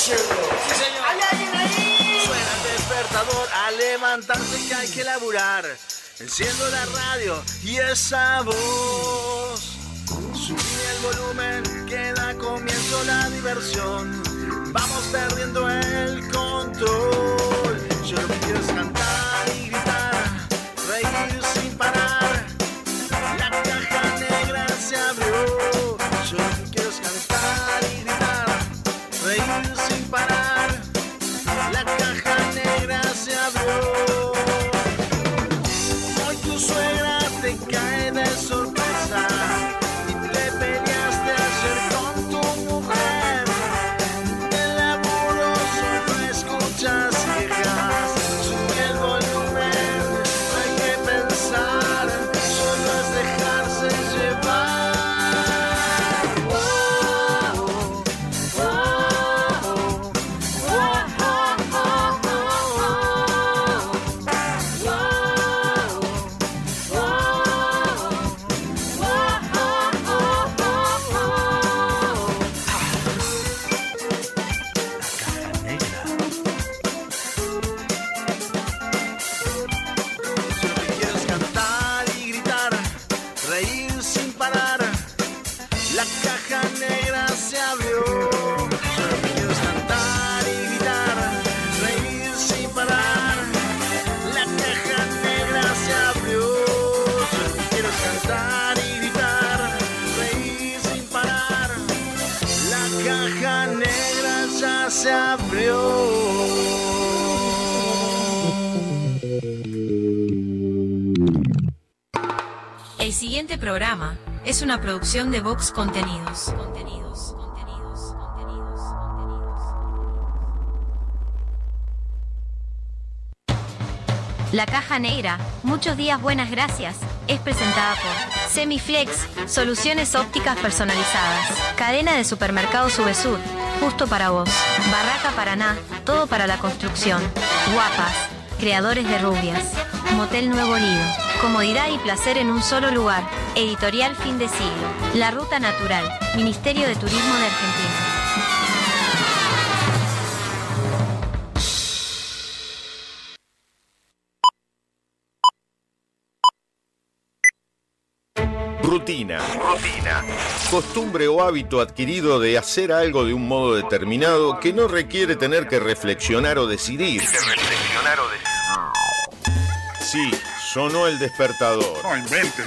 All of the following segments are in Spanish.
Sí, señor. ¿Hay alguien ahí? Suena el despertador a levantarse que hay que laburar. Enciendo la radio y esa voz. Subí el volumen que da comienzo la diversión. Vamos perdiendo el control. Yo lo que quiero es cantar y gritar, programa es una producción de Vox Contenidos. Contenidos, contenidos, contenidos. La Caja Negra, muchos días buenas gracias, es presentada por Semiflex, soluciones ópticas personalizadas, cadena de supermercados Subesur, justo para vos, Barraca Paraná, todo para la construcción, Guapas, creadores de rubias, Motel Nuevo Lido, comodidad y placer en un solo lugar, editorial fin de siglo, La Ruta Natural, Ministerio de Turismo de Argentina. Rutina. Rutina. Costumbre o hábito adquirido de hacer algo de un modo determinado que no requiere tener que reflexionar o decidir. reflexionar o Sí, sonó el despertador. No inventes.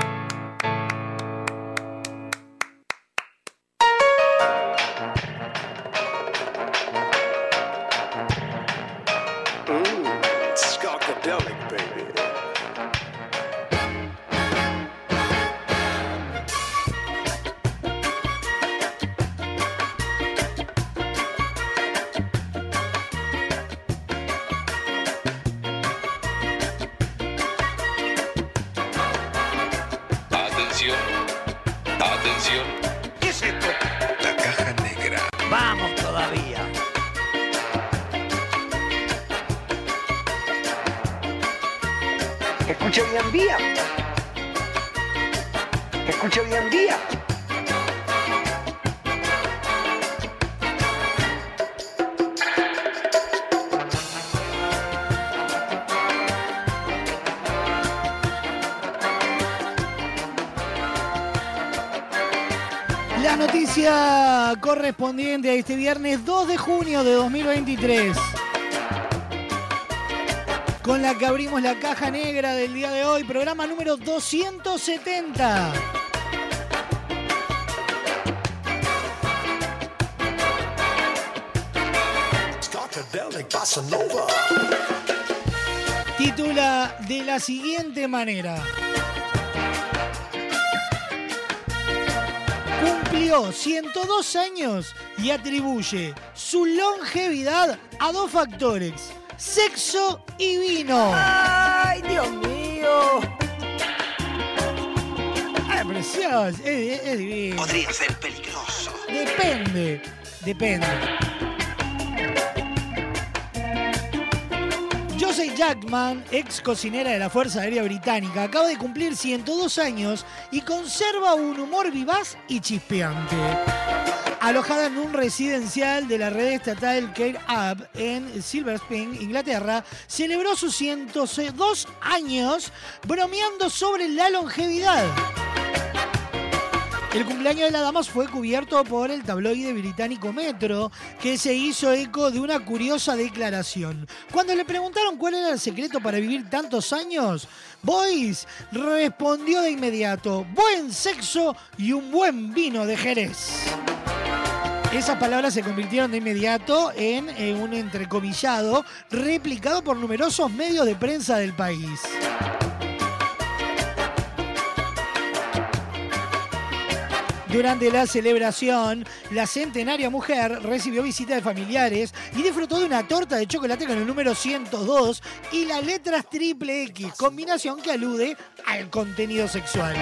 Este viernes 2 de junio de 2023. Con la que abrimos la caja negra del día de hoy, programa número 270. Skakadelic Bossa Nova. Titula de la siguiente manera. Cumplió 102 años y atribuye su longevidad a dos factores, sexo y vino. ¡Ay, Dios mío! Es precioso, es, es- es divino. Podría ser peligroso. Depende, depende. Josie Jackman, ex cocinera de la Fuerza Aérea Británica, acaba de cumplir 102 años y conserva un humor vivaz y chispeante. Alojada en un residencial de la red estatal Care Up en Silver Spring, Inglaterra, celebró sus 102 años bromeando sobre la longevidad. El cumpleaños de la dama fue cubierto por el tabloide británico Metro, que se hizo eco de una curiosa declaración. Cuando le preguntaron cuál era el secreto para vivir tantos años, Boyce respondió de inmediato, buen sexo y un buen vino de Jerez. Esas palabras se convirtieron de inmediato en, eh, un entrecomillado replicado por numerosos medios de prensa del país. Durante la celebración, la centenaria mujer recibió visita de familiares y disfrutó de una torta de chocolate con el número 102 y las letras triple X, combinación que alude al contenido sexual.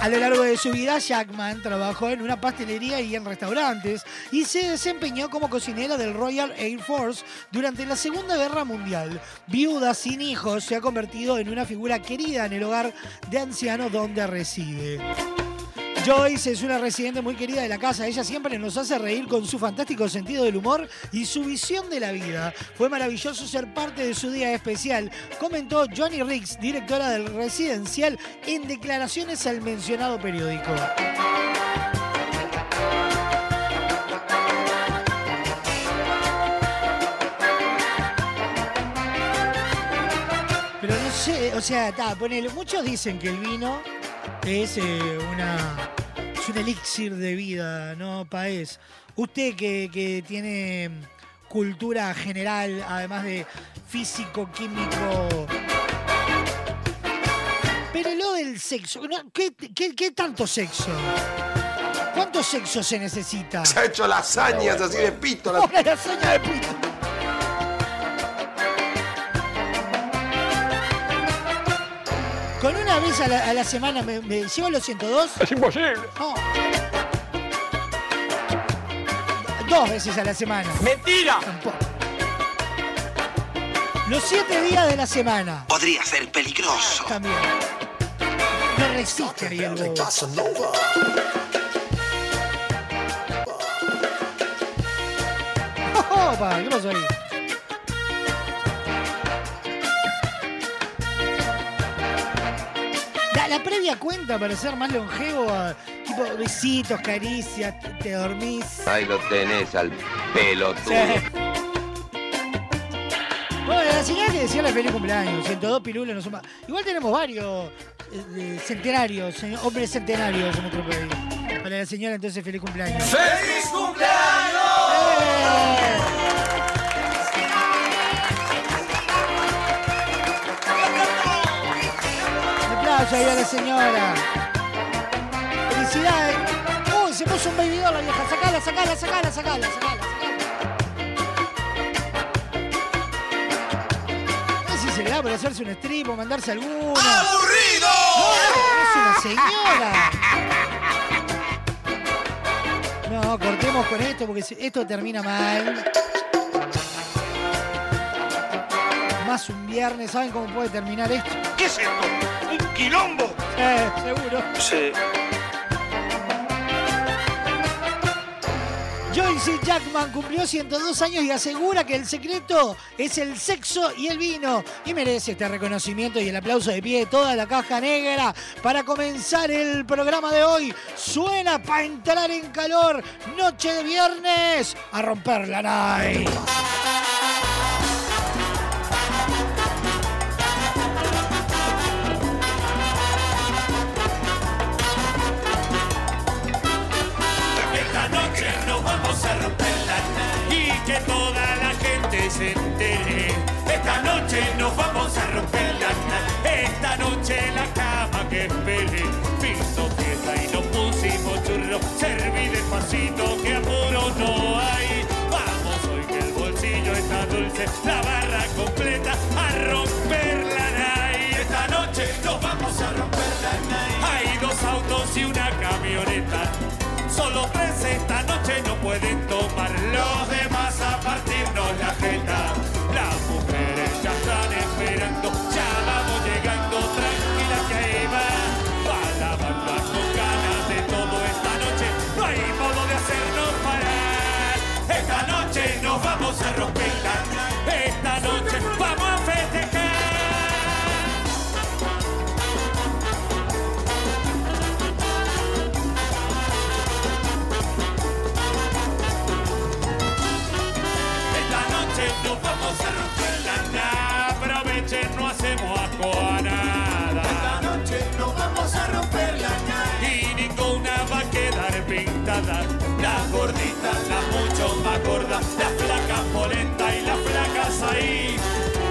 A lo largo de su vida, Jackman trabajó en una pastelería y en restaurantes y se desempeñó como cocinera del Royal Air Force durante la Segunda Guerra Mundial. Viuda sin hijos, se ha convertido en una figura querida en el hogar de ancianos donde reside. Joyce es una residente muy querida de la casa. Ella siempre nos hace reír con su fantástico sentido del humor y su visión de la vida. Fue maravilloso ser parte de su día especial, comentó Johnny Riggs, directora del residencial, en declaraciones al mencionado periódico. Pero no sé, o sea, muchos dicen que el vino es eh, una es un elixir de vida, ¿no, Paez? Usted que, que tiene cultura general, además de físico, químico. Pero lo del sexo, ¿no? ¿qué, qué, qué tanto sexo? ¿Cuánto sexo se necesita? Se ha hecho lasañas así de pito. la- Ahora lasaña de pito. Con una vez a la, a la semana me, me llevo los 102. Es imposible. No. Dos veces a la semana. ¡Mentira! Tampoco. Los siete días de la semana. Podría ser peligroso. También. No resiste Nova. Opa, ¿qué pasó ahí? La, previa cuenta para ser más longevo, a- tipo besitos, caricias, te- dormís. Ahí lo tenés al pelotudo. Sí. Bueno, la señora que decía la feliz cumpleaños, 102 pirulos no son más. Igual tenemos varios eh, eh, centenarios, señor- hombres centenarios en nuestro país. Para la señora entonces feliz cumpleaños. ¡Feliz cumpleaños! ¡Eh! Aplauso ahí a la señora. Felicidades. Uy, se puso un baby doll la vieja. Sacala, sacala, sacala, sacala, sacala, si se le da por hacerse un strip o mandarse alguno. ¡Aburrido! No, es una señora. No, cortemos con esto porque esto termina mal. Más un viernes, ¿saben cómo puede terminar esto? ¿Qué es esto? ¡Un quilombo! Eh, seguro. Sí. Joyce Jackman cumplió 102 años y asegura que el secreto es el sexo y el vino. Y merece este reconocimiento y el aplauso de pie de toda la caja negra para comenzar el programa de hoy. Suena para entrar en calor. Noche de viernes a romper la night. Que toda la gente se entere. Esta noche nos vamos a romper la nariz. Esta noche la cama que espere. Piso fiesta y nos pusimos churros. Serví despacito que apuro no hay. Vamos hoy que el bolsillo está dulce. La barra completa a romper la nariz. Esta noche nos vamos a romper la nariz. Hay dos autos y una camioneta. Solo tres esta noche no pueden tomar Las flacas polentas y las flacas ahí.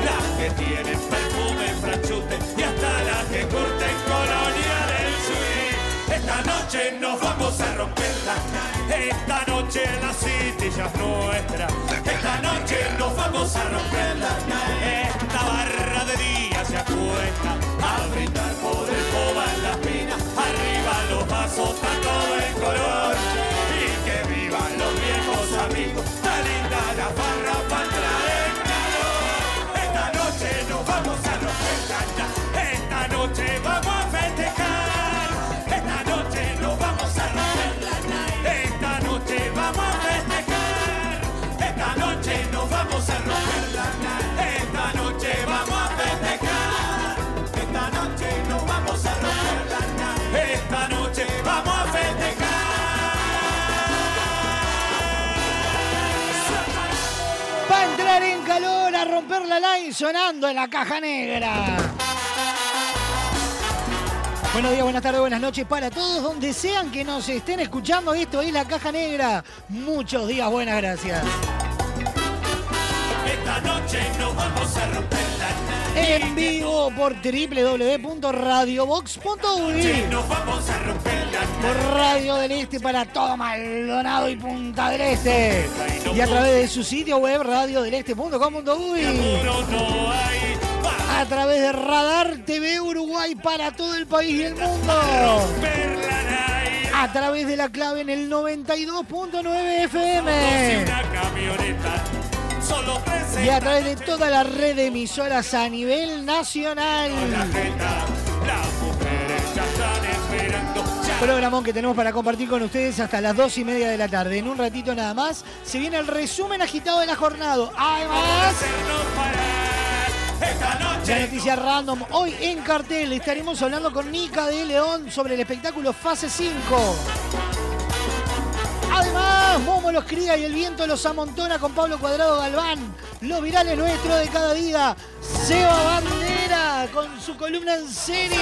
Las que tienen perfume, franchute. Y hasta las que corten colonia del suite. Esta noche nos vamos a romper la nada. Esta noche la city ya es nuestra. Esta noche nos vamos a romper la nada. Esta barra de día se acuesta a brindar por el coba en las pinas. Arriba los vasos, está todo el color. Romper la line sonando en la caja negra. Buenos días, buenas tardes, buenas noches para todos, donde sean que nos estén escuchando. Esto es la caja negra. Muchos días, buenas gracias. Esta noche nos vamos En vivo por www.radiobox.uy. Nos vamos a romper la Por Radio del Este para todo Maldonado y Punta del Este. Y a través de su sitio web radiodeleste.com.uy. A través de Radar TV Uruguay para todo el país y el mundo. A través de la clave en el 92.9 FM. Y a través de toda la red de emisoras a nivel nacional. Programón que tenemos para compartir con ustedes hasta las dos y media de la tarde. En un ratito nada más se viene el resumen agitado de la jornada. Además, la noticia random. Hoy en cartel estaremos hablando con Nica de León sobre el espectáculo Fase 5. Además, Momo los cría y el viento los amontona con Pablo Cuadrado Galván. Los virales nuestros de cada día. Seba Bandera con su columna en serie.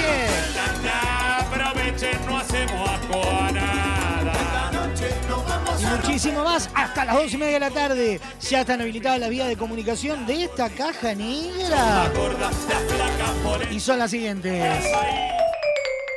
Y muchísimo más hasta las dos y media de la tarde. Ya están habilitadas las vías de comunicación de esta caja negra. Y son las siguientes.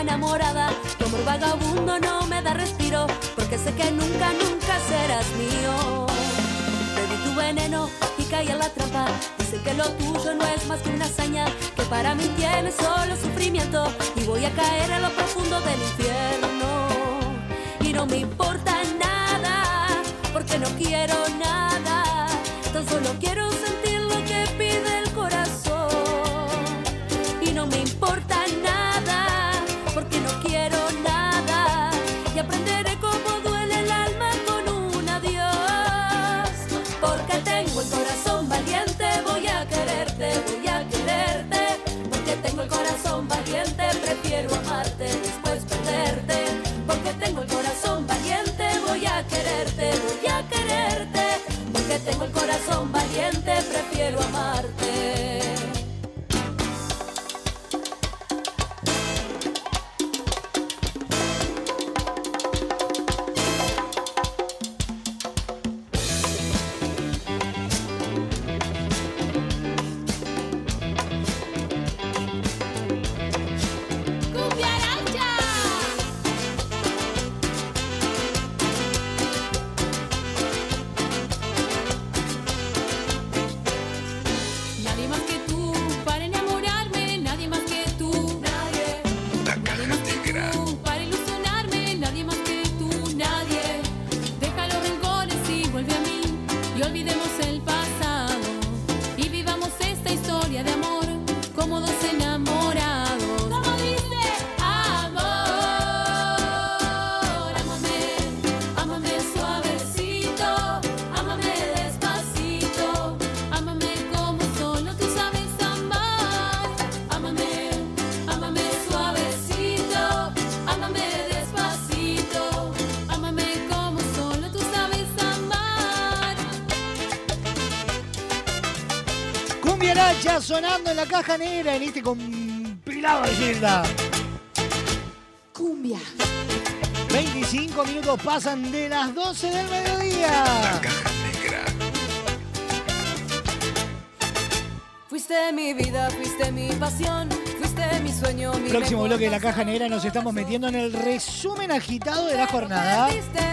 Enamorada. Sonando en la caja negra en este compilado de Gilda. Cumbia. 25 minutos pasan de las 12 del mediodía. Caja negra. Fuiste mi vida, fuiste mi pasión, fuiste mi sueño, mi Próximo bloque de la caja negra nos estamos metiendo en el resumen agitado de la jornada. Fuiste,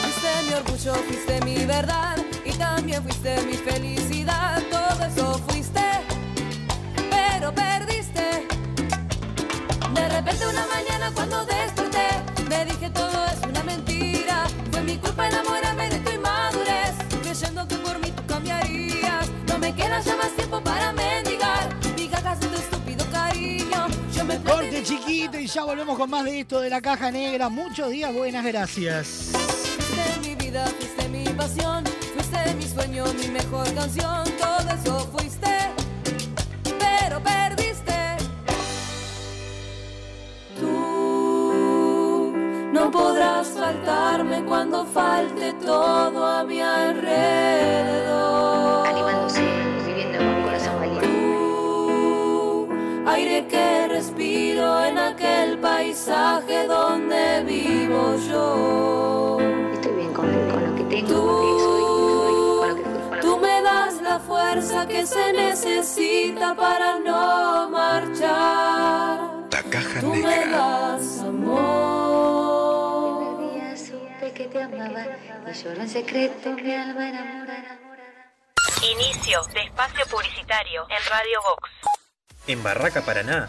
fuiste mi orgullo, fuiste mi verdad y también fuiste mi felicidad. Culpa enamorarme de tu inmadurez, creyendo que por mí tú cambiarías. No me queda ya más tiempo para mendigar, migajas de tu estúpido cariño. Yo me Corte chiquito y ya volvemos con más de esto de la caja negra. Muchos días, buenas gracias. Fuiste mi vida, fuiste mi pasión, fuiste mi sueño, mi mejor canción, que se necesita para no marchar. La caja Tú me negra. das amor. que día supe que te amaba y lloró en secreto mi alma enamorada. Inicio de espacio publicitario en Radio Vox. En Barraca Paraná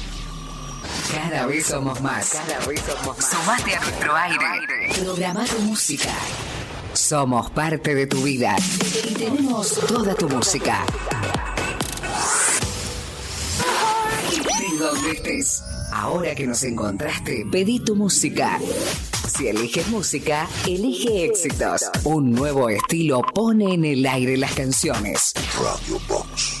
Cada vez somos más. Cada vez somos más. Sumate a nuestro aire. Programa tu música. Somos parte de tu vida. Y tenemos toda tu música. De donde estés. Ahora que nos encontraste, pedí tu música. Si eliges música, elige éxitos. Un nuevo estilo pone en el aire las canciones. Radio Box.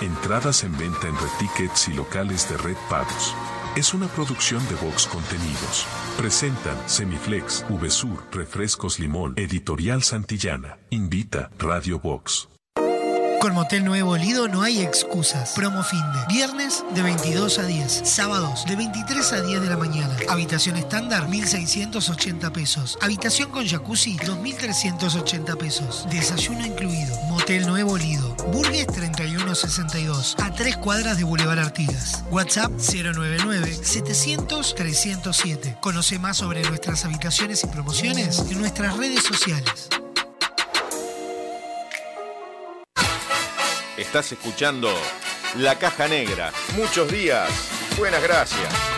Entradas en venta en Red Tickets y locales de Red Pagos. Es una producción de Vox Contenidos. Presentan Semiflex, VSUR, Refrescos Limón, Editorial Santillana. Invita Radio Vox. Con Motel Nuevo Lido no hay excusas. Promo fin de viernes de 22 a 10, sábados de 23 a 10 de la mañana. Habitación estándar 1680 pesos. Habitación con jacuzzi 2380 pesos. Desayuno incluido. Motel Nuevo Lido. Burgues 3162 a 3 cuadras de Boulevard Artigas. WhatsApp 099 700 307. Conoce más sobre nuestras habitaciones y promociones en nuestras redes sociales. Estás escuchando La Caja Negra. Muchos días. Buenas gracias.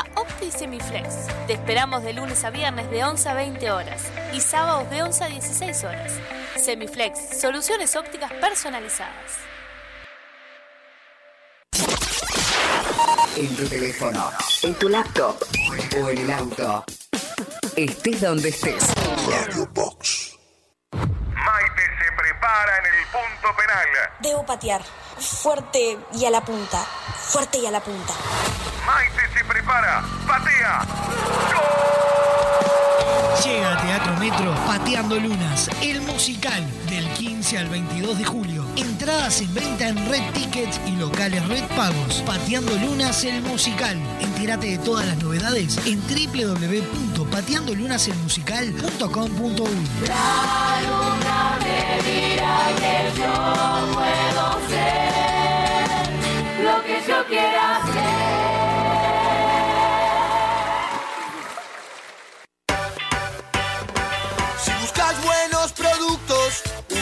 Opti Semiflex. Te esperamos de lunes a viernes de 11 a 20 horas y sábados de 11 a 16 horas. Semiflex, soluciones ópticas personalizadas. En tu teléfono, en tu laptop o en el auto. Estés donde estés. Radio Box. Maite se prepara en el punto penal. Debo patear. Fuerte y a la punta. Fuerte y a la punta. Maite se prepara. Patea. Llega a Teatro Metro Pateando Lunas, el musical del 15 al 22 de julio. Entradas en venta en Red Tickets y locales Red Pagos. Pateando Lunas, el musical. Entérate de todas las novedades en www.pateandolunaselmusical.com.uy. La luna me dirá que yo puedo ser lo que yo quiera ser.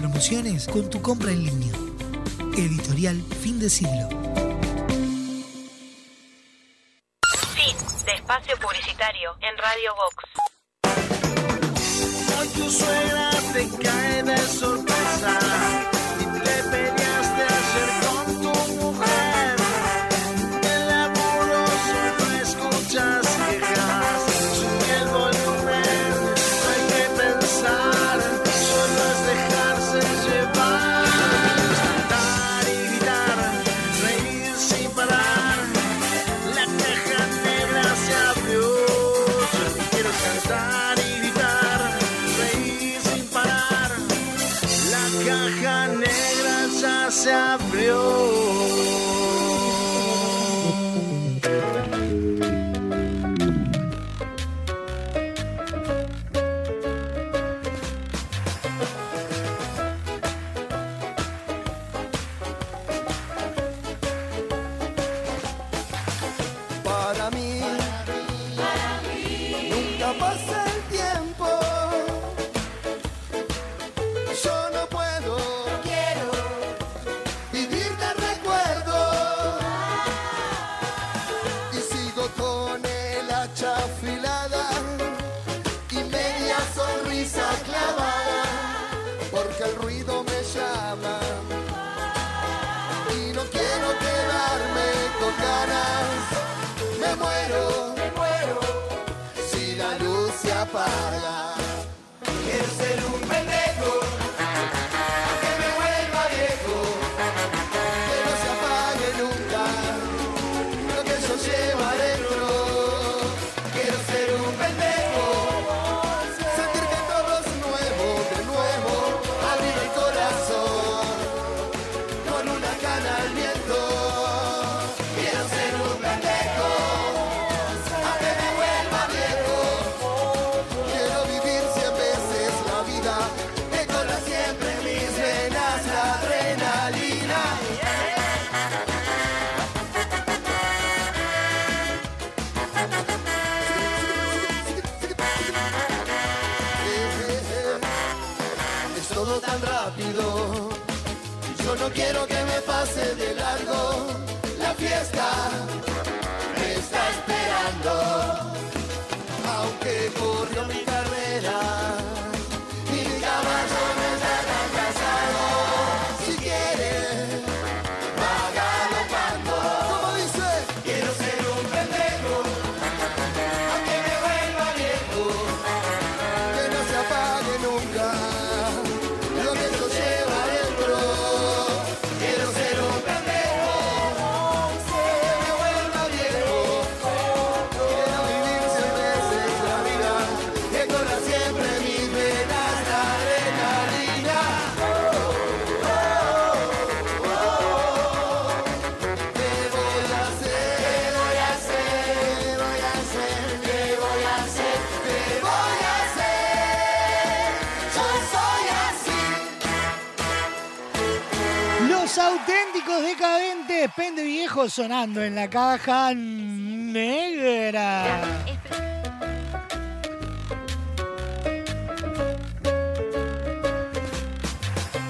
promociones con tu compra en línea. Editorial Fin de Siglo. Fin de espacio publicitario en Radio Vox. Hoy tu suegra te cae de sorpresa sonando en la caja negra.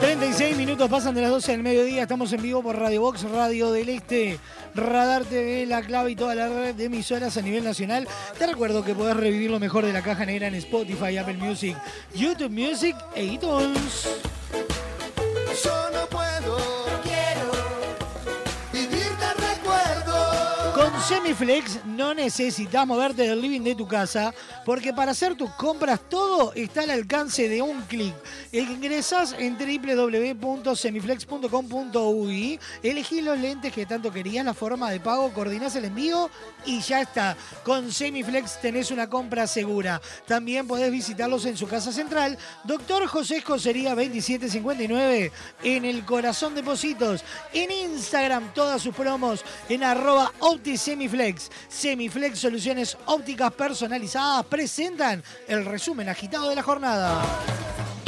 36 minutos pasan de las 12 del mediodía. Estamos en vivo por Radio Box, Radio del Este, Radar TV, La Clave y toda la red de emisoras a nivel nacional. Te recuerdo que podés revivir lo mejor de la caja negra en Spotify, Apple Music, YouTube Music e iTunes. Semiflex no necesitas moverte del living de tu casa porque para hacer tus compras todo está al alcance de un clic. Ingresas en www.semiflex.com.uy, elegís los lentes que tanto querías, la forma de pago, coordinás el envío y ya está. Con Semiflex tenés una compra segura. También podés visitarlos en su casa central, Doctor José Escocería 2759, en el corazón de Positos. En Instagram todas sus promos en arroba OptiSemiflex. Semiflex Soluciones Ópticas Personalizadas presentan el resumen agitado de la jornada.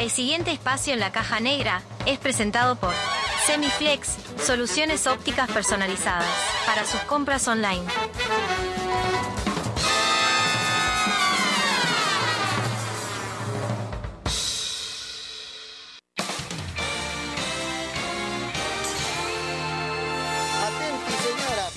El siguiente espacio en la caja negra es presentado por Semiflex, soluciones ópticas personalizadas para sus compras online.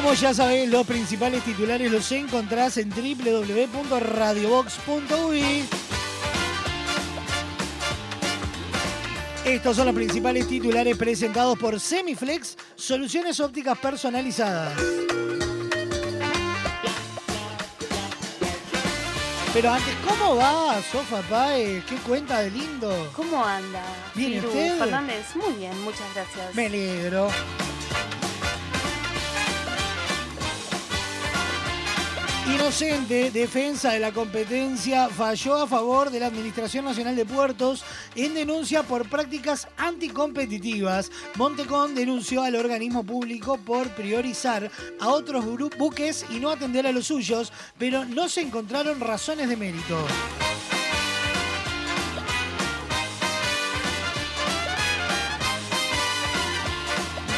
Como ya sabés, los principales titulares los encontrás en www.radiobox.uy. Estos son los principales titulares presentados por Semiflex, soluciones ópticas personalizadas. Pero antes, ¿cómo va, Sofa Paez? ¿Qué cuenta de lindo? ¿Cómo anda? Bien, ¿y Firu usted? Fernández, muy bien, muchas gracias. Me alegro. Inocente, defensa de la competencia, falló a favor de la Administración Nacional de Puertos en denuncia por prácticas anticompetitivas. Montecón denunció al organismo público por priorizar a otros buques y no atender a los suyos, pero no se encontraron razones de mérito.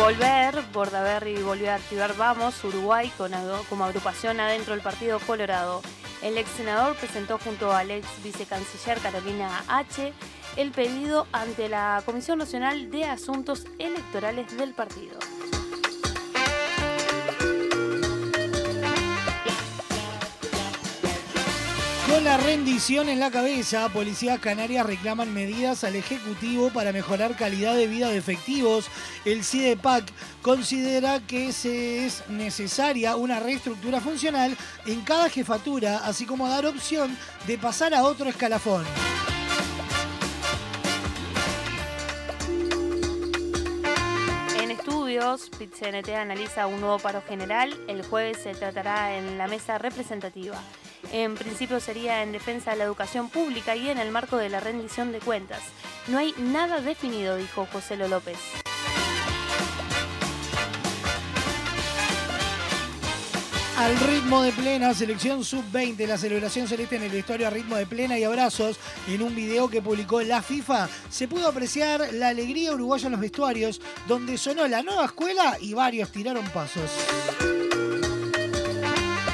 Volver, Bordaberry volvió a activar Vamos, Uruguay, con como agrupación adentro del Partido Colorado. El ex senador presentó junto al ex vicecanciller Carolina H. el pedido ante la Comisión Nacional de Asuntos Electorales del partido. Con la rendición en la cabeza, policías canarias reclaman medidas al Ejecutivo para mejorar calidad de vida de efectivos. El CIDEPAC considera que se es necesaria una reestructura funcional en cada jefatura, así como dar opción de pasar a otro escalafón. Analiza un nuevo paro general. El jueves se tratará en la mesa representativa. En principio sería en defensa de la educación pública y en el marco de la rendición de cuentas. No hay nada definido, dijo José López. Al ritmo de plena, selección sub-20, la celebración celeste en el vestuario a ritmo de plena y abrazos. En un video que publicó la FIFA, se pudo apreciar la alegría uruguaya en los vestuarios, donde sonó la nueva escuela y varios tiraron pasos.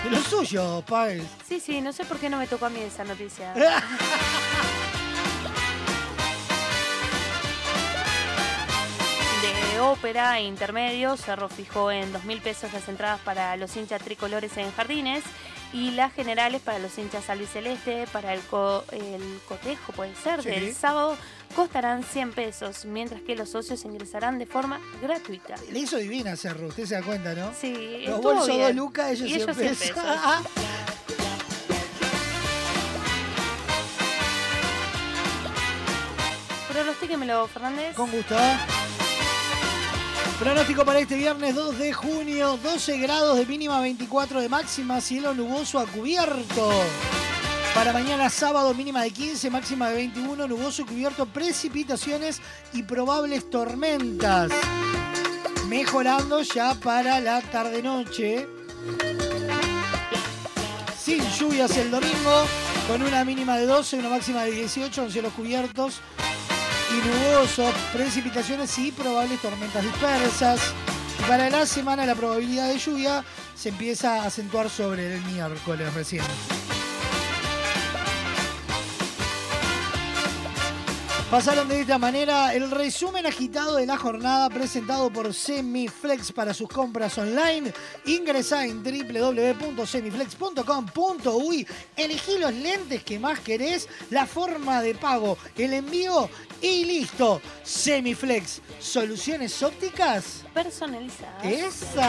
De lo suyo, Páez. Sí, sí, no sé por qué no me tocó a mí esa noticia. De ópera e intermedio, Cerro fijó en 2.000 pesos las entradas para los hinchas tricolores en jardines y las generales para los hinchas albiceleste, para el, co- el cotejo, puede ser, Sí. del sábado, costarán 100 pesos, mientras que los socios ingresarán de forma gratuita. Le hizo divina Cerro, usted se da cuenta, ¿no? Sí, Los bolsos bien. dos lucas, ellos Y 100 ellos 100 pesos. Fernández. Con gusto. Pronóstico para este viernes 2 de junio, 12 grados de mínima, 24 de máxima, cielo nuboso a cubierto. Para mañana sábado mínima de 15, máxima de 21, nuboso cubierto, precipitaciones y probables tormentas. Mejorando ya para la tarde-noche. Sin lluvias el domingo, con una mínima de 12, una máxima de 18 en cielos cubiertos y nubosos, precipitaciones y probables tormentas dispersas. Para la semana la probabilidad de lluvia se empieza a acentuar sobre el miércoles recién. Pasaron de esta manera el resumen agitado de la jornada presentado por Semiflex para sus compras online. Ingresa en www.semiflex.com.uy, elegí los lentes que más querés, la forma de pago, el envío y listo. Semiflex, soluciones ópticas. Personalizadas. Esa.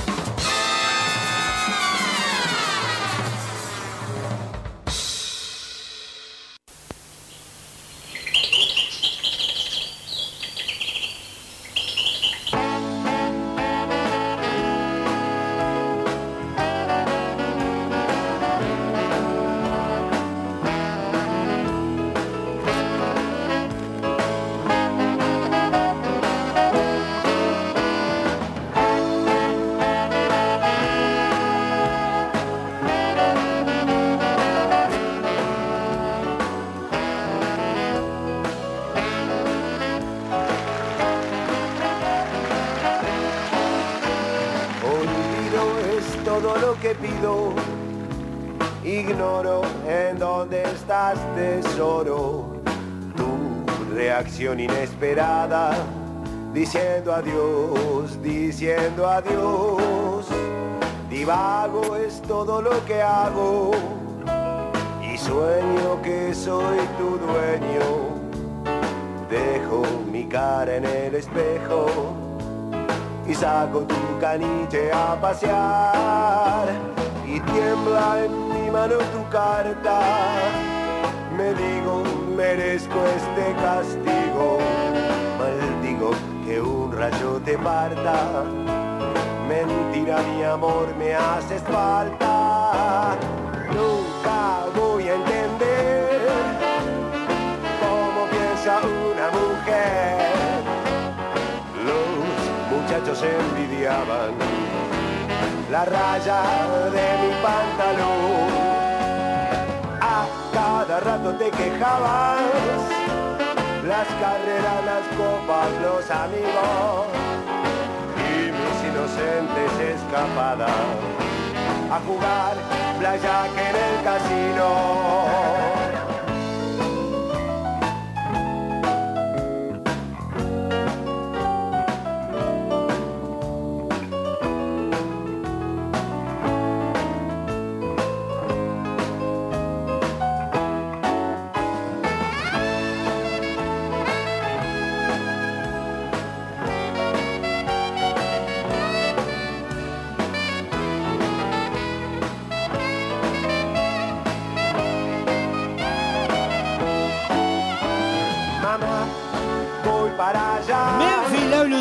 Tesoro. Tu reacción inesperada, diciendo adiós, diciendo adiós. Divago es todo lo que hago. Y sueño que soy tu dueño. Dejo mi cara en el espejo y saco tu caniche a pasear y tiembla en mi mano tu carta. Me digo, merezco este castigo, maldigo que un rayo te parta. Mentira, mi amor, me haces falta. Nunca voy a entender cómo piensa una mujer. Los muchachos envidiaban la raya de mi pantalón. Cada rato te quejabas, las carreras, las copas, los amigos y mis inocentes escapadas a jugar blackjack en el casino.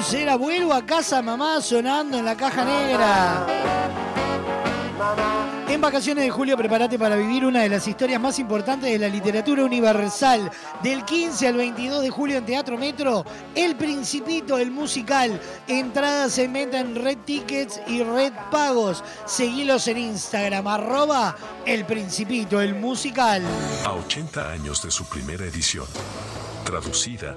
Pulsera. Vuelvo a casa, mamá, sonando en la caja negra. En vacaciones de julio, prepárate para vivir una de las historias más importantes de la literatura universal. Del 15 al 22 de julio en Teatro Metro, El Principito, el musical. Entradas en venta en Red Tickets y Red Pagos. Seguilos en Instagram, arroba El Principito, el musical. A 80 años de su primera edición, traducida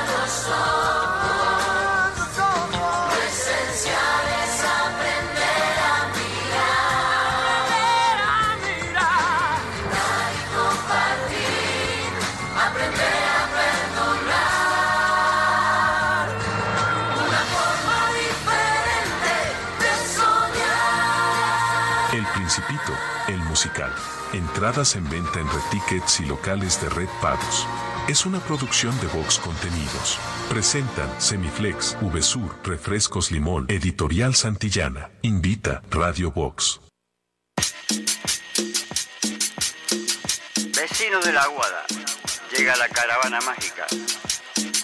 Entradas en venta en Red Tickets y locales de Red Pagos. Es una producción de Vox Contenidos. Presentan Semiflex, VSUR, Refrescos Limón, Editorial Santillana. Invita Radio Vox. Vecinos de la Aguada, llega la caravana mágica.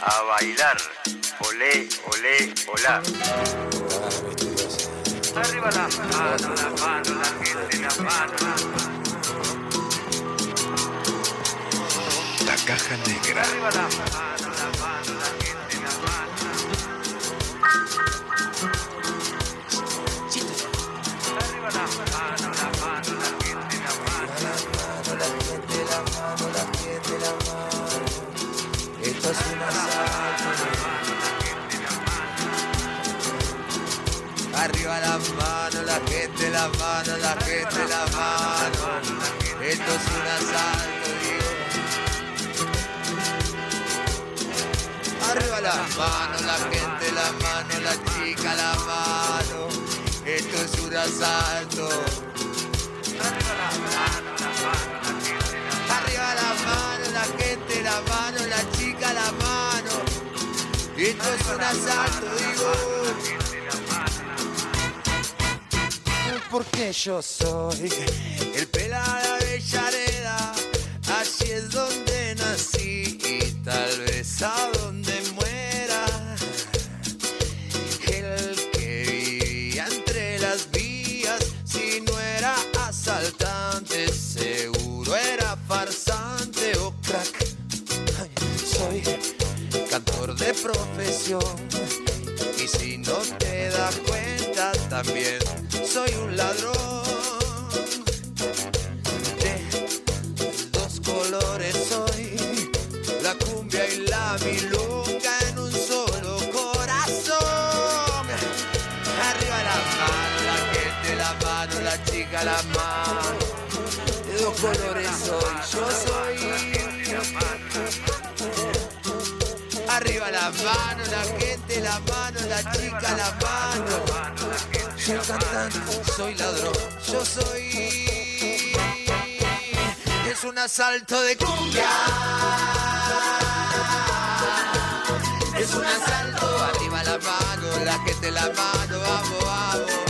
A bailar, olé, olé, olá. Arriba la mano, la mano, la gente, la mano. La caja negra. Arriba la mano, la mano, la gente, la mano. Arriba la mano, la mano, la gente, la mano. La gente, la mano, la gente, la mano. Esto es un Arriba la mano, la gente, la mano, la gente, la mano. Esto es un asalto, digo. Arriba la mano, la gente, la mano, la chica, la mano. Esto es un asalto. Arriba la mano, la gente, la mano, la chica, la mano. Esto es un asalto, digo. Porque yo soy el pelada de Yareda. Allí es donde nací y tal vez a donde muera. El que vivía entre las vías, si no era asaltante, seguro era farsante o crack. Soy cantor de profesión y si no te das cuenta también colores soy yo soy Arriba la mano, la gente, la mano, la chica, la mano. Soy cantante, soy ladrón, yo soy. Es un asalto de cumbia. Es un asalto, arriba la mano, la gente, la mano, vamos, vamos.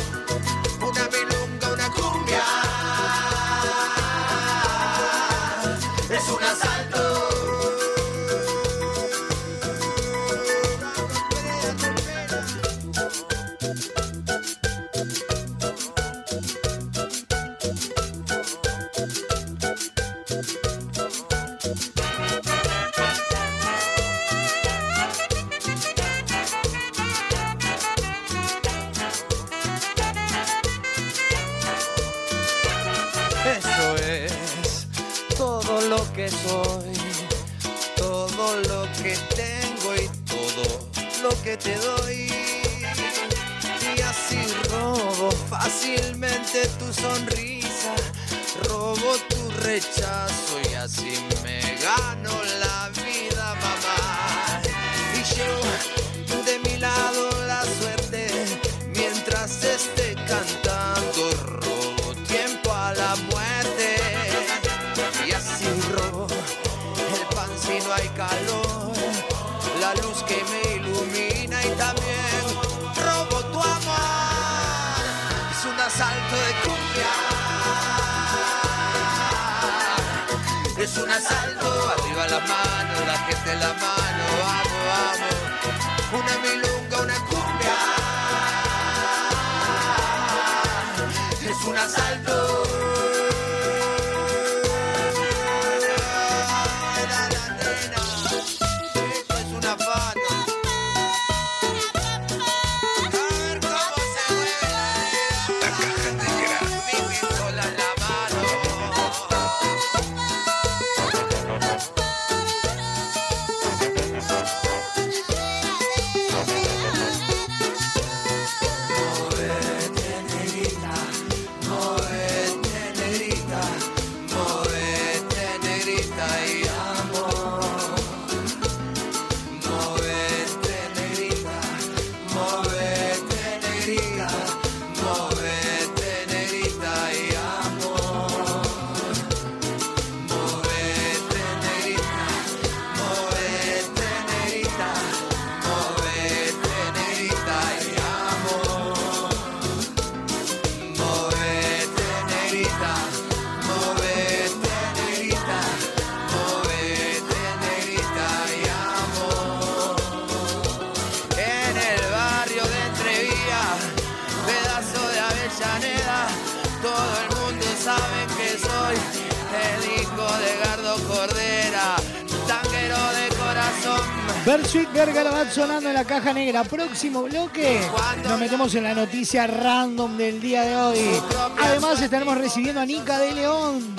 Caja negra. Próximo bloque. Nos metemos en la noticia random del día de hoy. Además, estaremos recibiendo a Nica de León,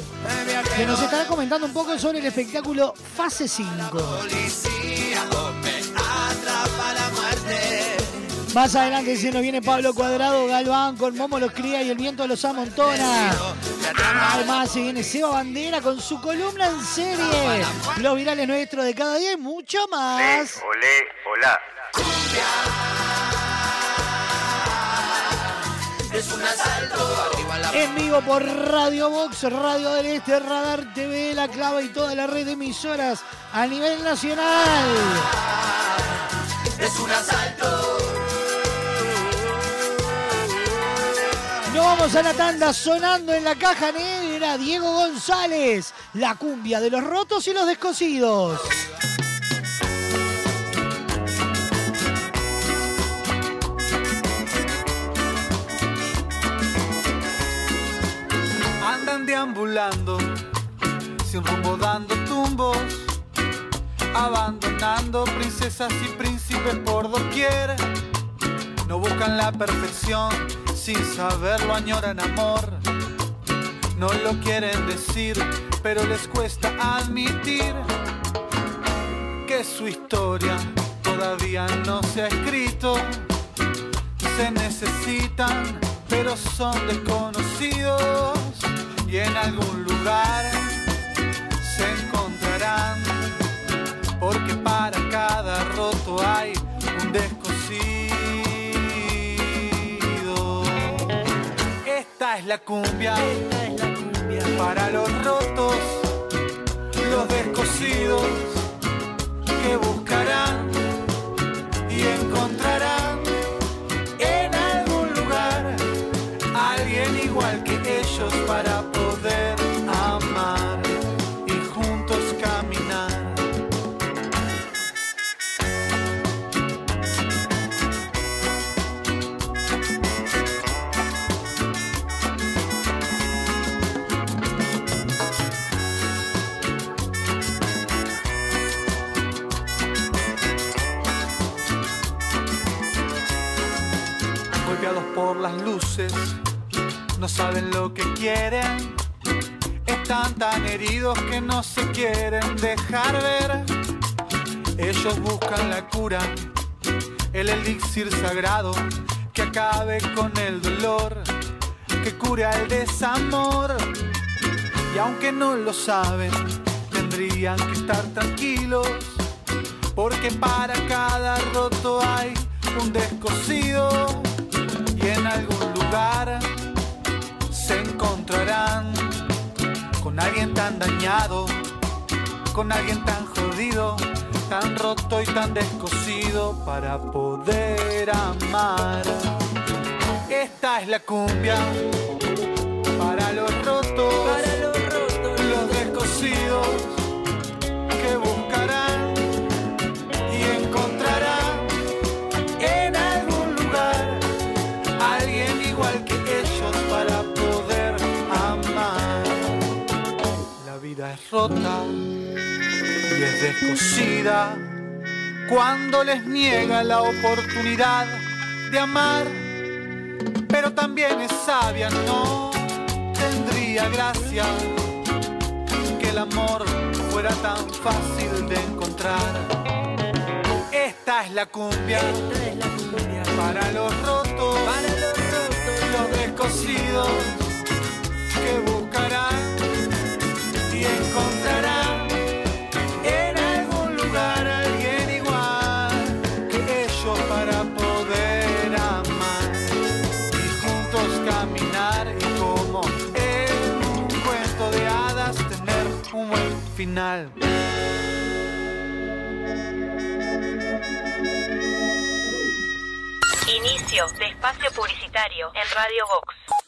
que nos estará comentando un poco sobre el espectáculo Fase 5. Policía, me atrapa la muerte. Más adelante se nos viene Pablo Cuadrado, Galván con Momo los cría y el viento los amontona. Además se viene Seba Bandera con su columna en serie. Los virales nuestros de cada día y mucho más. En vivo por Radio Box, Radio del Este, Radar TV, La Clava y toda la red de emisoras a nivel nacional. Es un asalto. Nos vamos a la tanda sonando en la caja negra Diego González, la cumbia de los rotos y los descosidos. Sin rumbo dando tumbos, abandonando princesas y príncipes por doquier. No buscan la perfección, sin saberlo añoran amor. No lo quieren decir, pero les cuesta admitir que su historia todavía no se ha escrito. Se necesitan, pero son desconocidos y en algún lugar se encontrarán. Porque para cada roto hay un descosido. Esta es la cumbia, para los rotos, los descosidos que buscarán y encontrarán saben lo que quieren, están tan heridos que no se quieren dejar ver. Ellos buscan la cura, el elixir sagrado que acabe con el dolor, que cure al desamor. Y aunque no lo saben, tendrían que estar tranquilos, porque para cada roto hay un descosido y en algún lugar encontrarán con con alguien tan dañado, con alguien tan jodido, tan roto y tan descosido para poder amar. Esta es la cumbia para los rotos, para los rotos, los descosidos rota y es descosida cuando les niega la oportunidad de amar, pero también es sabia, no tendría gracia que el amor fuera tan fácil de encontrar. Esta es la cumbia, para los rotos, para los rotos, los descosidos que buscarán final. Inicio de espacio publicitario en Radio Vox.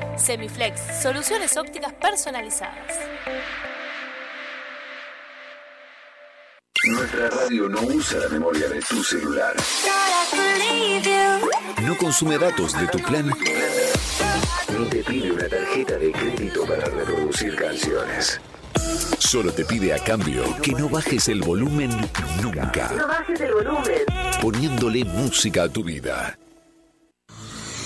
Semiflex, soluciones ópticas personalizadas. Nuestra radio no usa la memoria de tu celular. No consume datos de tu plan. No te pide una tarjeta de crédito para reproducir canciones. Solo te pide a cambio que no bajes el volumen nunca. No bajes el volumen. Poniéndole música a tu vida.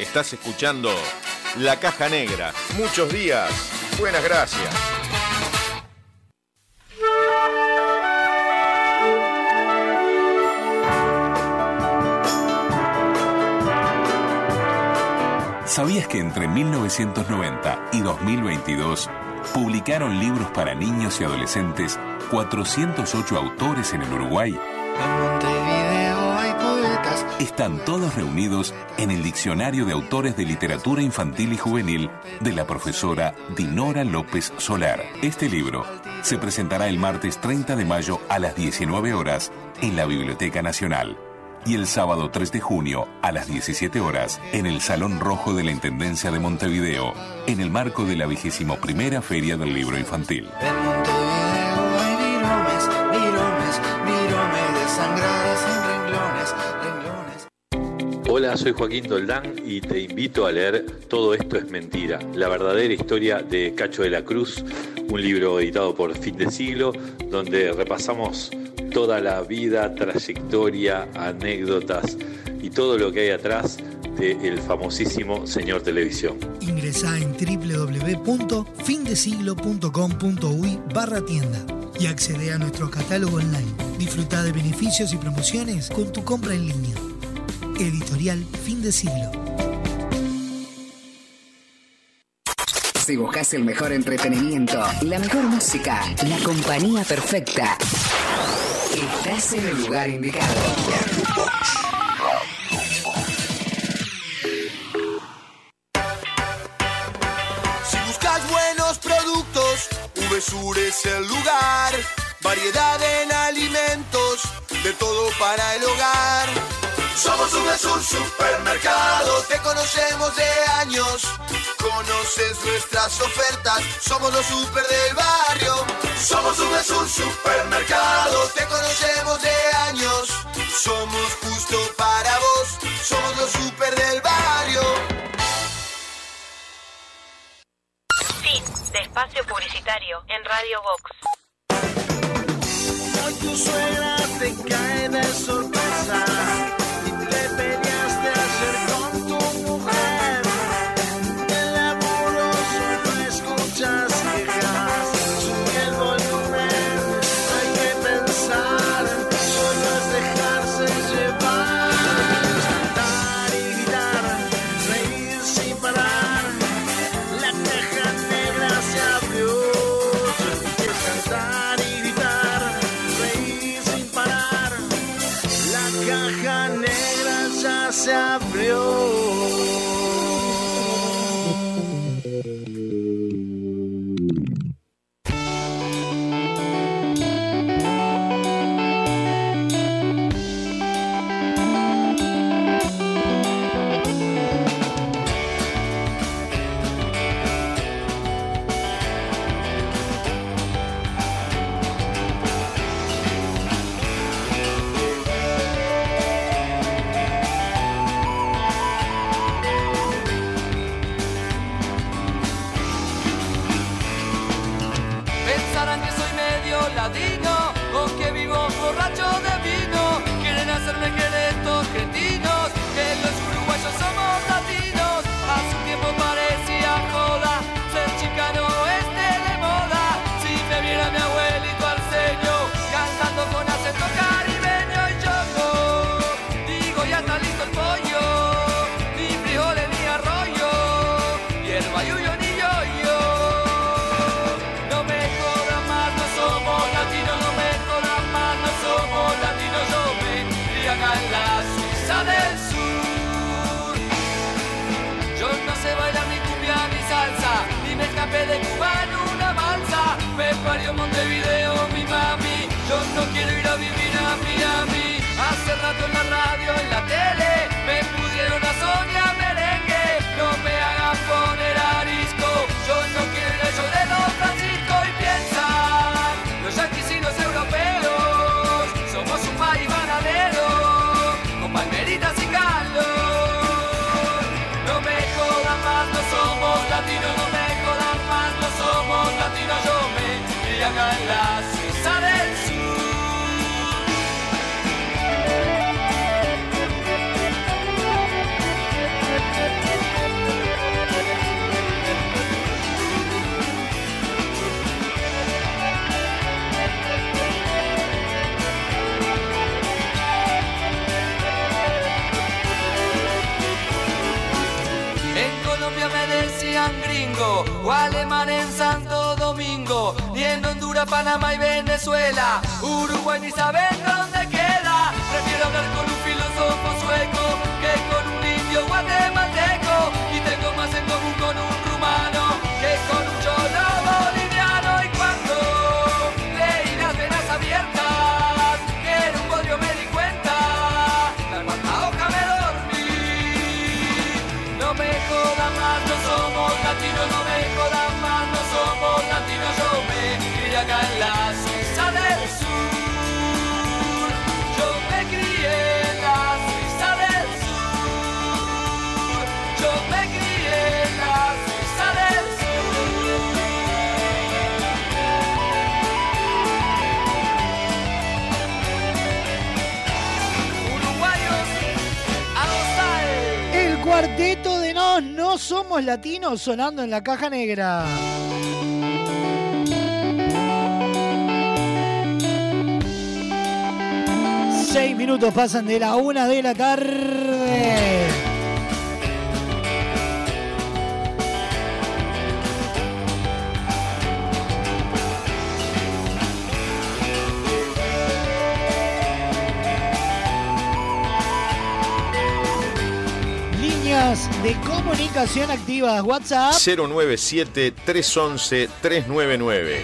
Estás escuchando La Caja Negra. Muchos días. Buenas gracias. ¿Sabías que entre 1990 y 2022 publicaron libros para niños y adolescentes 408 autores en el Uruguay? Están todos reunidos en el Diccionario de Autores de Literatura Infantil y Juvenil de la profesora Dinora López Solar. Este libro se presentará el martes 30 de mayo a las 19 horas en la Biblioteca Nacional y el sábado 3 de junio a las 17 horas en el Salón Rojo de la Intendencia de Montevideo, en el marco de la vigésimo primera Feria del Libro Infantil. Hola, soy Joaquín Doldán y te invito a leer Todo esto es mentira, la verdadera historia de Cacho de la Cruz, un libro editado por Fin de Siglo, donde repasamos toda la vida, trayectoria, anécdotas y todo lo que hay atrás del famosísimo señor televisión. Ingresa en www.findesiglo.com.uy barra tienda y accede a nuestro catálogo online. Disfruta de beneficios y promociones con tu compra en línea. Editorial Fin de Siglo. Si buscas el mejor entretenimiento, la mejor música, la compañía perfecta, estás en el lugar indicado. Si buscas buenos productos, VSUR es el lugar. Variedad en alimentos, de todo para el hogar. Somos VSUR Supermercado, te conocemos de años. Conoces nuestras ofertas, somos los super del barrio. Somos VSUR Supermercado, te conocemos de años. Somos justo para vos, somos los super del barrio. Fin de espacio publicitario en Radio Vox. Hoy tu suegra te cae de sorpresa y Somos Latinos sonando en la caja negra. Seis minutos pasan de la una de la tarde. Comunicación activas. WhatsApp. 097-311-399.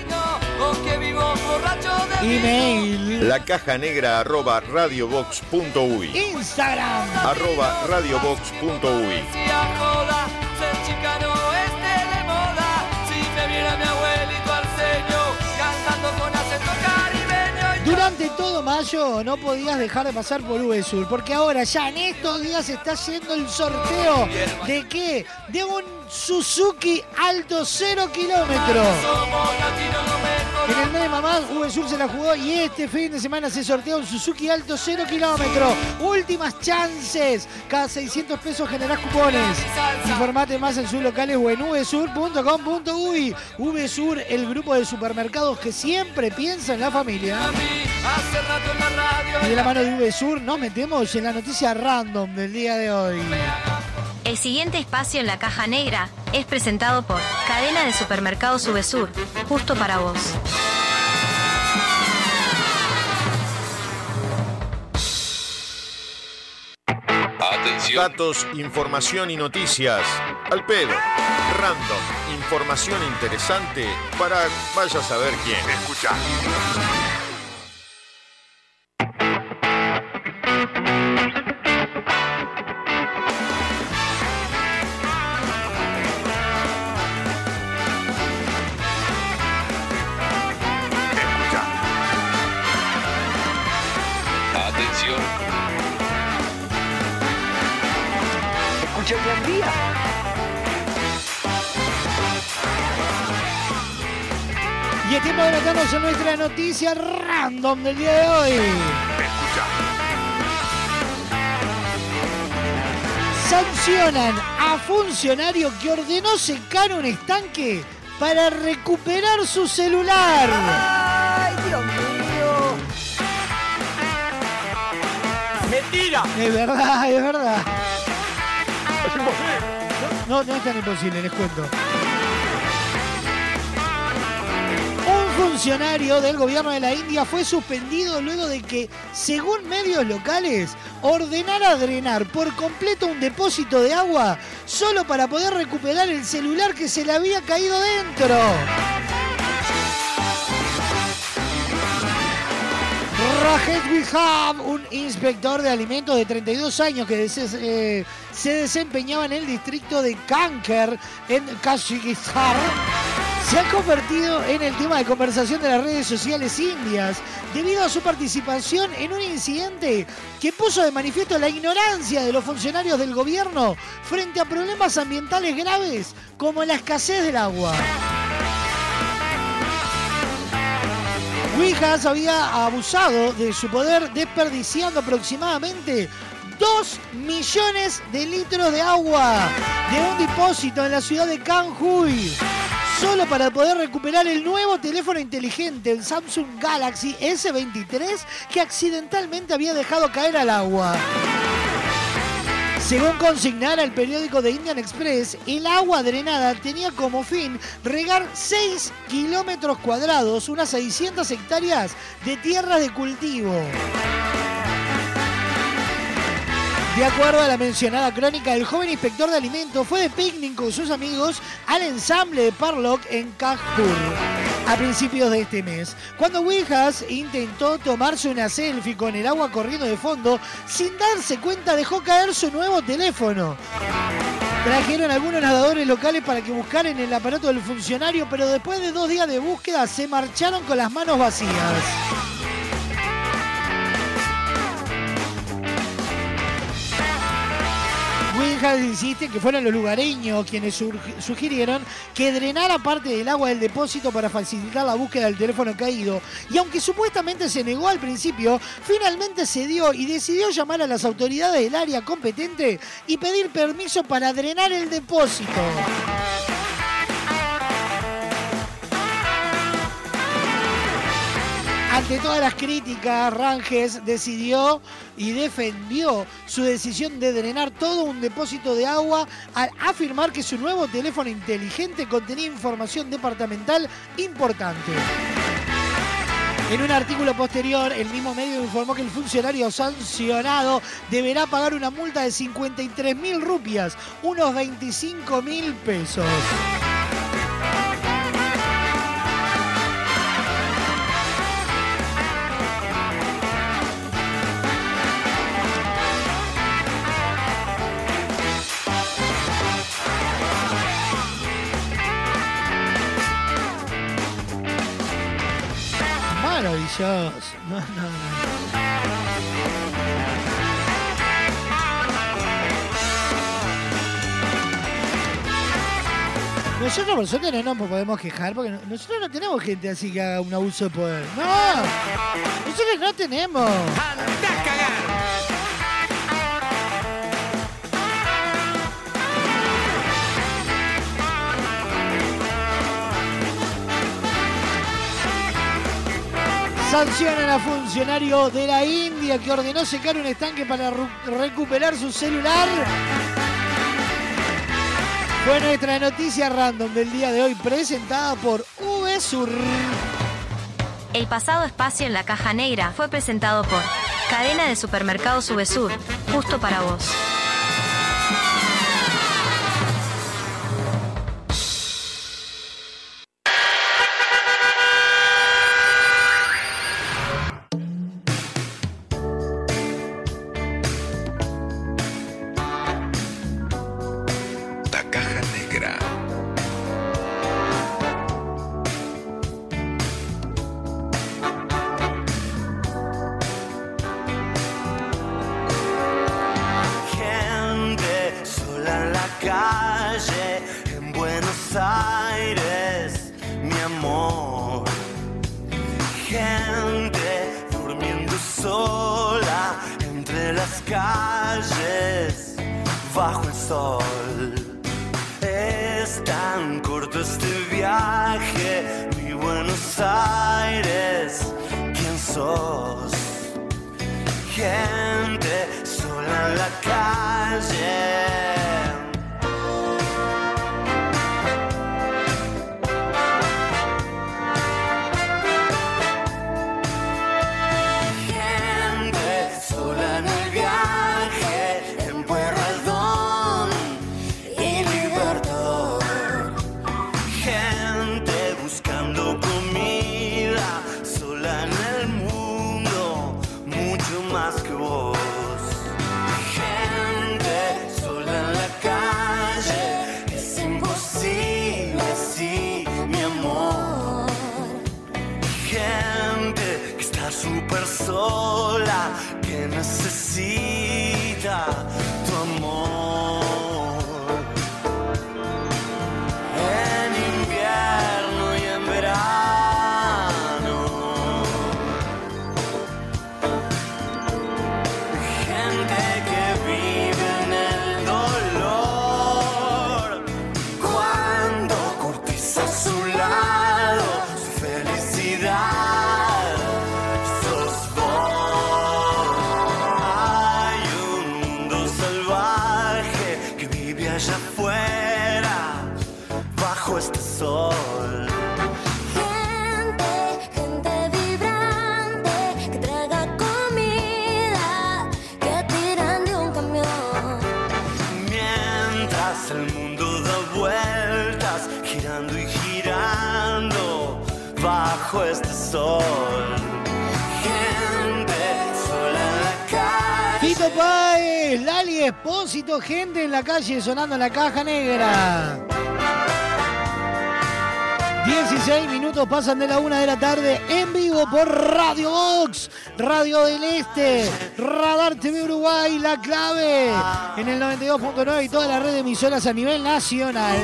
aunque vivo borracho de Email. La caja negra arroba radiobox.uy. Instagram. Arroba radiobox.uy. todo mayo no podías dejar de pasar por VSUR, porque ahora ya en estos días está haciendo el sorteo de qué? De un Suzuki Alto 0 kilómetros. somos latinos, no me En el mes de mamás, VSUR se la jugó y este fin de semana se sortea un Suzuki Alto 0 kilómetros. Últimas chances. Cada 600 pesos generás cupones. Informate más en sus locales o en vsur.com.uy. VSUR, el grupo de supermercados que siempre piensa en la familia. Hace rato en la radio. Y de la mano de VSUR nos metemos en la noticia random del día de hoy. El siguiente espacio en la caja negra es presentado por Cadena de Supermercados Subesur, justo para vos. Datos, información y noticias. Al pedo. Random. Información interesante para vaya a saber quién. Escucha. Random del día de hoy. Sancionan a funcionario que ordenó secar un estanque para recuperar su celular. ¡Ay, Dios mío! ¡Mentira! Es verdad, es verdad. No, no es tan imposible, les cuento. Funcionario del gobierno de la India fue suspendido luego de que, según medios locales, ordenara drenar por completo un depósito de agua solo para poder recuperar el celular que se le había caído dentro. Rajet Wihab, un inspector de alimentos de 32 años que eh, se desempeñaba en el distrito de Kanker, en Kazajistán, se ha convertido en el tema de conversación de las redes sociales indias debido a su participación en un incidente que puso de manifiesto la ignorancia de los funcionarios del gobierno frente a problemas ambientales graves como la escasez del agua. Wijas había abusado de su poder desperdiciando aproximadamente 2 millones de litros de agua de un depósito en la ciudad de Kanhui. Solo para poder recuperar el nuevo teléfono inteligente, el Samsung Galaxy S23, que accidentalmente había dejado caer al agua. Según consignara el periódico de Indian Express, el agua drenada tenía como fin regar 6 kilómetros cuadrados, unas 600 hectáreas de tierras de cultivo. De acuerdo a la mencionada crónica, el joven inspector de alimentos fue de picnic con sus amigos al ensamble de Parlock en Kajpur a principios de este mes, cuando Wijas intentó tomarse una selfie con el agua corriendo de fondo, sin darse cuenta dejó caer su nuevo teléfono. Trajeron algunos nadadores locales para que buscaran el aparato del funcionario, pero después de dos días de búsqueda se marcharon con las manos vacías. Insiste que fueron los lugareños quienes sugirieron que drenara parte del agua del depósito para facilitar la búsqueda del teléfono caído. Y aunque supuestamente se negó al principio, finalmente cedió y decidió llamar a las autoridades del área competente y pedir permiso para drenar el depósito. Ante todas las críticas, Ranges decidió y defendió su decisión de drenar todo un depósito de agua al afirmar que su nuevo teléfono inteligente contenía información departamental importante. En un artículo posterior, el mismo medio informó que el funcionario sancionado deberá pagar una multa de 53 mil rupias, unos 25 mil pesos. Maravilloso. No, no, Nosotros por suerte no nos podemos quejar porque nosotros no tenemos gente así que haga un abuso de poder. No, nosotros no tenemos. Sancionan a funcionario de la India que ordenó secar un estanque para recuperar su celular. Fue nuestra noticia random del día de hoy presentada por VSUR. El pasado espacio en la caja negra fue presentado por Cadena de Supermercados VSUR, justo para vos. Sonando la caja negra. 16 minutos pasan de la una de la tarde en vivo por Radio Box, Radio del Este, Radar TV Uruguay, La Clave, en el 92.9 y toda la red de emisoras a nivel nacional.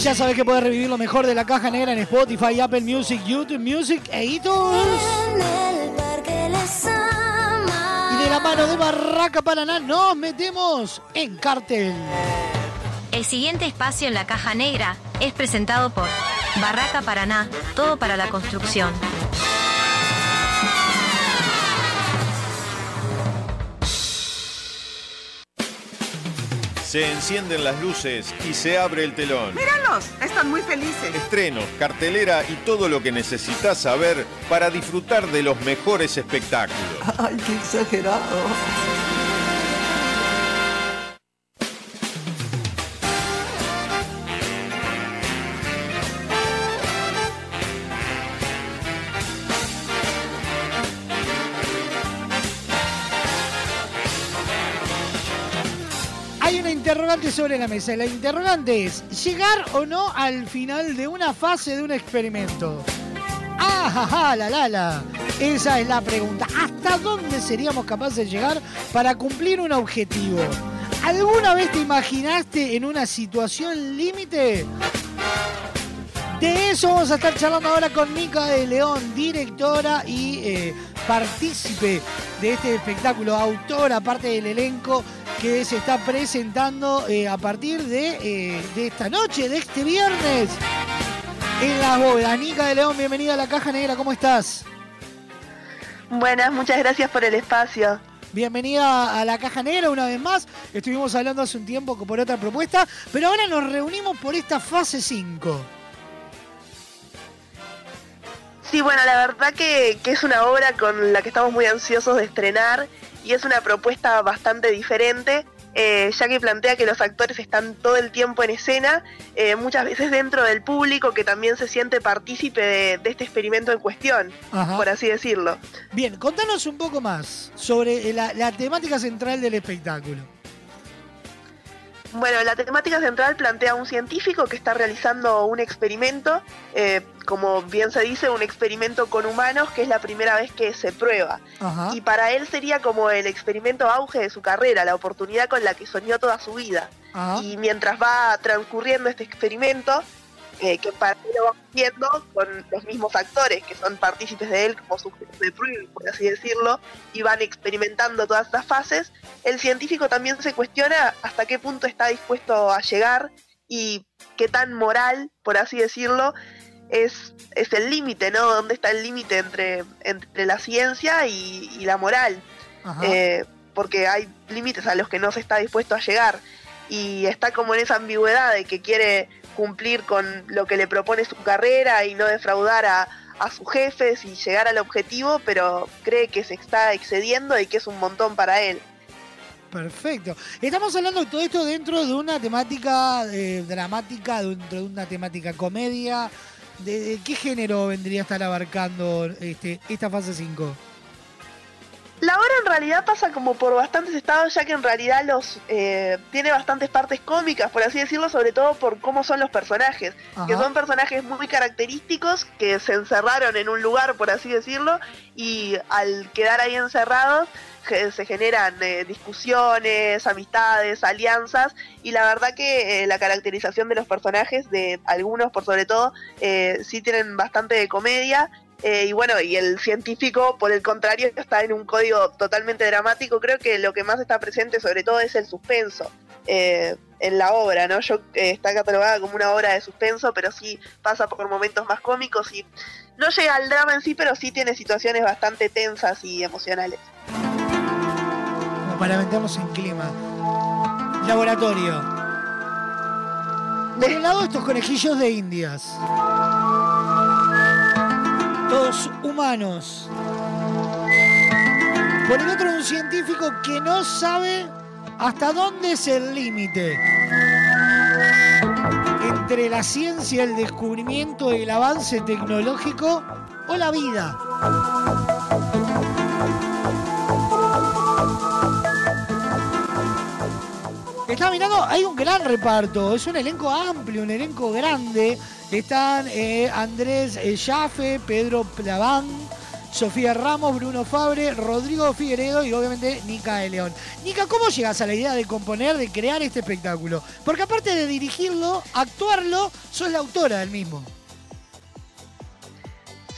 Ya sabes que puedes revivir lo mejor de la caja negra en Spotify, Apple Music, YouTube Music e iTunes. La mano de Barraca Paraná nos metemos en cartel. El siguiente espacio en la caja negra es presentado por Barraca Paraná, todo para la construcción. Se encienden las luces y se abre el telón. Míralos, están muy felices. Estrenos, cartelera y todo lo que necesitas saber para disfrutar de los mejores espectáculos. Ay, qué exagerado. Sobre la mesa. La interrogante es, ¿llegar o no al final de una fase de un experimento? ¡Ah, ja, ja, la, la, la! Esa es la pregunta. ¿Hasta dónde seríamos capaces de llegar para cumplir un objetivo? ¿Alguna vez te imaginaste en una situación límite? De eso vamos a estar charlando ahora con Mica de León, directora y eh, partícipe de este espectáculo, autora, parte del elenco que se está presentando eh, a partir de, eh, de esta noche, de este viernes, en las bóvedas. Mica de León, bienvenida a la Caja Negra, ¿cómo estás? Buenas, muchas gracias por el espacio. Bienvenida a la Caja Negra una vez más. Estuvimos hablando hace un tiempo por otra propuesta, pero ahora nos reunimos por esta fase 5. Sí, bueno, la verdad que, que es una obra con la que estamos muy ansiosos de estrenar y es una propuesta bastante diferente, eh, ya que plantea que los actores están todo el tiempo en escena, eh, muchas veces dentro del público que también se siente partícipe de, de este experimento en cuestión, Ajá. por así decirlo. Bien, contanos un poco más sobre la, la temática central del espectáculo. Bueno, la temática central plantea a un científico que está realizando un experimento, eh, como bien se dice, un experimento con humanos, que es la primera vez que se prueba. Ajá. Y para él sería como el experimento auge de su carrera, la oportunidad con la que soñó toda su vida. Ajá. Y mientras va transcurriendo este experimento, eh, que para él lo va haciendo con los mismos actores que son partícipes de él como sujetos de prueba, por así decirlo, y van experimentando todas estas fases, el científico también se cuestiona hasta qué punto está dispuesto a llegar y qué tan moral, por así decirlo, es, es el límite, ¿no? ¿Dónde está el límite entre, entre la ciencia y, y la moral? Eh, porque hay límites a los que no se está dispuesto a llegar y está como en esa ambigüedad de que quiere cumplir con lo que le propone su carrera y no defraudar a, a sus jefes y llegar al objetivo, pero cree que se está excediendo y que es un montón para él. Perfecto. Estamos hablando de todo esto dentro de una temática eh, dramática, dentro de una temática comedia. ¿De, de qué género vendría a estar abarcando este, esta fase 5? La obra en realidad pasa como por bastantes estados, ya que en realidad los eh, tiene bastantes partes cómicas, por así decirlo, sobre todo por cómo son los personajes, que son personajes muy característicos, que se encerraron en un lugar, por así decirlo, y al quedar ahí encerrados se generan eh, discusiones, amistades, alianzas, y la verdad que eh, la caracterización de los personajes, de algunos por sobre todo, eh, sí tienen bastante de comedia, eh, y bueno, y el científico, por el contrario, está en un código totalmente dramático. Creo que lo que más está presente, sobre todo, es el suspenso eh, en la obra, ¿no? Yo eh, está catalogada como una obra de suspenso, pero sí pasa por momentos más cómicos y no llega al drama en sí, pero sí tiene situaciones bastante tensas y emocionales. para meternos en clima. Laboratorio. Por un lado, estos conejillos de indias. Todos humanos. Por el otro, un científico que no sabe hasta dónde es el límite entre la ciencia, el descubrimiento el avance tecnológico o la vida. Estaba mirando, hay un gran reparto, es un elenco amplio, un elenco grande. Están eh, Andrés eh, Jaffe, Pedro Plaván, Sofía Ramos, Bruno Fabre, Rodrigo Figueredo y obviamente Nica de León. Nica, ¿cómo llegas a la idea de componer, de crear este espectáculo? Porque aparte de dirigirlo, actuarlo, sos la autora del mismo.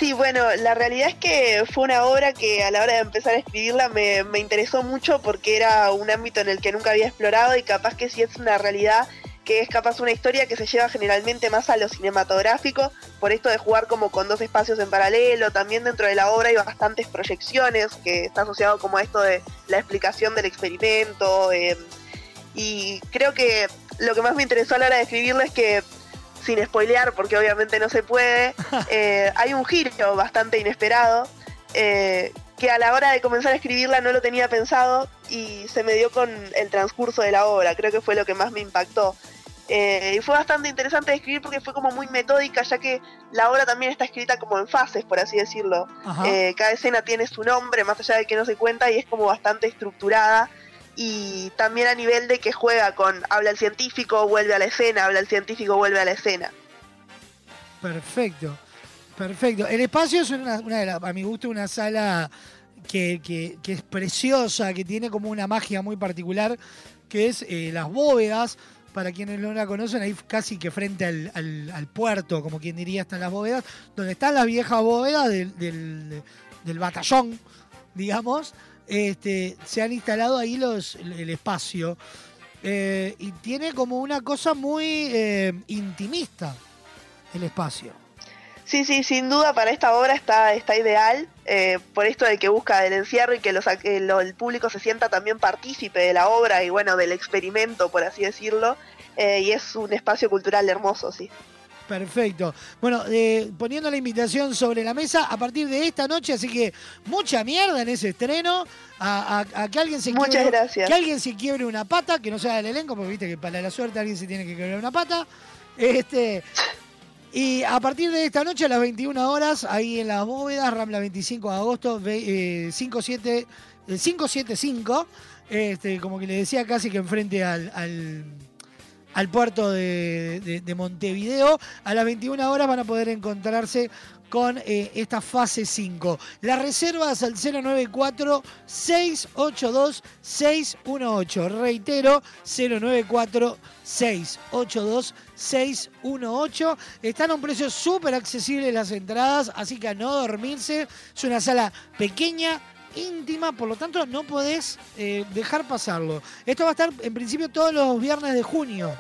Sí, bueno, la realidad es que fue una obra que a la hora de empezar a escribirla me, me interesó mucho porque era un ámbito en el que nunca había explorado y capaz que sí es una realidad que es capaz una historia que se lleva generalmente más a lo cinematográfico, por esto de jugar como con dos espacios en paralelo, también dentro de la obra hay bastantes proyecciones, que está asociado como a esto de la explicación del experimento, eh, y creo que lo que más me interesó a la hora de escribirla es que, sin spoilear, porque obviamente no se puede, eh, hay un giro bastante inesperado, eh, que a la hora de comenzar a escribirla no lo tenía pensado y se me dio con el transcurso de la obra, creo que fue lo que más me impactó. Eh, y fue bastante interesante de escribir porque fue como muy metódica, ya que la obra también está escrita como en fases, por así decirlo. Eh, cada escena tiene su nombre, más allá de que no se cuenta, y es como bastante estructurada. Y también a nivel de que juega con habla el científico, vuelve a la escena, habla el científico, vuelve a la escena. Perfecto, perfecto. El espacio es una, una de las, a mi gusto, una sala que, que- que es preciosa, que tiene como una magia muy particular, que es eh, las bóvedas. Para quienes no la conocen, ahí casi que frente al, al- al puerto, como quien diría, están las bóvedas, donde están las viejas bóvedas del, del- del batallón, digamos. Este, se han instalado ahí los, el espacio. Eh, y tiene como una cosa muy eh, intimista el espacio. Sí, sí, sin duda para esta obra está, está ideal, eh, por esto de que busca del encierro y que eh, el público se sienta también partícipe de la obra y bueno, del experimento, por así decirlo, y es un espacio cultural hermoso, sí. Perfecto. Bueno, eh, poniendo la invitación sobre la mesa a partir de esta noche, así que mucha mierda en ese estreno. A, a- a que alguien se Muchas quiebre, gracias. Que alguien se quiebre una pata, que no sea del elenco, porque viste que para la suerte alguien se tiene que quebrar una pata. Este. Y a partir de esta noche a las 21 horas, ahí en las bóvedas, Rambla 25 de agosto, eh, 57, eh, 575, este, como que le decía casi que enfrente al, al, al puerto de, de- de Montevideo. A las 21 horas van a poder encontrarse con eh, esta fase 5. Las reservas al 094-682-618. Reitero, 094-682-618. Están a un precio súper accesible las entradas, así que a no dormirse. Es una sala pequeña, íntima, por lo tanto no podés eh, dejar pasarlo. Esto va a estar en principio todos los viernes de junio.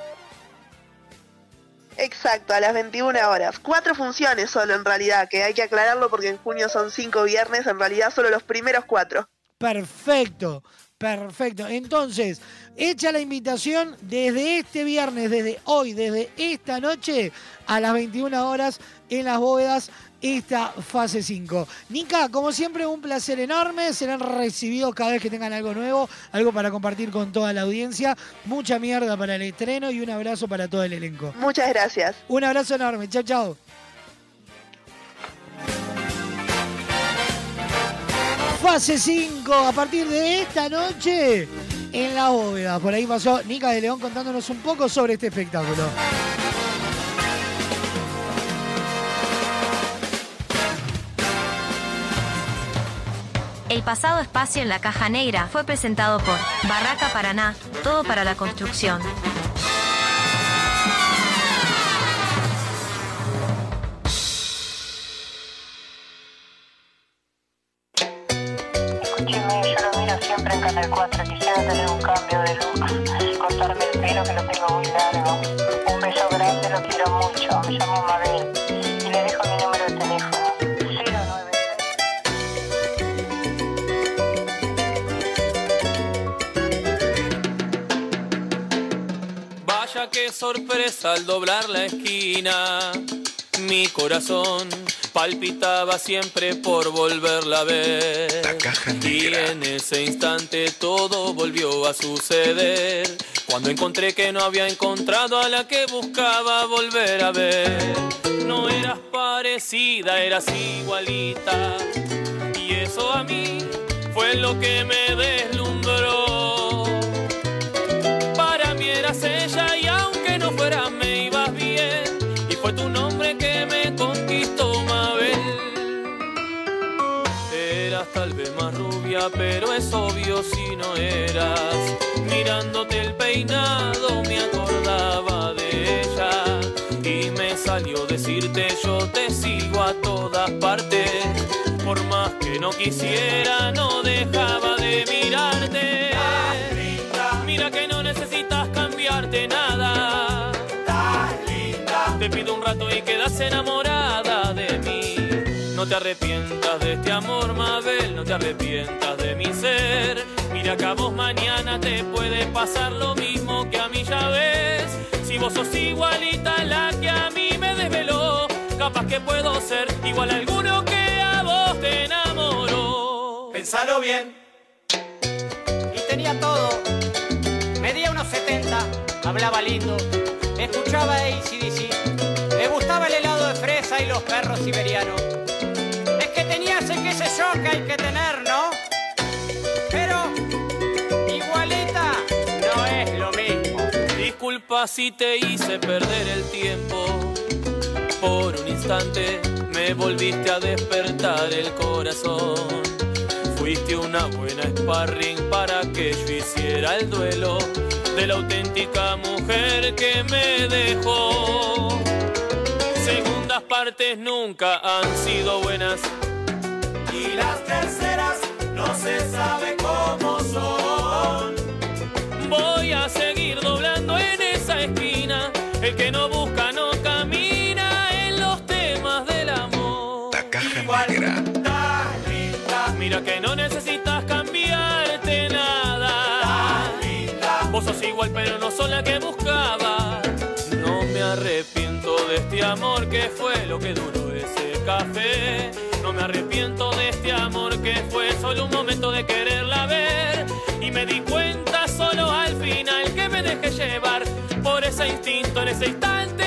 Exacto, a las 21 horas. Cuatro funciones solo en realidad, que hay que aclararlo porque en junio son cinco viernes, en realidad solo los primeros cuatro. Perfecto, perfecto. Entonces, hecha la invitación desde este viernes, desde hoy, desde esta noche, a las 21 horas en las bóvedas, esta fase 5. Nica, como siempre, un placer enorme. Serán recibidos cada vez que tengan algo nuevo, algo para compartir con toda la audiencia. Mucha mierda para el estreno y un abrazo para todo el elenco. Muchas gracias. Un abrazo enorme. Chao, chao. Fase 5, a partir de esta noche en la bóveda. Por ahí pasó Nica de León contándonos un poco sobre este espectáculo. El pasado espacio en la caja negra fue presentado por Barraca Paraná, todo para la construcción. Escúcheme, yo lo miro siempre en Canal 4. Quisiera tener un cambio de look. Cortarme el pelo que lo tengo muy largo. Un beso grande, lo quiero mucho. Me llamo Mabel. Sorpresa al doblar la esquina. Mi corazón palpitaba siempre por volverla a ver. y en ese instante todo volvió a suceder. Cuando encontré que no había encontrado a la que buscaba volver a ver. No eras parecida, eras igualita. Y eso a mí fue lo que me deslumbró. Para mí eras ella y no fuera me ibas bien. Y fue tu nombre que me conquistó, Mabel. Eras tal vez más rubia, pero es obvio si no eras. Mirándote el peinado me acordaba de ella. Y me salió decirte yo te sigo a todas partes. Por más que no quisiera, no dejaba de arrepientas de este amor, Mabel, no te arrepientas de mi ser. Mira que a vos mañana te puede pasar lo mismo que a mí ya ves. Si vos sos igualita a la que a mí me desveló, capaz que puedo ser igual a alguno que a vos te enamoró. Pensalo bien. Y tenía todo. Medía unos 70, hablaba lindo, escuchaba ACDC, le gustaba el helado de fresa y los perros siberianos. Ese que hay que tener, ¿no? Pero igualita no es lo mismo. Disculpa si te hice perder el tiempo. Por un instante me volviste a despertar el corazón. Fuiste una buena sparring para que yo hiciera el duelo de la auténtica mujer que me dejó. Segundas partes nunca han sido buenas. Y las terceras no se sabe cómo son. Voy a seguir doblando en esa esquina. El que no busca no camina en los temas del amor. La caja negra. Mira que no necesitas cambiarte nada. Vos sos igual pero no sos la que buscaba. Este amor que fue lo que duró ese café. No me arrepiento de este amor que fue solo un momento de quererla ver. Y me di cuenta solo al final que me dejé llevar por ese instinto en ese instante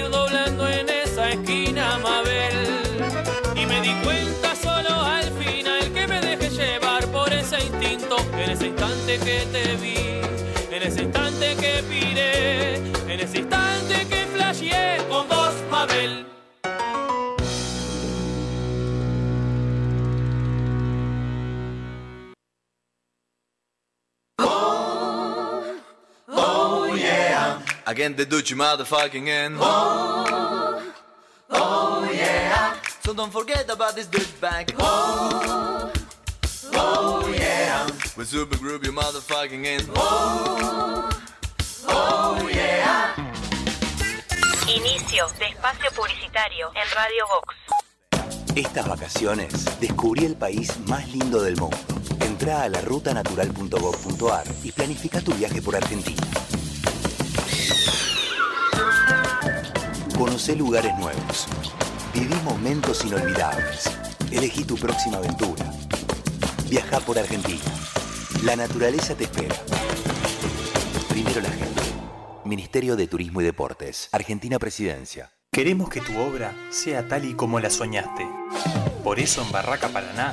doblando en esa esquina, Mabel. Y me di cuenta solo al final que me dejé llevar por ese instinto, en ese instante que te vi, en ese instante que piré, en ese instante que flasheé con vos, Mabel. Again, the Dutch motherfucking end. Oh, oh yeah. So don't forget about this Dutch bag. Oh, oh yeah. With super group, you motherfucking end. Oh, oh yeah. Inicio de espacio publicitario en Radio Vox. Estas vacaciones descubrí el país más lindo del mundo. Entra a la rutanatural.gov.ar y planifica tu viaje por Argentina. Conoce lugares nuevos. Viví momentos inolvidables. Elegí tu próxima aventura. Viaja por Argentina. La naturaleza te espera. Primero la gente. Ministerio de Turismo y Deportes. Argentina Presidencia. Queremos que tu obra sea tal y como la soñaste. Por eso en Barraca Paraná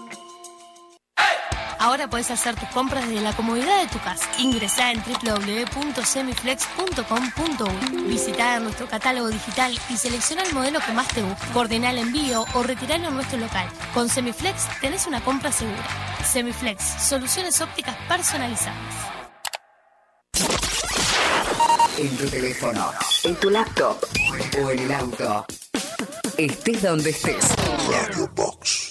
Ahora puedes hacer tus compras desde la comodidad de tu casa. Ingresá en www.semiflex.com.uy. Visitá nuestro catálogo digital y selecciona el modelo que más te guste. Coordina el envío o retiralo en nuestro local. Con Semiflex tenés una compra segura. Semiflex, soluciones ópticas personalizadas. En tu teléfono, en tu laptop o en el auto. Estés donde estés. Radio Box.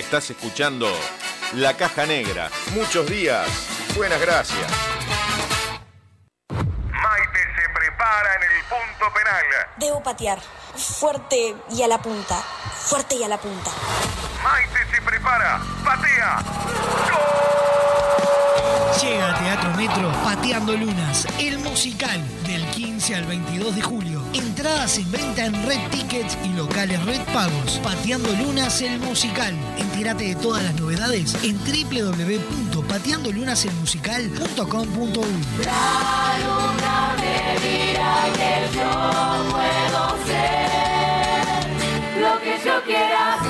Estás escuchando La Caja Negra. Muchos días. Buenas gracias. Maite se prepara en el punto penal. Debo patear. Fuerte y a la punta. Fuerte y a la punta. Maite se prepara. Patea. Llega a Teatro Metro Pateando Lunas, el musical del 15 al 22 de julio. Entradas en venta en Red Tickets y locales Red Pagos. Pateando Lunas, el musical. Entérate de todas las novedades en www.pateandolunaselmusical.com.uy. La luna me dirá que yo puedo ser lo que yo quiera hacer.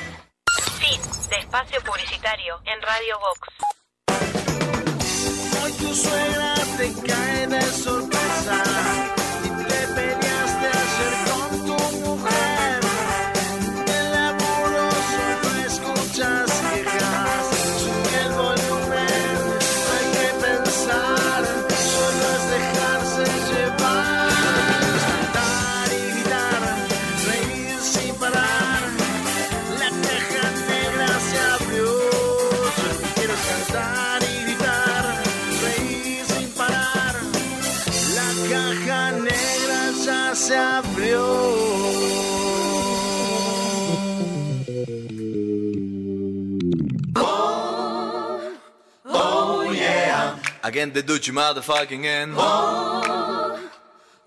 Fin de espacio publicitario en Radio Vox. Again the Dutch motherfucking end. Oh,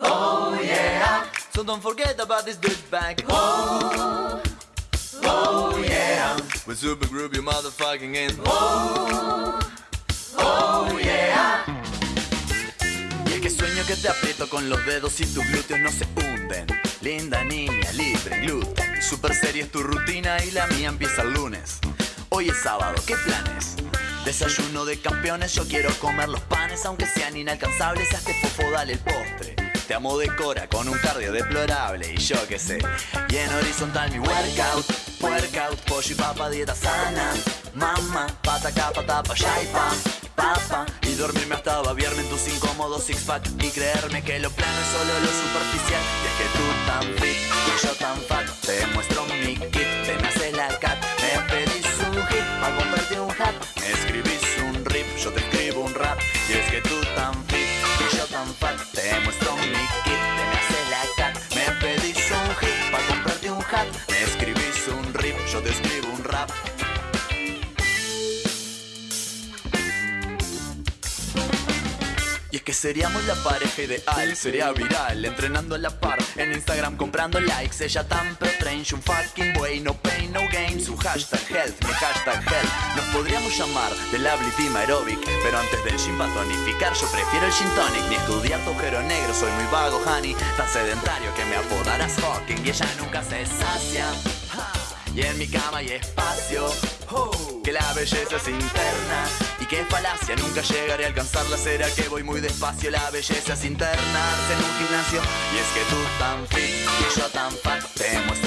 oh yeah. So don't forget about this douchebag. Oh, oh yeah. With super group you motherfucking end. Oh, oh yeah. Y es que sueño que te aprieto con los dedos y tus glúteos no se hunden. Linda niña, libre, gluten. Super seria es tu rutina y la mía empieza el lunes. Hoy es sábado, ¿qué planes? Desayuno de campeones, yo quiero comer los panes, aunque sean inalcanzables, este fofo dale el postre. Te amo de cora con un cardio deplorable y yo qué sé. Y en horizontal mi workout, workout, pollo y papa, dieta sana. Mamá, pata acá, pata pa, papa. Y dormirme hasta babiarme en tus incómodos six pack. Y creerme que lo plano es solo lo superficial. Y es que tú tan fit y yo tan fat. Te muestro mi kit, que seríamos la pareja ideal, sería viral, entrenando a la par, en Instagram comprando likes, ella tan pre-strange, un fucking way, no pain, no gain, su hashtag health, mi hashtag health, nos podríamos llamar The Lovely Team Aerobic, pero antes del gym para tonificar, yo prefiero el gin tonic, ni estudiar tu agujero negro, soy muy vago, honey, tan sedentario que me apodarás Hawking, y ella nunca se sacia. Y en mi cama hay espacio, que la belleza es interna. Y que falacia nunca llegaré a alcanzarla. Será que voy muy despacio, la belleza es internarse en un gimnasio. Y es que tú tan fit y yo tan fat, te muestro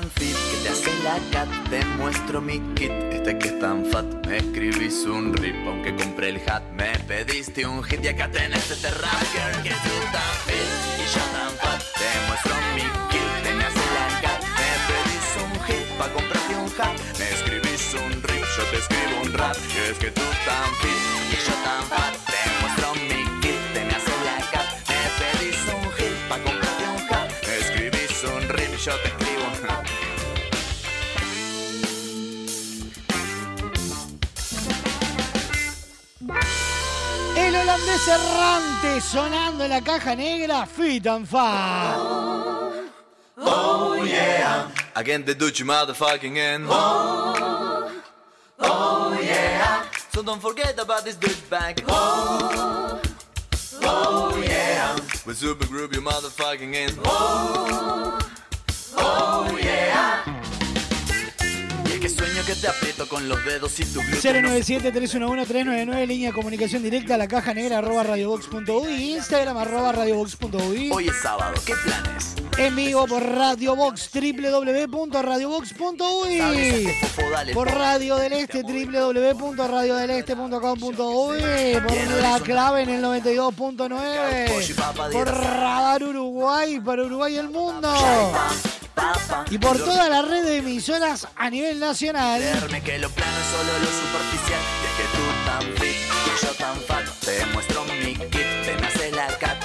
que te hace la cat Te muestro mi kit, este que es tan fat Me escribís un rip. Aunque compré el hat Me pediste un hit. Y acá tenés este rap Girl, que tú tan fit. Y yo tan fat Te muestro mi kit, te me hace la cat Me pedís un hit. Pa' comprarte un hat Me escribís un rip, yo te escribo un rap Y es que tú tan fit. Y yo tan fat Te muestro mi kit, te me hace la cat Me pedís un hit. Pa' comprarte un hat Me escribís un rip. Yo te holandés errante sonando en la caja negra, Fit and Fat. Oh yeah Again the Dutch motherfucking end Oh, oh yeah. So don't forget about this douchebag Oh, oh yeah. With super group you motherfucking end Oh, oh yeah. Que sueño que te aprieto con los dedos y tu glúteo 097-311-399, línea de comunicación directa a la caja negra arroba radiobox.uy, Instagram arroba radiobox.uy. Hoy es sábado, ¿qué planes? En vivo por Radio Box, www.radiobox.uy. Por Radio del Este, www.radiodeleste.com.uy. Por La Clave en el 92.9. Por Radar Uruguay, para Uruguay y el mundo. Y por toda la red de emisoras a nivel nacional. Creerme que lo plano es solo lo superficial Y es que tú tan fit y yo tan fat Te muestro mi kit,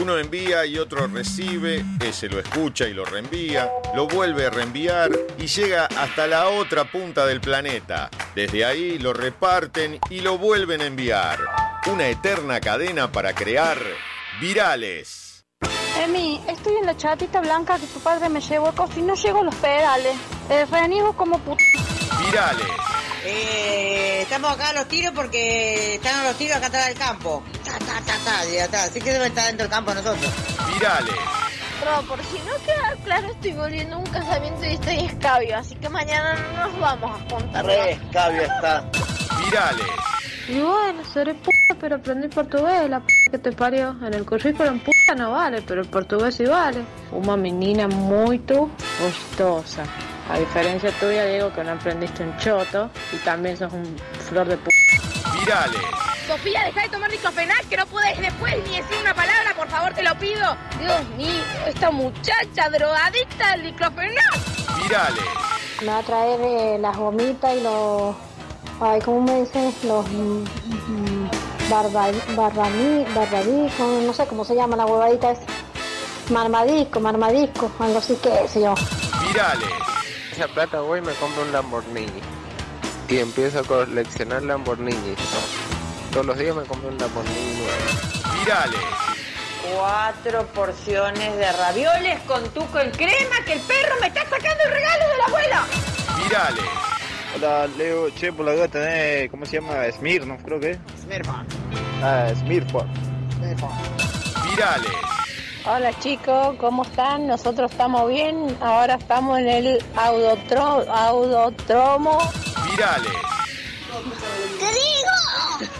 Uno envía y otro recibe, ese lo escucha y lo reenvía, lo vuelve a reenviar y llega hasta la otra punta del planeta. Desde ahí lo reparten y lo vuelven a enviar. Una eterna cadena para crear virales. Emi, estoy en la chatita blanca que tu padre me llevó a y no llego a los pedales. Eh, reniego como puta. Virales. Eh, estamos acá a los tiros porque están a los tiros acá atrás del campo. Ta, ta, ta, ta. Así que deben estar dentro del campo nosotros. Virales. Bro, ¿por qué no das claro, estoy volviendo a un casamiento y estoy escabio, así que mañana no nos vamos a juntar. Re escabio está. Virales. Y bueno, seré puta, pero aprendí portugués, la p que te parió. En el currículum puta no vale, pero el portugués sí vale. Una menina muy gustosa. A diferencia tuya, Diego, que no aprendiste un choto y también sos un flor de puta. Virales. Sofía, deja de tomar diclofenac, que no puedes después ni decir una palabra, por favor, te lo pido. Dios mío, esta muchacha drogadicta del diclofenac. Virales. Me va a traer eh, las gomitas y los... Ay, ¿cómo me dicen? Los... mm, mm, barba, no sé cómo se llama la huevadita esa. Marmadisco, marmadisco, algo así que sé yo. Virales. Esa plata voy y me compro un Lamborghini. Y empiezo a coleccionar Lamborghinis. Todos los días me compro un Lamborghini nuevo. Virales. Cuatro porciones de ravioles con tuco en crema que el perro me está sacando el regalo de la abuela. Virales. Hola, Leo. Che, por la duda tenés, ¿cómo se llama? Smirnoff, creo que es. Ah, Smirnoff. Virales. Hola chicos, ¿cómo están? Nosotros estamos bien. Ahora estamos en el audotro, audotromo. Virales. ¿Qué digo?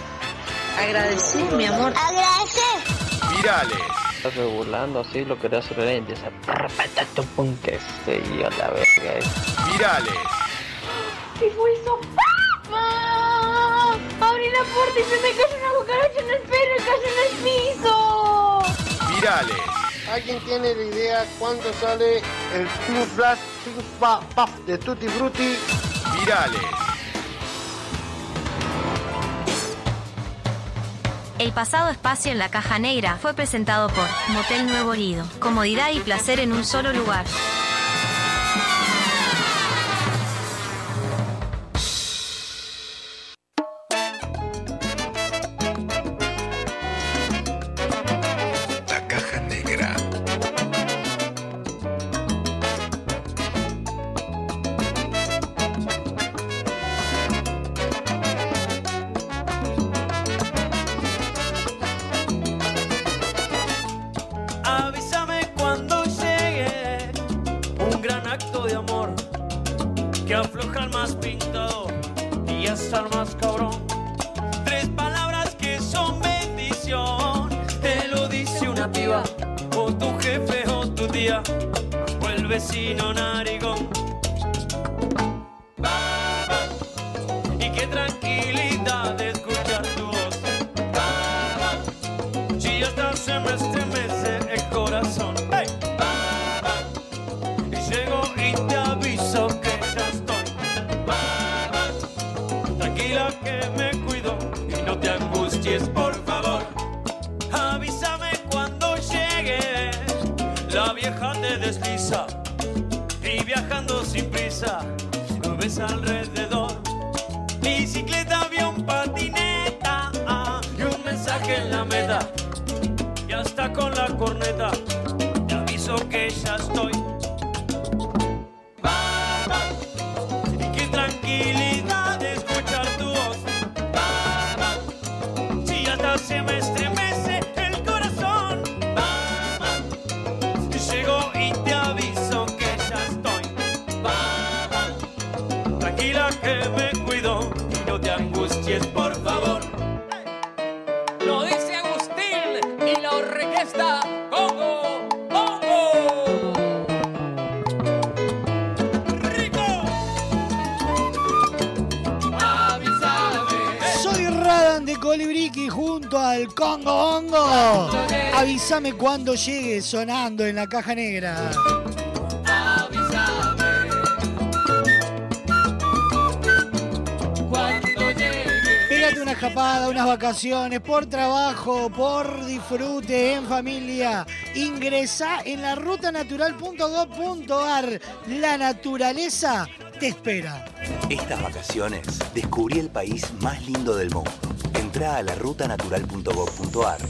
Agradecí, mi amor. Agradecer. Virales. Estás burlando así, lo querés hacer y empieza patato pum que se yo la verga. eh. Virales. ¿Qué fue eso? ¡Papá! Abrí la puerta y se me cayó una cucaracha en el pelo y cayó en el piso. Virales. ¿Alguien tiene la idea cuánto sale el Two Flash Pa- Puff de Tutti Frutti? Virales. El pasado espacio en la caja negra fue presentado por Motel Nuevo Lido. Comodidad y placer en un solo lugar. Avísame cuando llegue sonando en la caja negra. Una escapada, unas vacaciones, por trabajo, por disfrute, en familia. Ingresa en la rutanatural.gov.ar. La naturaleza te espera. Estas vacaciones descubrí el país más lindo del mundo. Entra a la rutanatural.gov.ar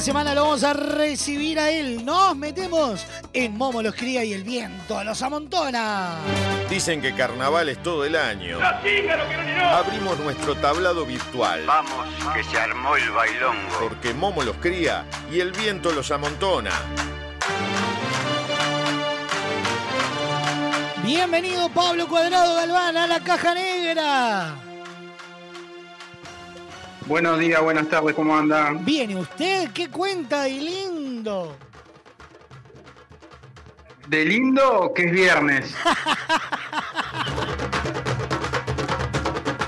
Cada semana lo vamos a recibir a él, nos metemos en Momo los cría y el viento los amontona. Dicen que carnaval es todo el año. Abrimos nuestro tablado virtual. Vamos, que se armó el bailongo. Porque Momo los cría y el viento los amontona. Bienvenido Pablo Cuadrado Galván a la caja negra. Buenos días, buenas tardes, ¿cómo andan? Bien, ¿y usted qué cuenta de lindo? De lindo que es viernes.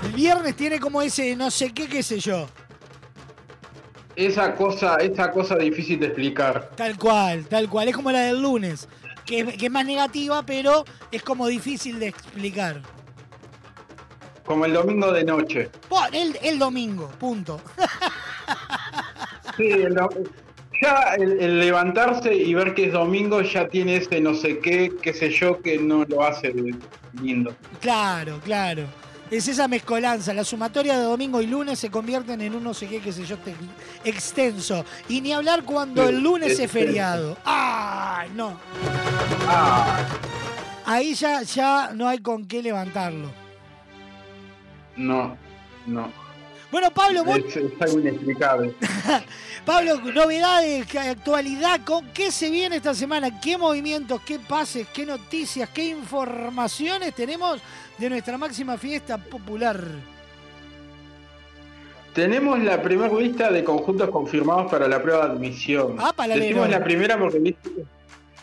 El viernes tiene como ese no sé qué, qué sé yo. Esa cosa, esa cosa difícil de explicar. Tal cual, tal cual. Es como la del lunes, que, que es más negativa, pero es como difícil de explicar. Como el domingo de noche. El, el domingo, punto. Sí, el do- ya el, el levantarse y ver que es domingo ya tiene ese no sé qué, qué sé yo, que no lo hace lindo. Claro, claro. Es esa mezcolanza. La sumatoria de domingo y lunes se convierten en un no sé qué, qué sé yo, te- extenso. Y ni hablar cuando el lunes es feriado. ¡Ay, no! Ah, Ahí ya, ya no hay con qué levantarlo. No, no. Bueno, Pablo, muy- Es, es algo inexplicable. Pablo, novedades, actualidad, ¿con qué se viene esta semana? ¿Qué movimientos, qué pases, qué noticias, qué informaciones tenemos de nuestra máxima fiesta popular? Tenemos la primera lista de conjuntos confirmados para la prueba de admisión. Ah. Decimos la primera porque viste,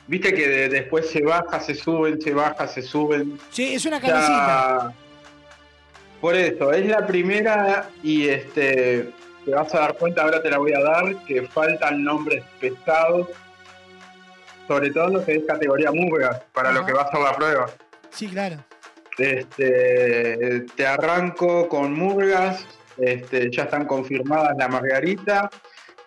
viste que de- después se baja, se suben, se baja, se suben. Sí, es una Ya- cabecita. Por eso, es la primera y este te vas a dar cuenta, ahora te la voy a dar, que faltan nombres pesados, sobre todo en lo que es categoría murga, para lo que vas a la prueba. Sí, claro. Este, te arranco con Murgas, este, ya están confirmadas la Margarita,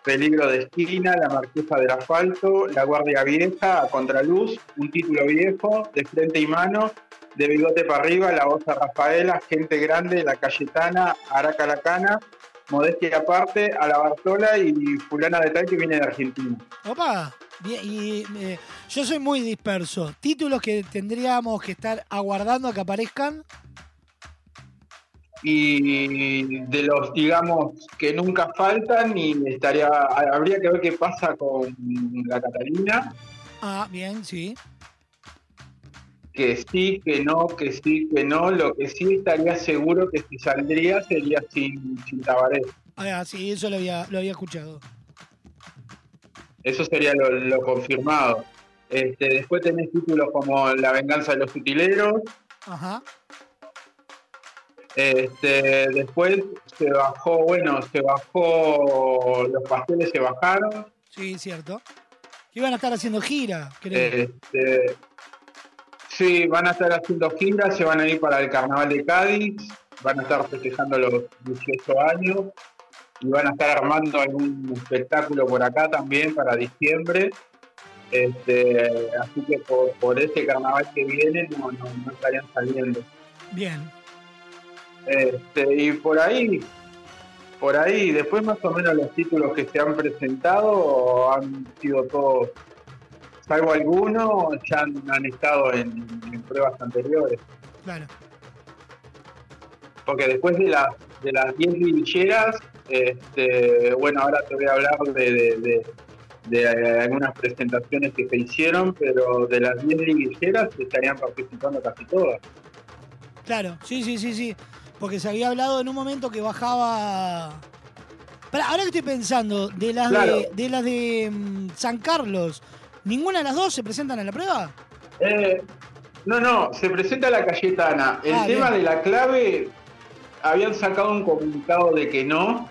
Peligro de Esquina, La Marquesa del Asfalto, La Guardia Vieja, A Contraluz, Un Título Viejo, De Frente y Mano, De Bigote para Arriba, La Osa Rafaela, Gente Grande, La Cayetana, Araca la Cana, Modestia Aparte, A la Bartola y Fulana de Tal que viene de Argentina. Opa, y eh, yo soy muy disperso. Títulos que tendríamos que estar aguardando a que aparezcan. y de los digamos que nunca faltan y estaría habría que ver qué pasa con la Catalina Ah, bien, sí. Que sí que no que sí que no lo que sí estaría seguro que si saldría sería sin, sin Tabaré Ah, sí, eso lo había, lo había escuchado. eso sería lo, lo confirmado este, después tenés títulos como La venganza de los utileros Ajá. Este, después se bajó, bueno, se bajó, los pasteles se bajaron. Sí, cierto. Iban a estar haciendo gira, creo. Este, sí, van a estar haciendo giras, se van a ir para el Carnaval de Cádiz, van a estar festejando los 18 años y van a estar armando algún espectáculo por acá también para diciembre. Este, así que por, por ese carnaval que viene no, no, no estarían saliendo. Bien. Este, y por ahí, por ahí, después más o menos los títulos que se han presentado han sido todos, salvo algunos, ya han, han estado en, en pruebas anteriores. Claro. Porque después de, las de las 10 villeras, este, bueno, ahora te voy a hablar de, de- de- de, algunas presentaciones que se hicieron, pero de las 10 liguilleras estarían participando casi todas. Claro, sí, sí, sí, sí. Porque se había hablado en un momento que bajaba. Pará, ahora que estoy pensando, de las Claro. de, de las de mm, San Carlos, ¿ninguna de las dos se presentan a la prueba? Eh, no, no, se presenta la Cayetana. El Ah, tema bien. de la clave, habían sacado un comunicado de que no,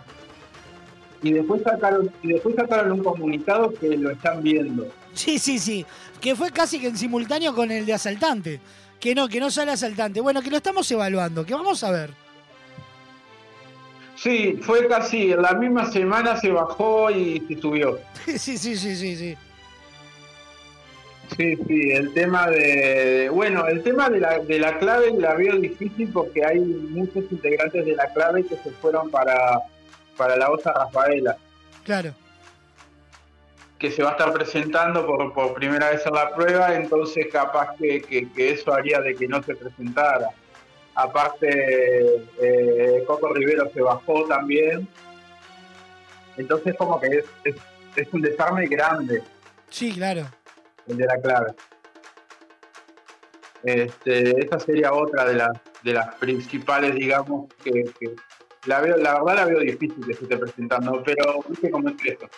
y después sacaron, y después sacaron un comunicado que lo están viendo. Sí, sí, sí. Que fue casi que en simultáneo con el de asaltante. Que no, que no sale asaltante. Bueno, que lo estamos evaluando, que vamos a ver. Sí, fue casi, en la misma semana se bajó y se subió. Sí, sí, sí, sí, sí. Sí, sí, el tema de. Bueno, el tema de la, de la clave la veo difícil porque hay muchos integrantes de la clave que se fueron para, para la OSA Rafaela, Claro. que se va a estar presentando por, por primera vez en la prueba, entonces capaz que, que- que eso haría de que no se presentara. Aparte, eh, Coco Rivero se bajó también, entonces como que es, es, es un desarme grande. Sí, claro. El de la clave. Este, esa sería otra de las de las principales, digamos, que, que la veo, la verdad la veo difícil que se esté presentando, pero viste cómo es esto.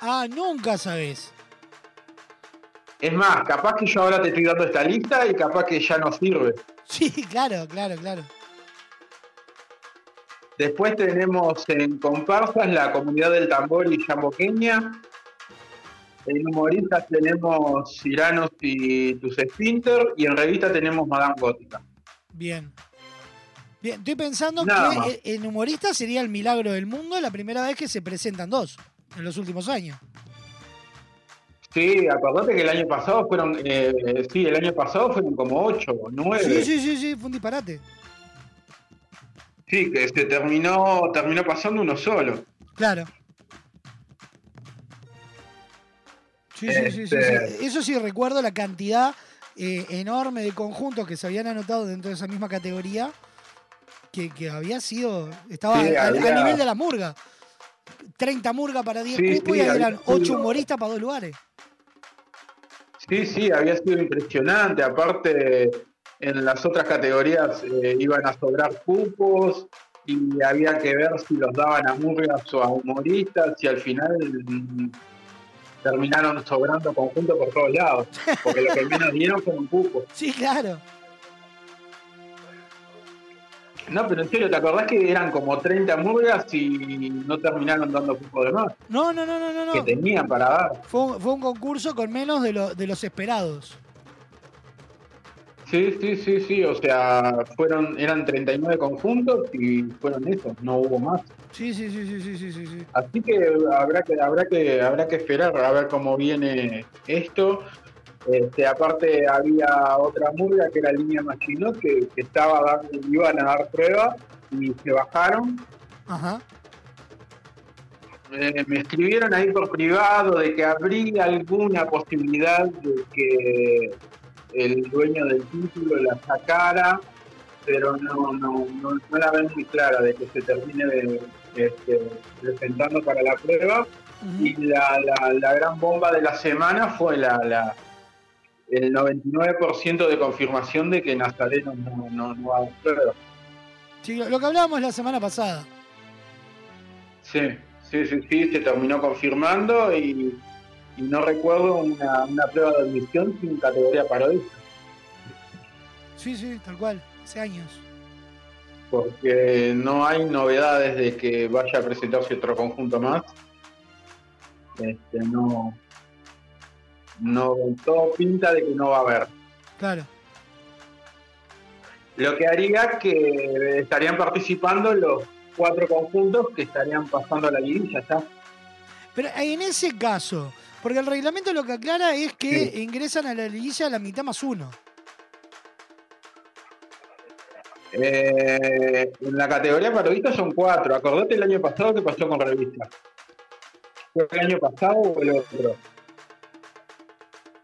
Ah, nunca sabes. Es más, capaz que yo ahora te estoy dando esta lista y capaz que ya no sirve. Sí, claro, claro, claro. Después tenemos en comparsas la comunidad del tambor y Yamboqueña. En humoristas tenemos Ciranos y Tus Spinter. Y en revista tenemos Madame Gótica. Bien. Bien, estoy pensando Nada que más. eh, en humorista sería el milagro del mundo la primera vez que se presentan dos en los últimos años. Sí, acordate que el año pasado fueron, eh, sí, el año pasado fueron como ocho o nueve. Sí, sí, sí, sí, fue un disparate. Sí, que se terminó, terminó pasando uno solo. Claro. Sí, sí, sí, sí, Este- sí. Eso sí recuerdo la cantidad eh, enorme de conjuntos que se habían anotado dentro de esa misma categoría. Que, que había sido. Estaba Sí, al, nivel de la murga. 30 murga para 10 Sí, cupos y había eran sido- 8 humoristas para dos lugares. Sí, sí, había sido impresionante. Aparte, en las otras categorías eh, iban a sobrar cupos y había que ver si los daban a murgas o a humoristas y al final mm, terminaron sobrando conjuntos por todos lados. Porque lo que menos dieron fueron cupos. Sí, claro. No, pero en serio, ¿te acordás que eran como 30 murgas y no terminaron dando cupos de más? No, no, no, no, no. no. Que tenían para dar. Fue, un- fue un concurso con menos de, lo- de los esperados. Sí, sí, sí, sí, o sea, fueron, eran 39 conjuntos y fueron esos, no hubo más. Sí, sí, sí, sí, sí, sí, sí, sí. Así que habrá que, habrá que, habrá que esperar a ver cómo viene esto. Este, aparte había otra murga que era Línea Machinot que, que estaba dando, iban a dar prueba y se bajaron. Ajá. Eh, me escribieron ahí por privado de que habría alguna posibilidad de que el dueño del título la sacara, pero no, no, no, no la ven muy clara de que se termine de, este, presentando para la prueba. Y la, la, la gran bomba de la semana fue la, la el 99% de confirmación de que Nazareno no, no, no va a prueba. Sí, lo, lo que hablábamos la semana pasada. Sí, sí, sí, sí, se terminó confirmando y, y no recuerdo una, una prueba de admisión sin categoría parodista, Sí, sí, tal cual. Hace años. Porque no hay novedades de que vaya a presentarse otro conjunto más. Este, no, no, todo pinta de que no va a haber. Claro. Lo que haría que estarían participando los cuatro conjuntos que estarían pasando a la liguilla, ¿está? Pero en ese caso, porque el reglamento lo que aclara es que ingresan a la liguilla la mitad más uno. Eh, en la categoría parodista son cuatro. Acordate el año pasado que pasó con revista. ¿Fue el año pasado o el otro?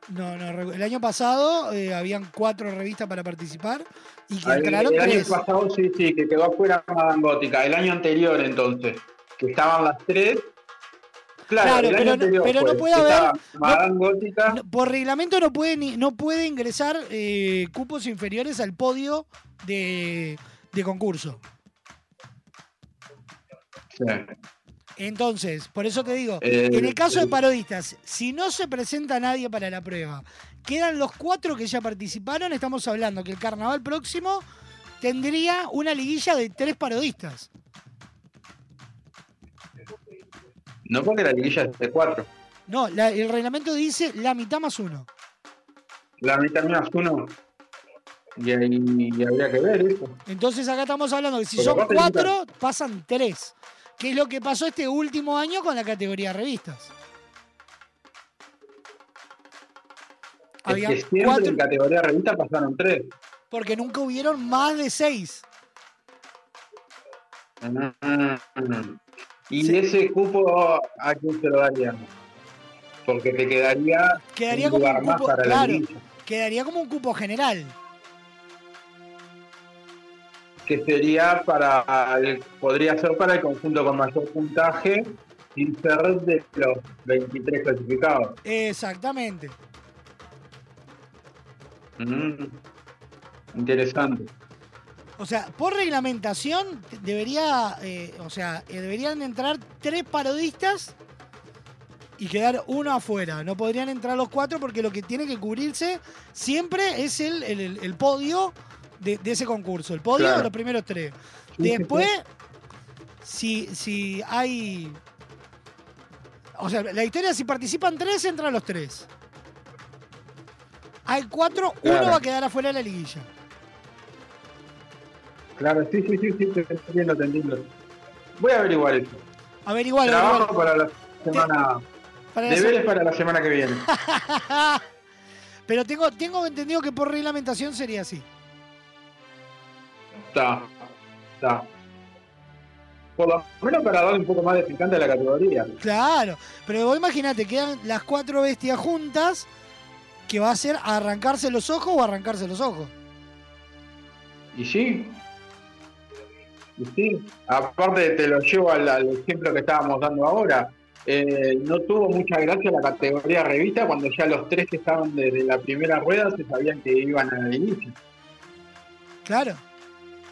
No, no, el año pasado eh, habían cuatro revistas para participar y que Ahí, entraron el año pasado sí, sí, que quedó afuera Madame Gótica. El año anterior entonces, que estaban las tres. Claro, pero no- pero puede haber- no-. Por reglamento no puede, ni, no puede ingresar eh, cupos inferiores al podio de, de concurso. Sí. Entonces, por eso te digo, Eh, en el caso de eh. parodistas, si no se presenta nadie para la prueba, quedan los cuatro que ya participaron, estamos hablando que el carnaval próximo tendría una liguilla de tres parodistas. No porque la liguilla es de cuatro. No, la- el reglamento dice la mitad más uno. La mitad más uno. Y ahí y habría que ver eso. Entonces acá estamos hablando que si son cuatro, pasan tres. Que es lo que pasó este último año con la categoría revistas. Había que siempre cuatro- en categoría revista pasaron tres. Porque nunca hubieron más de seis. Mm. Y ese cupo, ¿a quién se lo daríamos? Porque te quedaría, Quedaría un como lugar un más cupo, para la claro, liguilla, quedaría como un cupo general. que sería para el- podría ser para el conjunto con mayor puntaje sin ser de los 23 clasificados. Exactamente. Mm. Interesante. O sea, por reglamentación debería, eh, o sea, eh, deberían entrar tres parodistas y quedar uno afuera. No podrían entrar los cuatro porque lo que tiene que cubrirse siempre es el, el- podio de, de ese concurso. El podio Claro. de los primeros tres. Después, si, si hay... O sea, la historia, si participan tres, entran los tres. Hay cuatro, uno va a quedar afuera de la liguilla. Claro, sí, sí, sí, sí, te entiendo, te entiendo. Voy a averiguar eso. Averigualo, Trabajo averigualo. para la semana. Para la Deberes se- para la semana que viene. Pero tengo, tengo entendido que por reglamentación sería así. Está, está. Por lo menos para darle un poco más de picante a la categoría. Claro, pero vos imagínate, quedan las cuatro bestias juntas, que va a ser arrancarse los ojos o arrancarse los ojos. Y sí. Sí. Aparte te lo llevo al, al ejemplo que estábamos dando ahora. Eh, no tuvo mucha gracia la categoría revista cuando ya los tres que estaban desde la primera rueda se sabían que iban al inicio. Claro.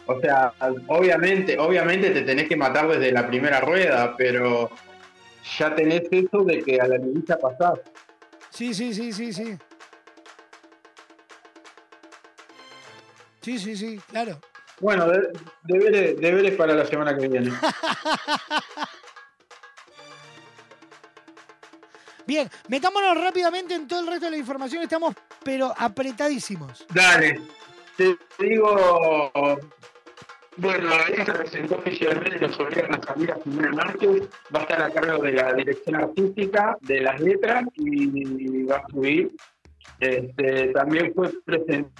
O sea, obviamente, obviamente te tenés que matar desde la primera rueda, pero ya tenés eso de que a la liguilla pasás. Sí, sí, sí, sí, sí. Sí, sí, sí, claro. Bueno, de- deberes, deberes para la semana que viene. Bien, metámonos rápidamente en todo el resto de la información, estamos pero apretadísimos. Dale, te digo. Bueno, la se presentó oficialmente, nos obligan a salir a. Va a estar a cargo de la dirección artística de las letras y va a subir. Este, también fue presentado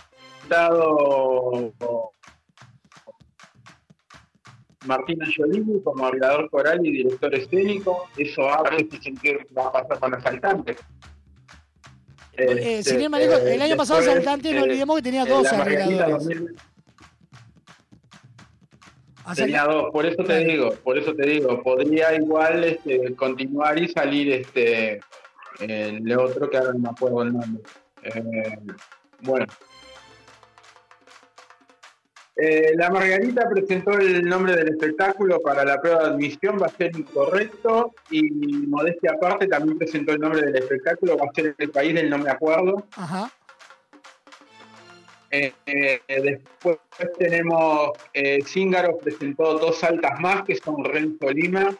Martín Angiolini como hablador coral y director escénico. Eso abre si sentir que va a pasar con asaltantes. Eh, Este, el año pasado después, Saltante, no eh, olvidemos que tenía eh, dos arregladores. 2000 Asal- Tenía dos, por eso te digo, por eso te digo, podría igual este, continuar y salir este el otro que ahora no me acuerdo el nombre. Eh, bueno. Eh, la Margarita presentó el nombre del espectáculo para la prueba de admisión, va a ser incorrecto y modestia aparte también presentó el nombre del espectáculo, va a ser el país del no me acuerdo. Ajá. Eh, eh, después tenemos Zíngaro presentó dos altas más que son Renzo Lima,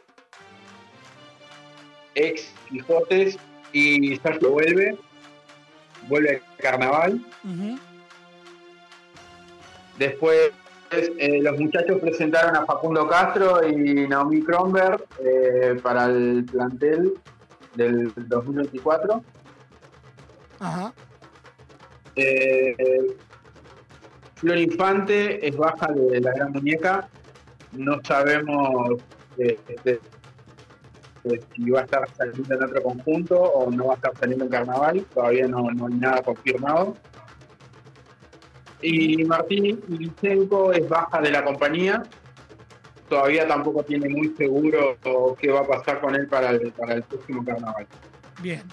ex Quijotes y Sergio Vuelve, vuelve al carnaval. Después eh, los muchachos presentaron a Facundo Castro y Naomi Kronberg eh, para el plantel del 2024. Ajá. Eh, Flor Infante es baja de la gran muñeca. No sabemos eh, este, eh, si va a estar saliendo en otro conjunto o no va a estar saliendo en carnaval. Todavía no, no hay nada confirmado. Y Martín Lichenko es baja de la compañía. Todavía tampoco tiene muy seguro qué va a pasar con él para el, para el próximo carnaval. Bien.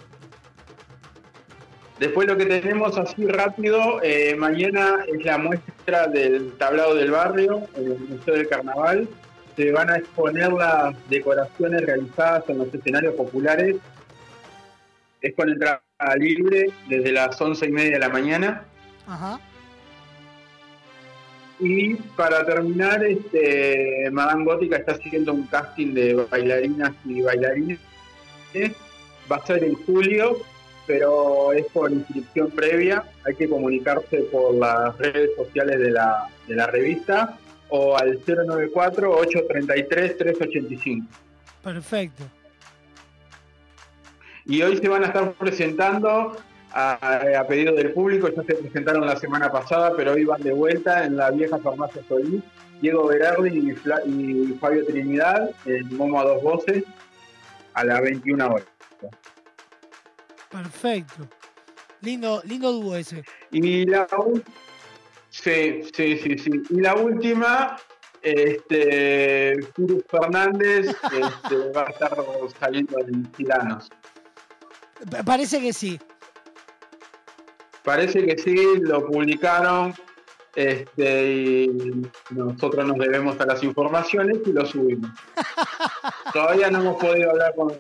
Después lo que tenemos así rápido, eh, mañana es la muestra del tablado del barrio en el Museo del Carnaval. Se van a exponer las decoraciones realizadas en los escenarios populares. Es con entrada libre desde las once y media de la mañana. Ajá. Y para terminar, este, Madame Gótica está haciendo un casting de bailarinas y bailarines. Va a ser en julio, pero es por inscripción previa. Hay que comunicarse por las redes sociales de la, de la revista o al 094-833-385. Perfecto. Y hoy se van a estar presentando a, a pedido del público, ya se presentaron la semana pasada, pero hoy van de vuelta en la vieja farmacia Solís. Diego Berardi y, Fla- y Fabio Trinidad en Momo a dos voces a las 21 horas. Perfecto. Lindo, lindo dúo ese. Y la sí, sí, sí, sí. Y la última, este Cruz Fernández este, va a estar saliendo en Tiranos. Pa- Parece que sí. Parece que sí, lo publicaron. Este, y nosotros nos debemos a las informaciones y lo subimos. Todavía no hemos podido hablar con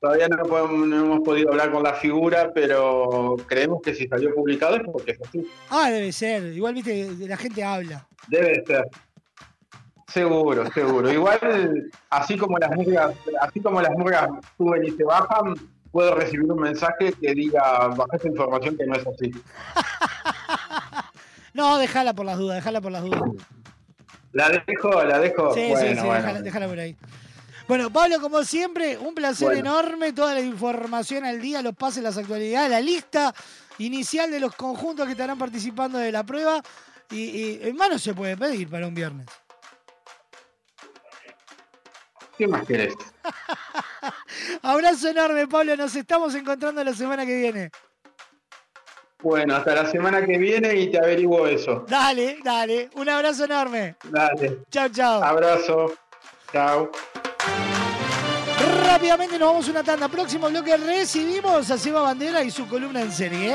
todavía no, podemos- no hemos podido hablar con la figura, pero creemos que si salió publicado es porque es así. Ah, debe ser. Igual, viste, la gente habla. Debe ser. Seguro, seguro. Igual, así como las murgas, así como las murgas suben y se bajan, puedo recibir un mensaje que diga baja esta información que no es así. No, déjala por las dudas, déjala por las dudas. La dejo, la dejo. Sí, bueno, sí, sí, bueno. déjala, déjala por ahí. Bueno, Pablo, como siempre, un placer Bueno. enorme. Toda la información al día, los pases, las actualidades, la lista inicial de los conjuntos que estarán participando de la prueba. Y, y en mano se puede pedir para un viernes. ¿Qué más querés? Abrazo enorme, Pablo. Nos estamos encontrando la semana que viene. Bueno, hasta la semana que viene y te averiguo eso. Dale, dale. Un abrazo enorme. Dale. Chao, chao. Abrazo. Chao. Rápidamente nos vamos a una tanda. Próximo bloque recibimos a Seba Bandera y su columna en serie.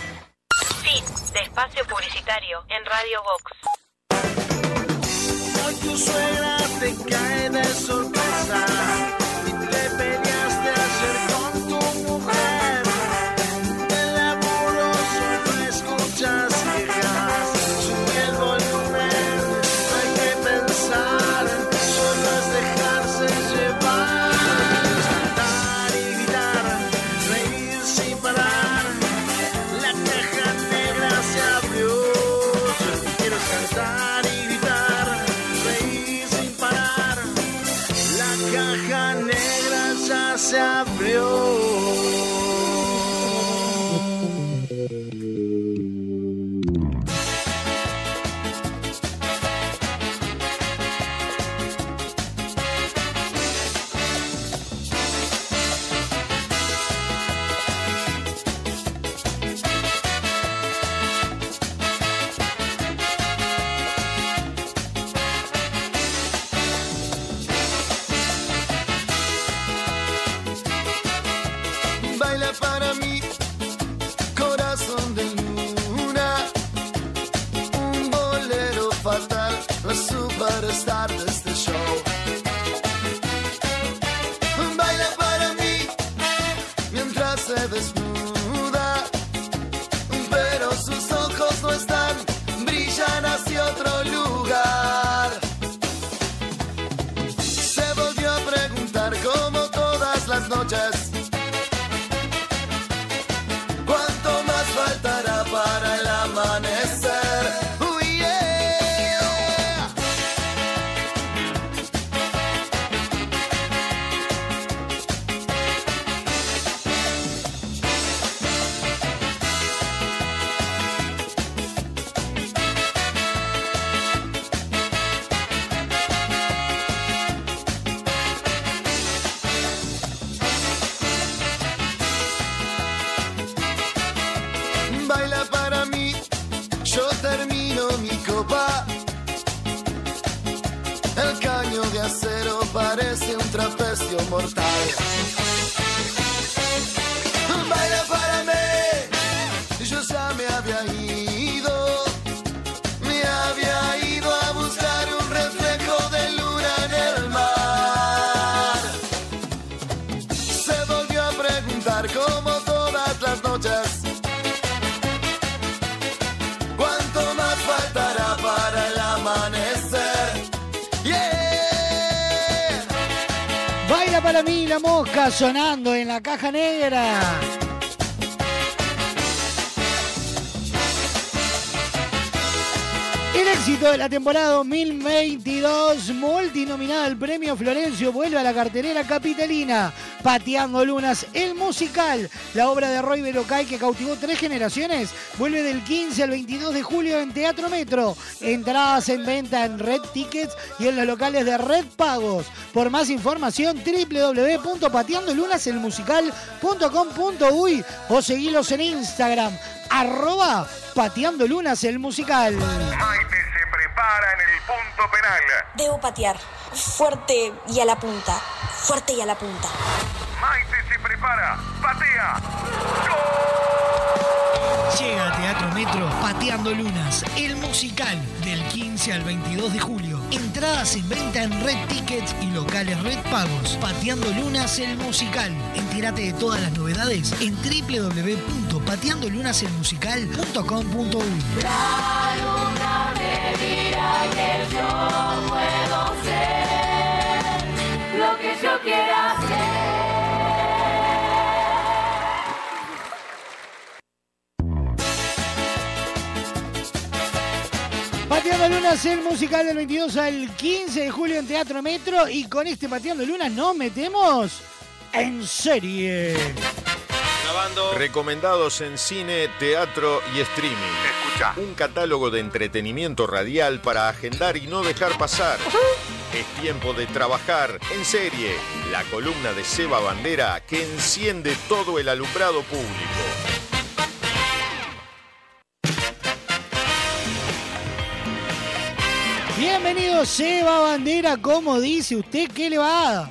Fin de espacio publicitario en Radio Vox. Se abrió. Sonando en la caja negra. El éxito de la temporada 2022, multinominada al premio Florencio, vuelve a la cartelera capitalina. Pateando Lunas, el musical, la obra de Roy Berocay que cautivó tres generaciones, vuelve del 15 al 22 de julio en Teatro Metro. Entradas en venta en Red Tickets y en los locales de Red Pagos. Por más información, www.pateandolunaselmusical.com.uy o seguilos en Instagram, arroba Pateando Lunas el musical. En el punto penal. Debo patear. Fuerte y a la punta. Fuerte y a la punta. Maite se prepara. Patea. Llega a Teatro Metro Pateando Lunas, el musical del 15 al 22 de julio. Entradas en venta en Red Tickets y locales Red Pagos. Pateando Lunas, el musical. Entérate de todas las novedades en www.pateandolunaselmusical.com.uy. La luna me dirá que yo puedo ser lo que yo quiera Pateando Lunas, el musical del 22 al 15 de julio en Teatro Metro. Y con este Pateando Lunas nos metemos en serie. Recomendados en cine, teatro y streaming. Escucha. Un catálogo de entretenimiento radial para agendar y no dejar pasar. Es tiempo de trabajar en serie. La columna de Seba Bandera que enciende todo el alumbrado público. Bienvenido Seba Bandera, ¿cómo dice usted? ¿Qué le va?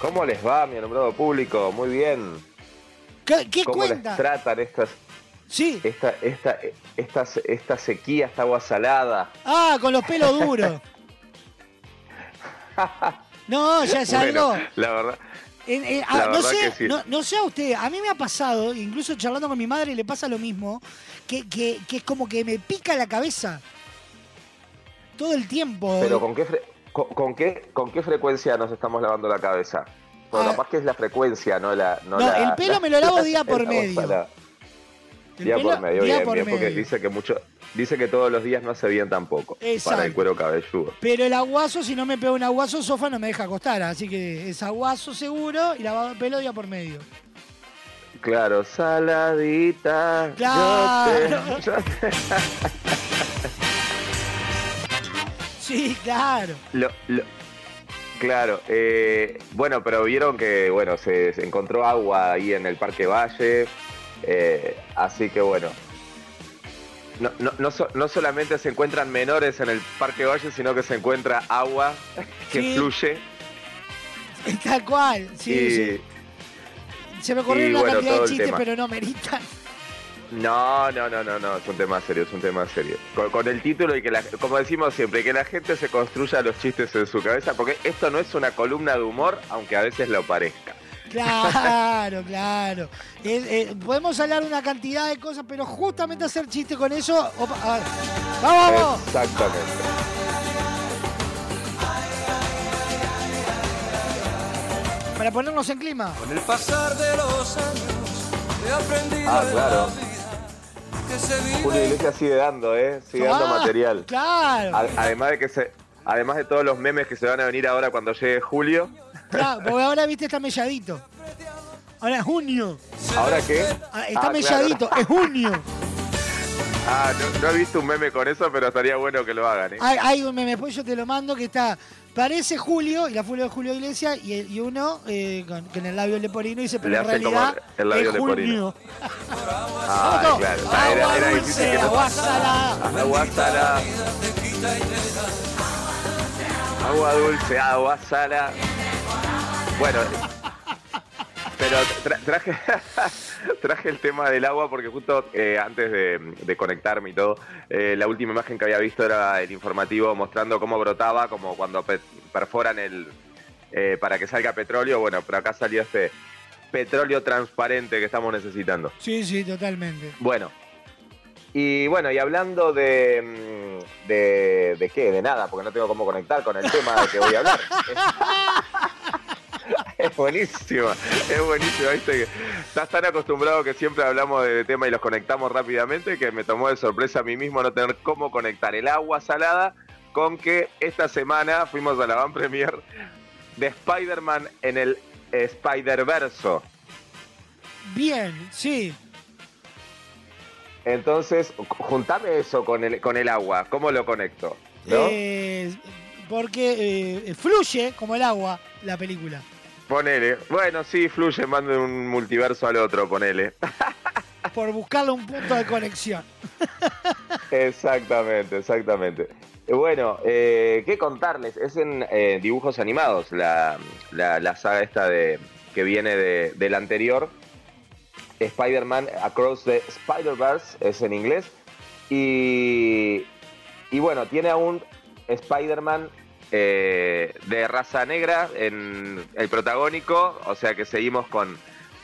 ¿Cómo les va, mi alumbrado público? Muy bien. ¿Qué, qué ¿Cómo cuenta? les tratan estas... Sí. Esta, esta, esta, esta sequía, esta agua salada. Ah, con los pelos duros. No, ya es Bueno, la verdad. En- en- ah, no, sé, que sí. no, no sé a usted, a mí me ha pasado, incluso charlando con mi madre le pasa lo mismo, que, que- que es como que me pica la cabeza todo el tiempo. Pero ¿con qué, fre- con, con qué, ¿con qué frecuencia nos estamos lavando la cabeza? Bueno, capaz que es la frecuencia, no la... No, No, la- el pelo me lo lavo día por medio. Día pelo- por medio, día bien, por bien, porque medio. dice que mucho, dice que todos los días no hace bien tampoco Exacto. para el cuero cabelludo. Pero el aguazo, si no me pego un aguazo, sofá no me deja acostar. Así que es aguazo seguro y lavado de pelo día por medio. Claro, saladita. yo Claro. te- yo te- Sí, claro. Lo- lo- claro, eh, bueno, pero vieron que bueno se, se encontró agua ahí en el Parque Valle, eh, así que bueno. No, no, no, so- no solamente se encuentran menores en el Parque Valle, sino que se encuentra agua que Sí. fluye. Tal cual. Sí, y, sí. Se me ocurrieron una bueno, cantidad de chistes, pero no meritan. No, no, no, no, no, es un tema serio, es un tema serio. Con, con el título y que, la- como decimos siempre, que la gente se construya los chistes en su cabeza, porque esto no es una columna de humor, aunque a veces lo parezca. Claro, claro. Eh, podemos hablar una cantidad de cosas, pero justamente hacer chiste con eso. opa, a ver. ¡Vamos, vamos! Exactamente. Para ponernos en clima. Con el pasar de los años Ah, claro. Julio Iglesias sigue dando, ¿eh? Sigue dando Ah, material. Claro, además de que se, además de todos los memes que se van a venir ahora cuando llegue Julio. claro, porque ahora viste está melladito. Ahora es junio. ¿Ahora qué? Ah, está Ah, melladito, claro. es junio. Ah, no, no he visto un meme con eso, pero estaría bueno que lo hagan, ¿eh? Hay, hay un meme, después yo te lo mando que está Parece Julio, y la Julio de Julio Iglesias, y, y uno eh, con, con el labio leporino dice, pero Le en realidad el labio es leporino. Julio. Ah, Otto, claro. Ah, Era, agua era dulce, difícil no- agua salada. Agua salada. Agua dulce, agua sala. Bueno, pero tra- traje, traje el tema del agua porque justo eh, antes de, de conectarme y todo, eh, la última imagen que había visto era el informativo mostrando cómo brotaba, como cuando pe- perforan el eh, para que salga petróleo. Bueno, pero acá salió este petróleo transparente que estamos necesitando. Sí, sí, totalmente. Bueno, y bueno, y hablando de, mm, de. ¿De qué? De nada, porque no tengo cómo conectar con el tema de que voy a hablar. Es buenísima, es buenísima, viste estás tan acostumbrado que siempre hablamos de tema y los conectamos rápidamente que me tomó de sorpresa a mí mismo no tener cómo conectar el agua salada con que esta semana fuimos a la van premier de Spider-Man en el Spider-Verso. Bien, sí. Entonces, juntame eso con el, con el agua, ¿cómo lo conecto? ¿No? Eh, porque eh, fluye como el agua la película. Ponele. Bueno, sí, fluye, mando de un multiverso al otro, ponele. Por buscarle un punto de conexión. exactamente, exactamente. Eh, Bueno, eh, ¿qué contarles? Es en eh, dibujos animados la, la- la saga esta de que viene de- del anterior. Spider-Man Across the Spider-Verse es en inglés. Y, y bueno, tiene a un Spider-Man eh, de raza negra en el protagónico, o sea que seguimos con,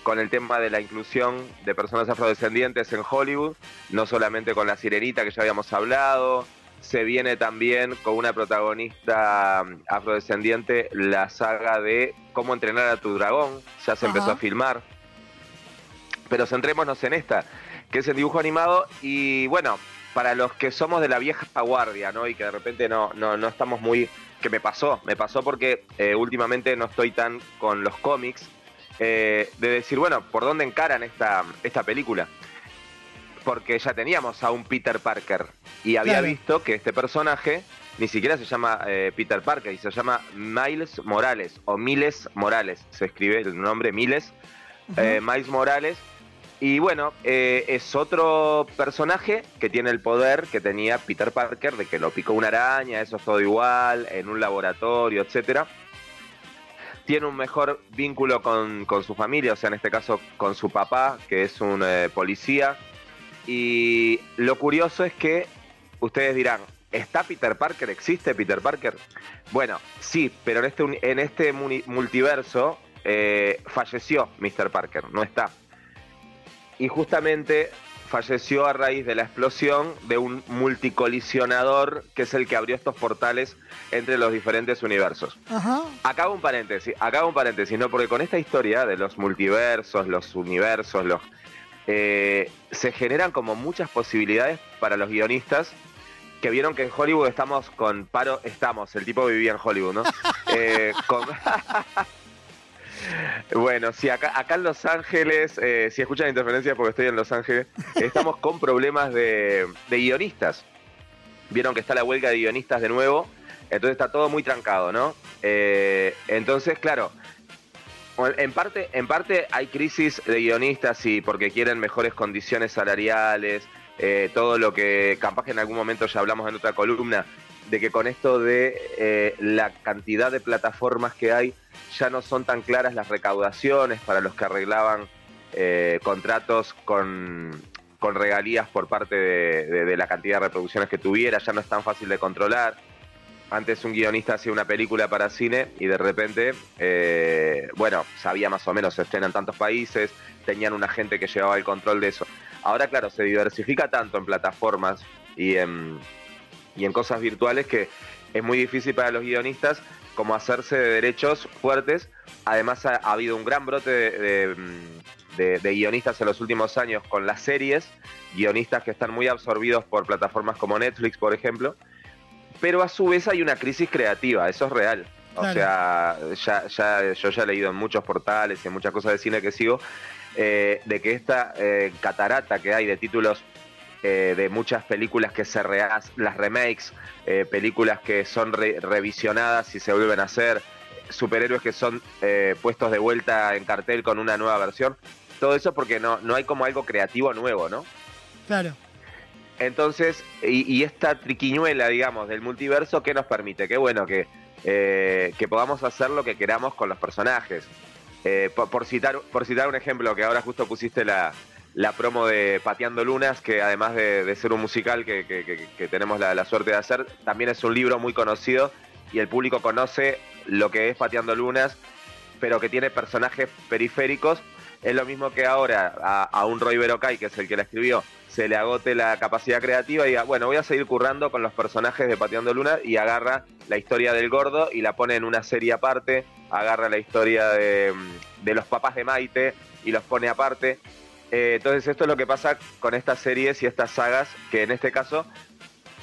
con el tema de la inclusión de personas afrodescendientes en Hollywood, no solamente con la sirenita que ya habíamos hablado, se viene también con una protagonista mm, afrodescendiente la saga de cómo entrenar a tu dragón, ya se empezó a filmar, pero centrémonos en esta, que es el dibujo animado y bueno, para los que somos de la vieja guardia, ¿no? Y que de repente no, no, no estamos muy... que me pasó, me pasó porque eh, últimamente no estoy tan con los cómics, eh, de decir, bueno, ¿por dónde encaran esta, esta película? Porque ya teníamos a un Peter Parker y había Claro. visto que este personaje ni siquiera se llama eh, Peter Parker y se llama Miles Morales o Miles Morales, se escribe el nombre Miles, Miles Morales. Y bueno, eh, es otro personaje que tiene el poder que tenía Peter Parker, de que lo picó una araña, eso es todo igual, en un laboratorio, etcétera. Tiene un mejor vínculo con, con su familia, o sea, en este caso con su papá, que es un eh, policía. Y lo curioso es que ustedes dirán, ¿está Peter Parker? ¿Existe Peter Parker? Bueno, sí, pero en este, en este multiverso eh, falleció Mr. Parker, no está y justamente falleció a raíz de la explosión de un multicolisionador que es el que abrió estos portales entre los diferentes universos. Ajá. Acá un paréntesis, acá un paréntesis, ¿no? Porque con esta historia de los multiversos, los universos, los eh, se generan como muchas posibilidades para los guionistas que vieron que en Hollywood estamos con paro, estamos, el tipo vivía en Hollywood, ¿no? Eh, con- Bueno, sí, acá, acá en Los Ángeles, eh, si escuchan interferencias porque estoy en Los Ángeles, estamos con problemas de, de guionistas. Vieron que está la huelga de guionistas de nuevo, entonces está todo muy trancado, ¿no? Eh, entonces, claro, en parte, en parte hay crisis de guionistas y porque quieren mejores condiciones salariales, eh, todo lo que capaz que en algún momento ya hablamos en otra columna, de que con esto de eh, la cantidad de plataformas que hay, ya no son tan claras las recaudaciones para los que arreglaban eh, contratos con, con regalías por parte de, la cantidad de reproducciones que tuviera, ya no es tan fácil de controlar. Antes un guionista hacía una película para cine y de repente, eh, bueno, sabía más o menos, se estrena en tantos países, tenían una gente que llevaba el control de eso. Ahora, claro, se diversifica tanto en plataformas y en, y en cosas virtuales que es muy difícil para los guionistas como hacerse de derechos fuertes. Además ha, ha habido un gran brote de, de, mm, de- de guionistas en los últimos años con las series, guionistas que están muy absorbidos por plataformas como Netflix, por ejemplo, pero a su vez hay una crisis creativa, eso es real. O Claro. sea, ya, ya, yo ya he leído en muchos portales y en muchas cosas de cine que sigo, eh, de que esta eh, catarata que hay de títulos eh, de muchas películas que se rehacen, las remakes, eh, películas que son re- revisionadas y se vuelven a hacer, superhéroes que son eh, puestos de vuelta en cartel con una nueva versión. Todo eso porque no, no hay como algo creativo nuevo, ¿no? Claro. Entonces, y, y esta triquiñuela, digamos, del multiverso, ¿qué nos permite? Qué bueno que, eh, que podamos hacer lo que queramos con los personajes. Eh, por, por citar, por citar un ejemplo, que ahora justo pusiste la, la promo de Pateando Lunas, que además de, ser un musical que, que- que- que tenemos la, suerte de hacer, también es un libro muy conocido y el público conoce lo que es Pateando Lunas, pero que tiene personajes periféricos. Es lo mismo que ahora a, un Roy Berocay, que es el que la escribió, se le agote la capacidad creativa y diga, bueno, voy a seguir currando con los personajes de Pateando Luna y agarra la historia del gordo y la pone en una serie aparte, agarra la historia de, de los papás de Maite y los pone aparte. Eh, entonces esto es lo que pasa con estas series y estas sagas, que en este caso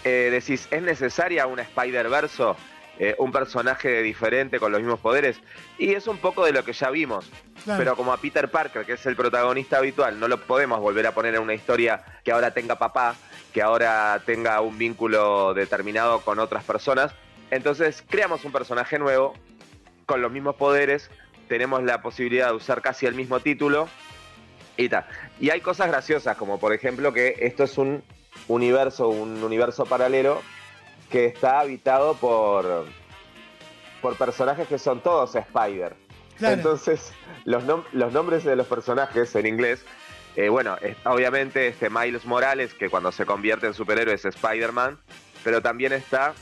eh, decís, ¿es necesaria una Spider-Verso? Eh, un personaje diferente con los mismos poderes. Y es un poco de lo que ya vimos. Claro. Pero como a Peter Parker, que es el protagonista habitual, no lo podemos volver a poner en una historia que ahora tenga papá, que ahora tenga un vínculo determinado con otras personas. Entonces creamos un personaje nuevo, con los mismos poderes, tenemos la posibilidad de usar casi el mismo título y tal. Y hay cosas graciosas, como por ejemplo que esto es un universo, un universo paralelo que está habitado por, por personajes que son todos Spider. Claro. Entonces, los, nom- los nombres de los personajes en inglés, eh, bueno, es- obviamente este Miles Morales, que cuando se convierte en superhéroe es Spider-Man, pero también está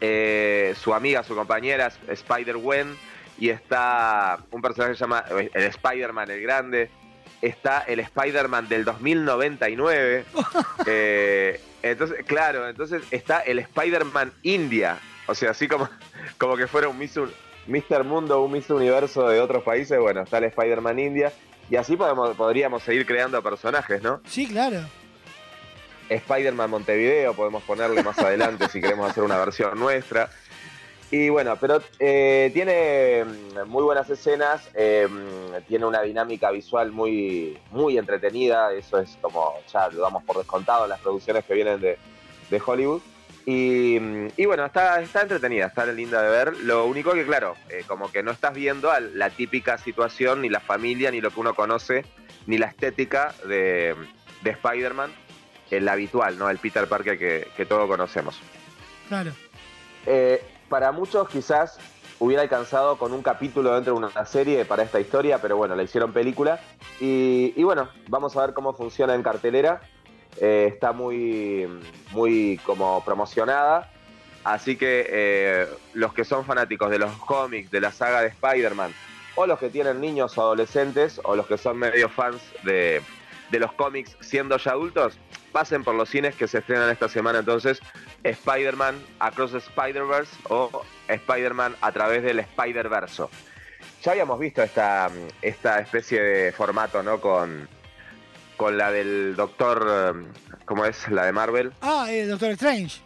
eh, su amiga, su compañera, Spider-Gwen, y está un personaje que se llama eh, el Spider-Man el Grande, está el Spider-Man del 2099, eh, entonces, claro, entonces está el Spider-Man India, o sea, así como, como que fuera un Miss, Mr. Mundo, un Miss Universo de otros países, bueno, está el Spider-Man India, y así podemos, podríamos seguir creando personajes, ¿no? Sí, claro. Spider-Man Montevideo, podemos ponerle más adelante si queremos hacer una versión nuestra. Y bueno, pero eh, tiene mm, muy buenas escenas, eh, mm, tiene una dinámica visual muy, muy entretenida, eso es como, ya lo damos por descontado, las producciones que vienen de, de Hollywood. Y, mm, y bueno, está, está entretenida, está linda de ver. Lo único que, claro, eh, como que no estás viendo a la típica situación, ni la familia, ni lo que uno conoce, ni la estética de, de Spider-Man, el habitual, ¿no? El Peter Parker que, que todos conocemos. Claro. Eh, para muchos quizás hubiera alcanzado con un capítulo dentro de una serie para esta historia, pero bueno, la hicieron película. Y, bueno, vamos a ver cómo funciona en cartelera. Eh, está muy, muy como promocionada. Así que eh, los que son fanáticos de los cómics, de la saga de Spider-Man, o los que tienen niños o adolescentes, o los que son medio fans de, de los cómics siendo ya adultos, pasen por los cines que se estrenan esta semana entonces Spider-Man Across the Spider-Verse o Spider-Man a través del Spider-Verso. Ya habíamos visto esta, esta especie de formato, ¿no? Con, con la del Doctor, ¿cómo es? La de Marvel. Ah, eh, Doctor Strange.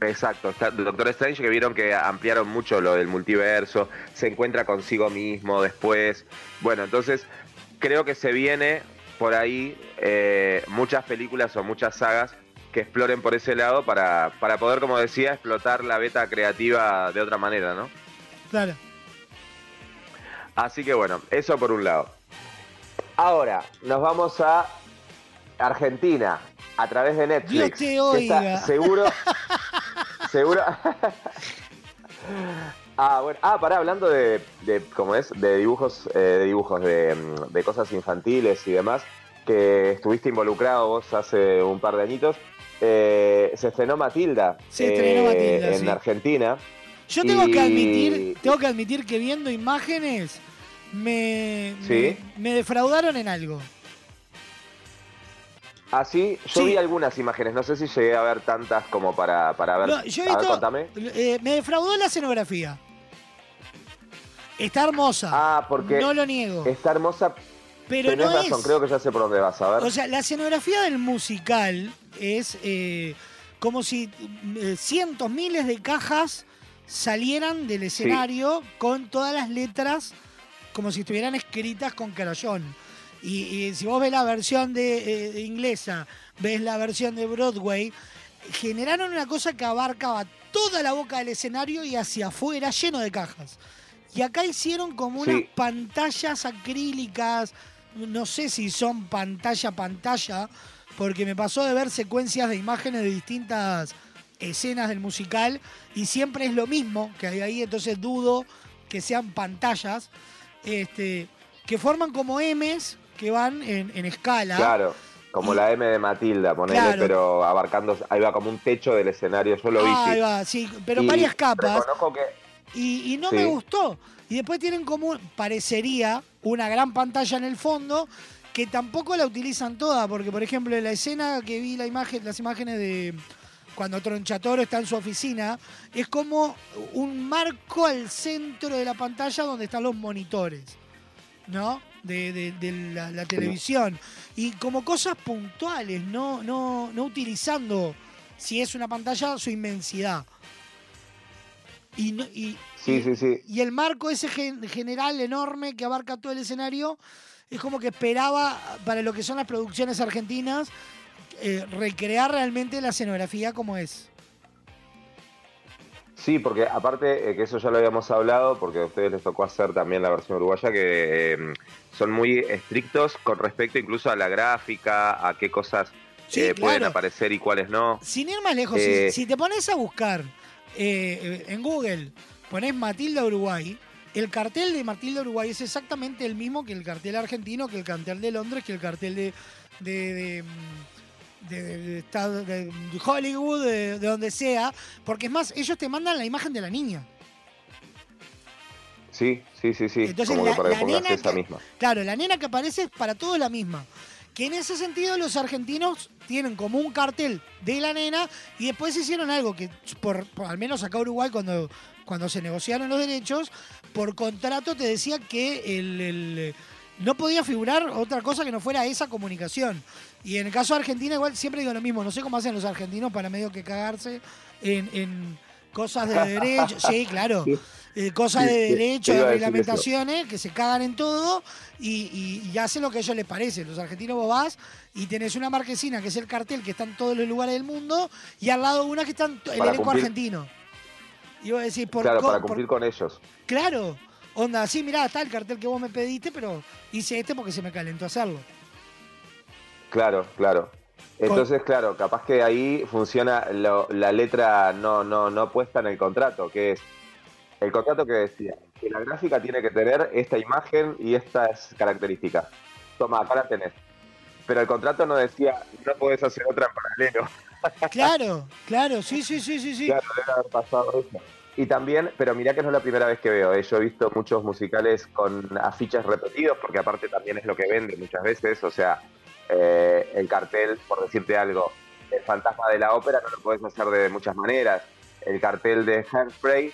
Exacto, está Doctor Strange que vieron que ampliaron mucho lo del multiverso, se encuentra consigo mismo después. Bueno, entonces creo que se viene por ahí eh, muchas películas o muchas sagas que exploren por ese lado para, para poder, como decía, explotar la beta creativa de otra manera, ¿no? Claro. Así que bueno, eso por un lado. Ahora, nos vamos a Argentina a través de Netflix. Dios te que está oiga. seguro. seguro. Ah, bueno. Ah, pará, hablando de, de ¿cómo es? De dibujos, eh, de dibujos, de, mm, de cosas infantiles y demás, que estuviste involucrado vos hace un par de añitos. eh, se estrenó Matilda. Se estrenó eh, Matilda, En sí. Argentina. Yo tengo Y- que admitir, tengo que admitir que viendo imágenes me, Sí. me, me defraudaron en algo. Así, yo Sí. vi algunas imágenes, no sé si llegué a ver tantas como para, para ver. No, yo he a ver, visto- contame. eh, me defraudó la escenografía. Está hermosa. Ah, porque No lo niego. está hermosa. Pero Tenés no razón, es- creo que ya sé por dónde vas a ver. O sea, la escenografía del musical es eh, como si eh, cientos, miles de cajas salieran del escenario con todas las letras como si estuvieran escritas con carayón. Y, y si vos ves la versión de, eh, inglesa, ves la versión de Broadway, generaron una cosa que abarcaba toda la boca del escenario y hacia afuera, lleno de cajas. Y acá hicieron como unas pantallas acrílicas, no sé si son pantalla pantalla, porque me pasó de ver secuencias de imágenes de distintas escenas del musical y siempre es lo mismo que hay ahí, entonces dudo que sean pantallas este, que forman como M's que van en, en escala. Claro, como la M de Matilda, ponele, Claro. pero abarcando, ahí va como un techo del escenario, yo lo vi. Ahí sí. va, sí, pero Y varias capas. reconozco que Y, y no Sí. me gustó. Y después tienen como, parecería, una gran pantalla en el fondo, que tampoco la utilizan toda, porque por ejemplo en la escena que vi la imagen, las imágenes de cuando Tronchatoro está en su oficina, es como un marco al centro de la pantalla donde están los monitores, ¿no? De, de- de la, la televisión. Y como cosas puntuales, no, no, no utilizando, si es una pantalla, su inmensidad. Y, no- y, Sí, sí, sí. y el marco ese gen- general enorme que abarca todo el escenario es como que esperaba para lo que son las producciones argentinas eh, recrear realmente la escenografía como es. Sí, porque aparte eh, que eso ya lo habíamos hablado, porque a ustedes les tocó hacer también la versión uruguaya, que eh, son muy estrictos con respecto incluso a la gráfica, a qué cosas Sí, pueden aparecer y cuáles no. Sin ir más lejos, si- si, te pones a buscar eh, en Google, pones Matilda Uruguay, el cartel de Matilda Uruguay es exactamente el mismo que el cartel argentino, que el cartel de Londres, que el cartel de, de, de, mm, de- Hollywood, de, de donde sea, porque es más, ellos te mandan la imagen de la niña. Sí, sí, sí, sí. Entonces, como la- que para que la pongas nena esa que- misma. Claro, la nena que aparece es para todos la misma. Que en ese sentido los argentinos tienen como un cartel de la nena y después hicieron algo que, por, por- al menos acá Uruguay, cuando, cuando se negociaron los derechos, por contrato te decía que el, el- no podía figurar otra cosa que no fuera esa comunicación. Y en el caso de Argentina, igual siempre digo lo mismo, no sé cómo hacen los argentinos para medio que cagarse en, en cosas de derecho. Sí, claro. Eh, cosas de sí, derecho, te iba de reglamentaciones, que se cagan en todo y, y- y hacen lo que a ellos les parece. Los argentinos vos vas y tenés una marquesina que es el cartel que está en todos los lugares del mundo y al lado una que está en el elenco argentino. Y vos decís, por, claro, para por- cumplir con ellos. Claro, onda, sí, mirá, está el cartel que vos me pediste, pero hice este porque se me calentó hacerlo. Claro, claro. Entonces, claro, capaz que ahí funciona lo- la letra no, no, no puesta en el contrato, que es el contrato que decía que la gráfica tiene que tener esta imagen y estas características. Toma, acá la tenés. Pero el contrato no decía, no podés hacer otra en paralelo. Claro, claro, sí, sí, sí, sí, sí. Claro, debe haber pasado eso. Y también, pero mirá que no es la primera vez que veo, ¿eh? yo he visto muchos musicales con afiches repetidos, porque aparte también es lo que vende muchas veces, o sea, eh, el cartel, por decirte algo, el fantasma de la ópera no lo puedes hacer de muchas maneras. El cartel de Hairspray,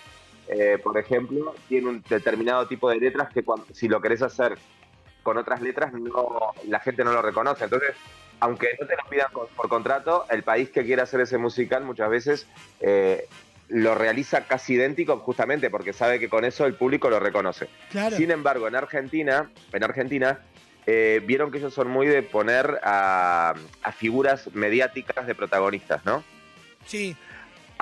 eh, por ejemplo, tiene un determinado tipo de letras que cuando, si lo querés hacer con otras letras, no, la gente no lo reconoce. Entonces, aunque no te lo pidan por contrato, el país que quiere hacer ese musical muchas veces eh, lo realiza casi idéntico justamente porque sabe que con eso el público lo reconoce. Claro. Sin embargo, en Argentina, en Argentina, eh, vieron que ellos son muy de poner a, a figuras mediáticas de protagonistas, ¿no? Sí.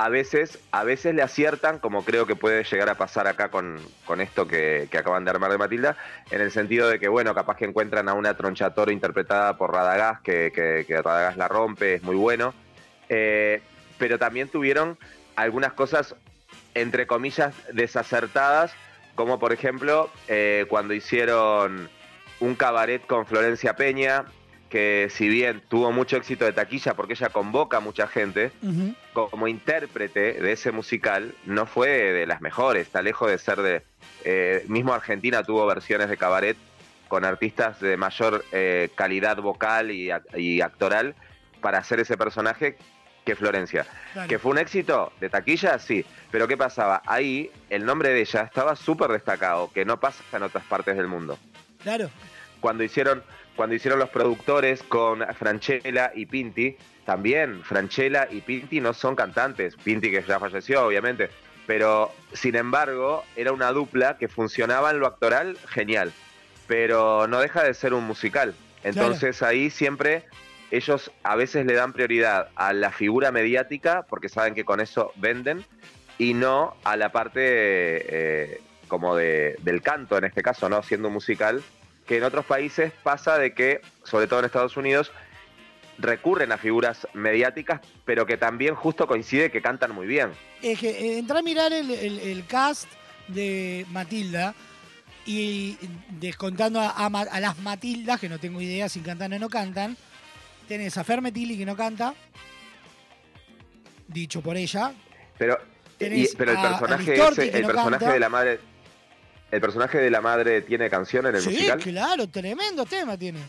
A veces, a veces le aciertan, como creo que puede llegar a pasar acá con, con esto que, acaban de armar de Matilda, en el sentido de que, bueno, capaz que encuentran a una tronchatoro interpretada por Radagás, que Radagás la rompe, es muy bueno. Eh, pero también tuvieron algunas cosas, entre comillas, desacertadas, como por ejemplo eh, cuando hicieron un cabaret con Florencia Peña, que si bien tuvo mucho éxito de taquilla porque ella convoca a mucha gente, como intérprete de ese musical no fue de las mejores, está lejos de ser de... eh, mismo Argentina tuvo versiones de cabaret con artistas de mayor eh, calidad vocal y, y actoral para hacer ese personaje que Florencia. ¿Que fue un éxito de taquilla? Sí. Pero ¿qué pasaba? Ahí el nombre de ella estaba súper destacado, que no pasa en otras partes del mundo Claro. cuando hicieron cuando hicieron los productores con Franchella y Pinti, también Franchella y Pinti no son cantantes, Pinti que ya falleció obviamente, pero sin embargo era una dupla que funcionaba en lo actoral genial. pero no deja de ser un musical. Entonces ahí siempre ellos a veces le dan prioridad a la figura mediática porque saben que con eso venden y no a la parte eh, como de, del canto en este caso, no siendo musical, que en otros países pasa de que, sobre todo en Estados Unidos, recurren a figuras mediáticas, pero que también justo coincide que cantan muy bien. Es que eh, entra a mirar el, el- el cast de Matilda y descontando a, a Ma- a las Matildas, que no tengo idea si cantan o no cantan, tenés a Fer Metilli que no canta, dicho por ella. Pero, y- pero el personaje ese, el no personaje canta. de la madre, el personaje de la madre tiene canción en el Sí, musical. claro, tremendo tema tiene.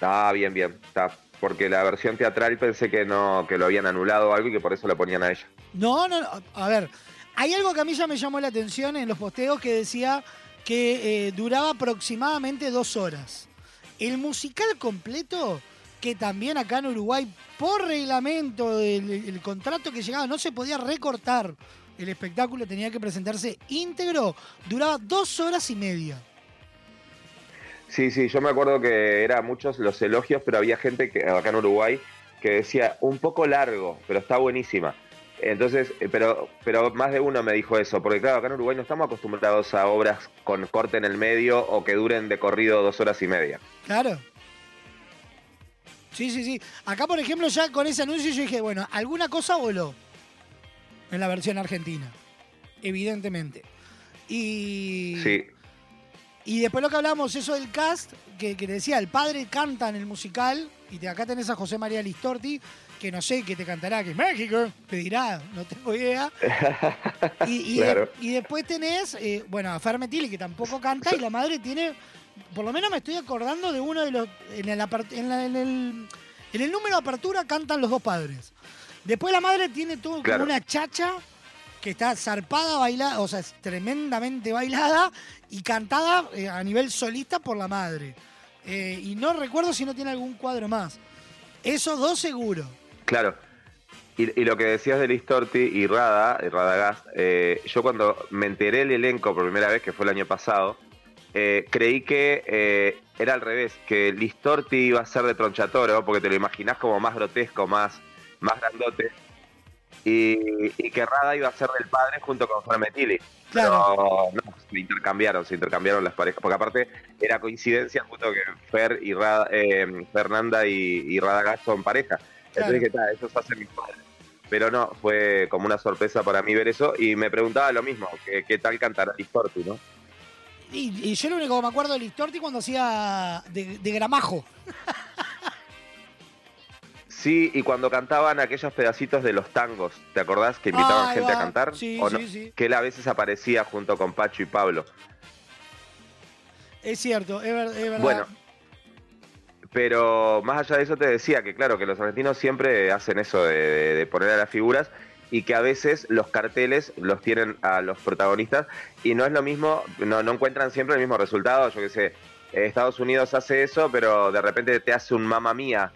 Ah, bien, bien, está. Porque la versión teatral pensé que no, que lo habían anulado o algo y que por eso lo ponían a ella. No, no, no, a ver, hay algo que a mí ya me llamó la atención en los posteos que decía que eh, duraba aproximadamente dos horas. El musical completo, que también acá en Uruguay, por reglamento del el contrato que llegaba, no se podía recortar el espectáculo, tenía que presentarse íntegro, duraba dos horas y media. Sí, sí, yo me acuerdo que eran muchos los elogios, pero había gente que acá en Uruguay que decía un poco largo, pero está buenísima. Entonces, eh, pero, pero más de uno me dijo eso, porque claro, acá en Uruguay no estamos acostumbrados a obras con corte en el medio o que duren de corrido dos horas y media. Claro. Sí, sí, sí. Acá, por ejemplo, ya con ese anuncio yo dije, bueno, alguna cosa voló en la versión argentina. Evidentemente. Y, Sí, y después lo que hablamos, eso del cast, que, que decía, el padre canta en el musical, y te- acá tenés a José María Listorti, que no sé qué te cantará, que es México, te dirá, no tengo idea. Y, y- Claro. y después tenés, eh, bueno, a Fer Metilli, que tampoco canta, y la madre tiene, por lo menos me estoy acordando de uno de los, en el, en la- en el, en el número de apertura cantan los dos padres. Después la madre tiene todo Claro. como una chacha que está zarpada, bailada, o sea, es tremendamente bailada y cantada eh, a nivel solista por la madre. Eh, y no recuerdo si no tiene algún cuadro más. Esos dos seguro. claro. Y, y lo que decías de Listorti y Rada, y Radagast, eh, yo cuando me enteré del elenco por primera vez, que fue el año pasado, eh, creí que eh, era al revés, que Listorti iba a ser de Tronchatoro, porque te lo imaginás como más grotesco, más, más grandote, y, y que Rada iba a ser del padre junto con Fermetili. Claro. No, se intercambiaron, se intercambiaron las parejas, porque aparte era coincidencia justo que Fer y Rada, eh, Fernanda y, y Radagast son pareja. Claro. Entonces dije, "Ta, esos hacen mis padres. Pero no, fue como una sorpresa para mí ver eso y me preguntaba lo mismo, que- qué tal cantará Listorti, ¿no? Y, y yo lo único que me acuerdo de Listorti cuando hacía de, de gramajo. Sí, y cuando cantaban aquellos pedacitos de los tangos, ¿te acordás que invitaban Ahí gente va. a cantar? Sí, ¿O no? sí, sí. Que él a veces aparecía junto con Pacho y Pablo. Es cierto, es, ver- es verdad. Bueno, pero más allá de eso te decía que claro, que los argentinos siempre hacen eso de, de- de poner a las figuras y que a veces los carteles los tienen a los protagonistas y no es lo mismo, no, no encuentran siempre el mismo resultado, yo qué sé, Estados Unidos hace eso, pero de repente te hace un mamá mía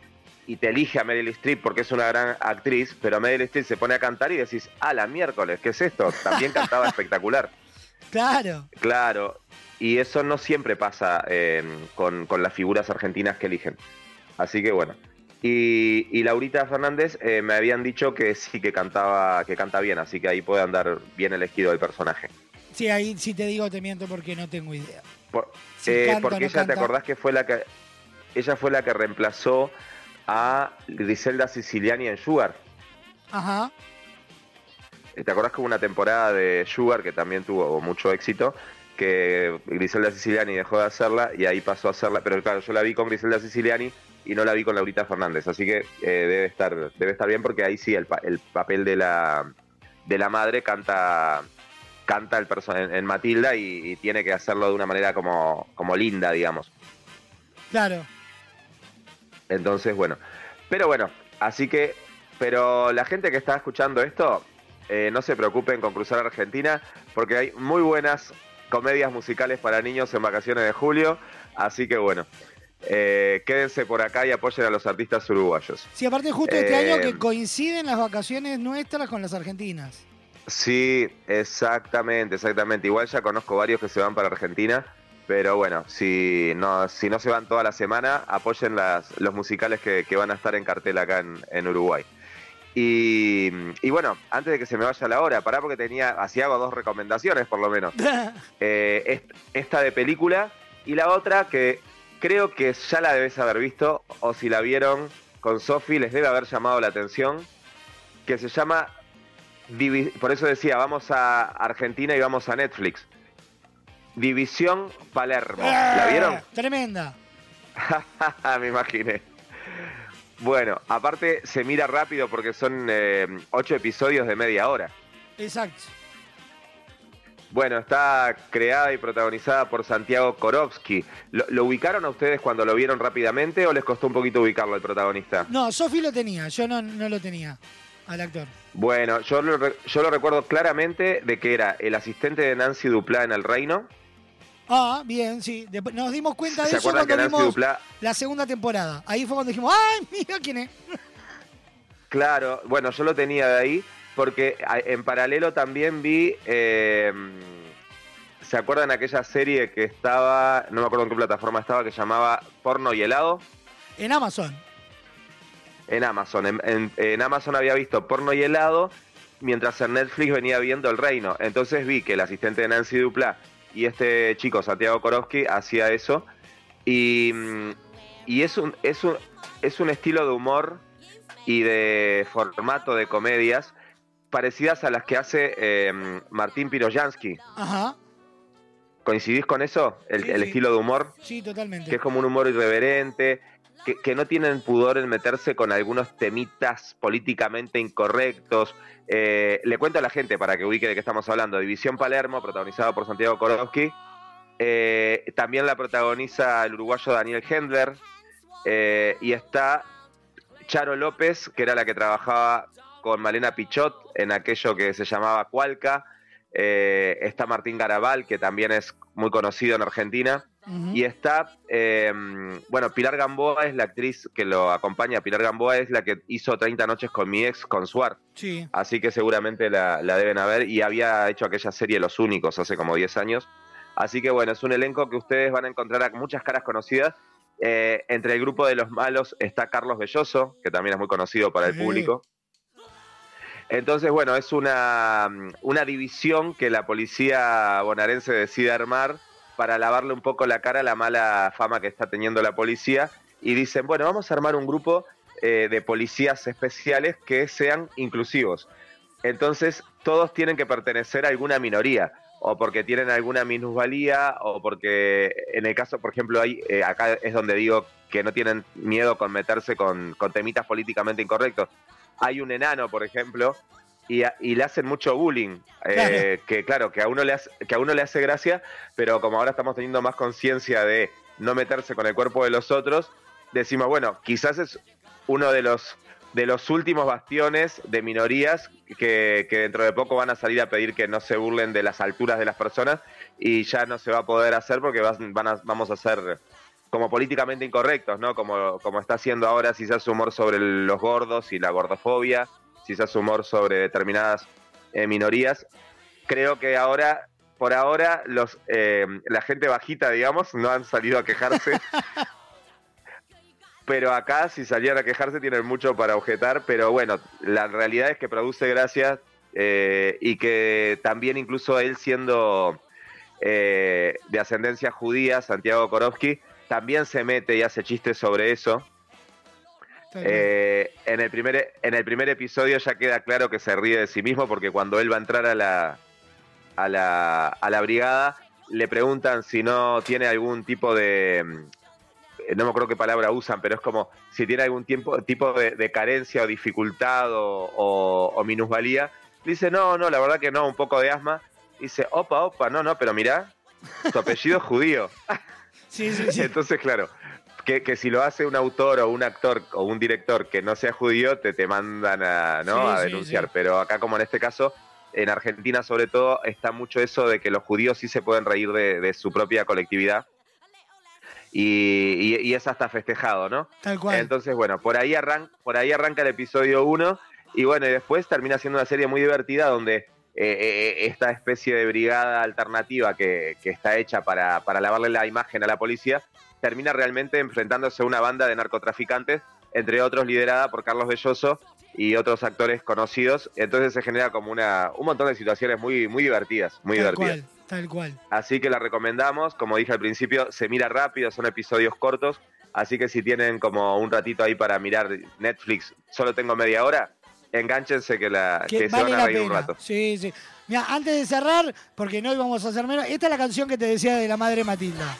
y te elige a Meryl Streep porque es una gran actriz, pero Meryl Streep se pone a cantar y decís, a la miércoles, ¿qué es esto? También cantaba espectacular. Claro. Claro, y eso no siempre pasa eh, con, con las figuras argentinas que eligen. Así que bueno. Y, y Laurita Fernández eh, me habían dicho que sí que cantaba, que canta bien, así que ahí puede andar bien elegido el personaje. Sí, ahí sí te digo, te miento porque no tengo idea. Por- Si eh, porque no ella, canta. ¿te acordás que fue la que ella fue la que reemplazó a Griselda Siciliani en Sugar? Ajá. ¿Te acordás que hubo una temporada de Sugar que también tuvo mucho éxito? Que Griselda Siciliani dejó de hacerla y ahí pasó a hacerla. Pero claro, yo la vi con Griselda Siciliani y no la vi con Laurita Fernández. Así que eh, debe estar debe estar bien porque ahí sí el, pa- el papel de la, de la madre canta canta el en, en Matilda y, y tiene que hacerlo de una manera como, como linda, digamos. Claro. Entonces, bueno. Pero bueno, así que, pero la gente que está escuchando esto, eh, no se preocupen con cruzar a Argentina, porque hay muy buenas comedias musicales para niños en vacaciones de julio. Así que bueno, eh, quédense por acá y apoyen a los artistas uruguayos. Sí, aparte justo este Eh, año que coinciden las vacaciones nuestras con las argentinas. Sí, exactamente, exactamente. Igual ya conozco varios que se van para Argentina Pero bueno, si no, si no se van toda la semana, apoyen las, los musicales que, que van a estar en cartel acá en, en Uruguay. Y, y bueno, antes de que se me vaya la hora, pará porque tenía, así hago dos recomendaciones por lo menos. Eh, est- esta de película y la otra que creo que ya la debes haber visto o si la vieron con Sofi les debe haber llamado la atención, que se llama, por eso decía, vamos a Argentina y vamos a Netflix. División Palermo. ¿La vieron? Eh, Tremenda. Me imaginé. Bueno, aparte se mira rápido porque son eh, ocho episodios de media hora. Exacto. Bueno, está creada y protagonizada por Santiago Korowski. ¿Lo, lo ubicaron a ustedes cuando lo vieron rápidamente o les costó un poquito ubicarlo el protagonista? No, Sofi lo tenía, yo no, no lo tenía al actor. Bueno, yo lo, yo lo recuerdo claramente de que era el asistente de Nancy Duplá en El Reino. Ah, bien, sí. Después nos dimos cuenta de ¿Se eso cuando que vimos la segunda temporada. Ahí fue cuando dijimos, ¡ay, mira quién es! Claro, bueno, yo lo tenía de ahí porque en paralelo también vi, eh, ¿se acuerdan aquella serie que estaba, no me acuerdo en qué plataforma estaba, que llamaba Porno y helado? En Amazon. En Amazon. En, en- en Amazon había visto Porno y helado, mientras en Netflix venía viendo El Reino. Entonces vi que el asistente de Nancy Dupla y este chico, Santiago Korowski, hacía eso. Y, y es, un, es, un, es un estilo de humor y de formato de comedias parecidas a las que hace eh, Martín Piroyansky. Ajá. ¿Coincidís con eso? El, Sí, el sí. estilo de humor Sí, totalmente. que es como un humor irreverente, que, no tienen pudor en meterse con algunos temitas políticamente incorrectos. Eh, le cuento a la gente para que ubique de qué estamos hablando. División Palermo, protagonizado por Santiago Korowski. Eh, también la protagoniza el uruguayo Daniel Hendler. Eh, y está Charo López, que era la que trabajaba con Malena Pichot en aquello que se llamaba Cualca. Está Martín Garabal, que también es muy conocido en Argentina. Y está, eh, bueno, Pilar Gamboa es la actriz que lo acompaña. Pilar Gamboa es la que hizo 30 noches con mi ex, con Suar. Sí. Así que seguramente la, la deben haber. Y había hecho aquella serie Los Únicos hace como 10 años. Así que bueno, es un elenco que ustedes van a encontrar a muchas caras conocidas. Eh, entre el grupo de los malos está Carlos Belloso, que también es muy conocido para el Sí. público. Entonces, bueno, es una, una división que la policía bonaerense decide armar para lavarle un poco la cara a la mala fama que está teniendo la policía. Y dicen, bueno, vamos a armar un grupo eh, de policías especiales que sean inclusivos. Entonces, todos tienen que pertenecer a alguna minoría, o porque tienen alguna minusvalía, o porque, en el caso, por ejemplo, hay, eh, acá es donde digo que no tienen miedo con meterse con, con temitas políticamente incorrectos. Hay un enano, por ejemplo, y, a- y le hacen mucho bullying, eh, que claro, que a, uno le hace, que a uno le hace gracia, pero como ahora estamos teniendo más conciencia de no meterse con el cuerpo de los otros, decimos, bueno, quizás es uno de los de los últimos bastiones de minorías que, que dentro de poco van a salir a pedir que no se burlen de las alturas de las personas y ya no se va a poder hacer porque vas- van a- vamos a ser como políticamente incorrectos, ¿no? Como, como está haciendo ahora si se hace humor sobre los gordos y la gordofobia, si se hace humor sobre determinadas eh, minorías. Creo que ahora, por ahora, los eh, la gente bajita, digamos, no han salido a quejarse. pero acá, si salieran a quejarse, tienen mucho para objetar. Pero bueno, la realidad es que produce gracia eh, y que también, incluso él siendo eh, de ascendencia judía, Santiago Korowski, también se mete y hace chistes sobre eso. Eh, en, el primer, en el primer episodio ya queda claro que se ríe de sí mismo porque cuando él va a entrar a la, a la, a la brigada le preguntan si no tiene algún tipo de... mm, No me acuerdo qué palabra usan, pero es como si tiene algún tiempo, tipo de, de carencia o dificultad o, o- o minusvalía. Dice, no, no, la verdad que no, un poco de asma. Dice, opa, opa, no, no, pero mirá, tu apellido es judío. Sí, sí, sí. Entonces, claro, que, que si lo hace un autor o un actor o un director que no sea judío, te, te mandan a, ¿no? Sí, a sí, denunciar. sí. Pero acá, como en este caso, en Argentina sobre todo, está mucho eso de que los judíos sí se pueden reír de, de su propia colectividad. Y, y- y es hasta festejado, ¿no? Tal cual. Entonces, bueno, por ahí, arran por ahí arranca el episodio 1 y bueno, y después termina siendo una serie muy divertida donde eh, eh, esta especie de brigada alternativa que, que está hecha para, para lavarle la imagen a la policía, termina realmente enfrentándose a una banda de narcotraficantes, entre otros liderada por Carlos Belloso y otros actores conocidos. Entonces se genera como una, un montón de situaciones muy, muy divertidas, muy tal divertidas. cual, tal cual. Así que la recomendamos, como dije al principio, se mira rápido, son episodios cortos, así que si tienen como un ratito ahí para mirar Netflix, solo tengo media hora, enganchense que, la, que, Que se vale van a la reír un pena. rato. Sí, sí. Mira, antes de cerrar, porque no íbamos a hacer menos, esta es la canción que te decía de la madre Matilda.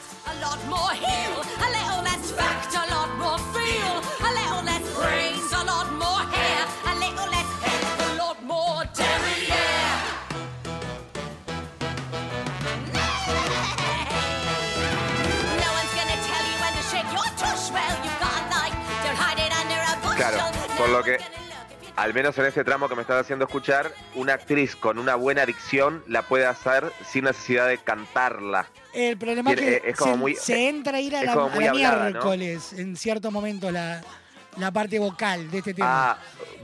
Claro, por lo que, al menos en este tramo que me estás haciendo escuchar, una actriz con una buena dicción la puede hacer sin necesidad de cantarla. El problema es que es como se, muy- se entra a ir a la, a la hablada, ¿no? miércoles en cierto momento la, la parte vocal de este tema. Ah,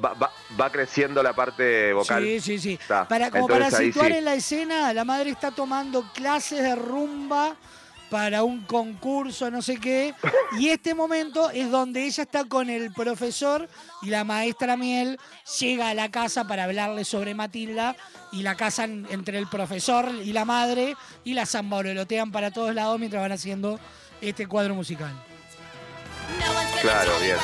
va, va- va creciendo la parte vocal. Sí, sí, sí. Está. Para, como para Entonces, situar sí. en la escena, la madre está tomando clases de rumba para un concurso, no sé qué. Y este momento es donde ella está con el profesor y la maestra Miel llega a la casa para hablarle sobre Matilda y la casan entre el profesor y la madre y la zamborolotean para todos lados mientras van haciendo este cuadro musical. Claro, bien.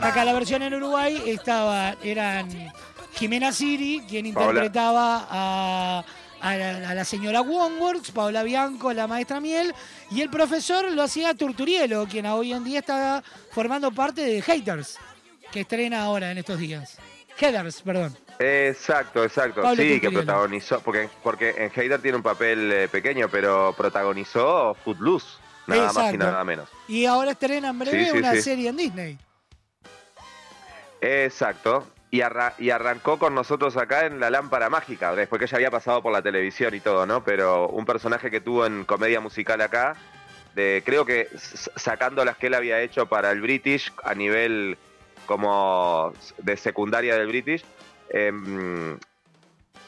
Acá la versión en Uruguay estaba, eran Jimena Siri, quien interpretaba a, a la, a la señora Wongworks, Paola Bianco, la maestra Miel, y el profesor lo hacía Turturielo, quien hoy en día está formando parte de Haters, que estrena ahora en estos días. Headers, perdón. Exacto, exacto. Pablo sí, que protagonizó, porque, porque en Hater tiene un papel eh, pequeño, pero protagonizó Footloose, nada más y nada menos. Y ahora estrena en breve Sí, sí, una sí. serie en Disney. Exacto. Y, arra- y arrancó con nosotros acá en La Lámpara Mágica, después que ya había pasado por la televisión y todo, ¿no? Pero un personaje que tuvo en comedia musical acá, de, creo que sacando las que él había hecho para el British a nivel como de secundaria del British, em,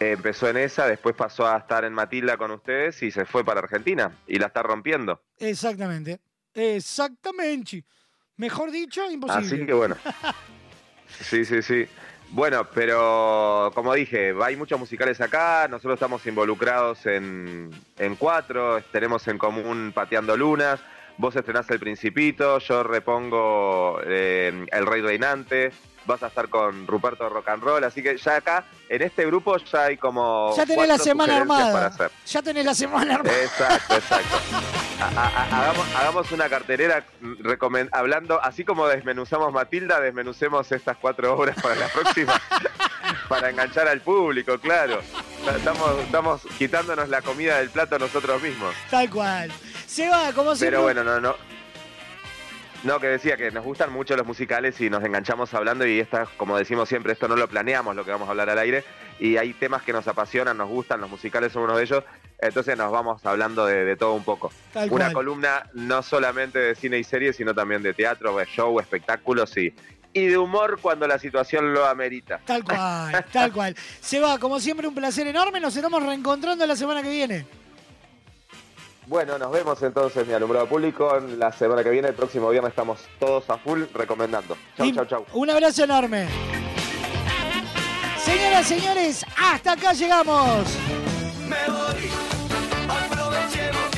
empezó en esa, después pasó a estar en Matilda con ustedes y se fue para Argentina y la está rompiendo. Exactamente. Exactamente. Mejor dicho, imposible. Así que bueno. Sí, sí, sí. Bueno, pero como dije, hay muchos musicales acá, nosotros estamos involucrados en, en cuatro, tenemos en común Pateando Lunas, vos estrenás El Principito, yo repongo eh, El Rey Reinante, vas a estar con Ruperto Rock and Roll, así que ya acá, en este grupo ya hay como Ya tenés la semana para armada. hacer. Ya tenés la semana armada. Exacto, exacto. Hagamos, hagamos una carterera mm, hablando, así como desmenuzamos Matilda, desmenucemos estas cuatro obras para la próxima, para enganchar al público, claro. Estamos, estamos quitándonos la comida del plato nosotros mismos. Tal cual. Se va, como siempre. Pero bueno, no, no. No, que decía que nos gustan mucho los musicales y nos enganchamos hablando y esta, como decimos siempre, esto no lo planeamos lo que vamos a hablar al aire y hay temas que nos apasionan, nos gustan, los musicales son uno de ellos, entonces nos vamos hablando de, de todo un poco. Tal Una cual. columna no solamente de cine y series, sino también de teatro, de show, espectáculos y, y de humor cuando la situación lo amerita. Tal cual, tal cual. Se va, como siempre, un placer enorme. Nos estamos reencontrando la semana que viene. Bueno, nos vemos entonces, mi alumbrado público, la semana que viene, el próximo viernes estamos todos a full recomendando. Chau, Y chau, chau. Un abrazo enorme. Señoras, señores, hasta acá llegamos. Me voy, aprovechemos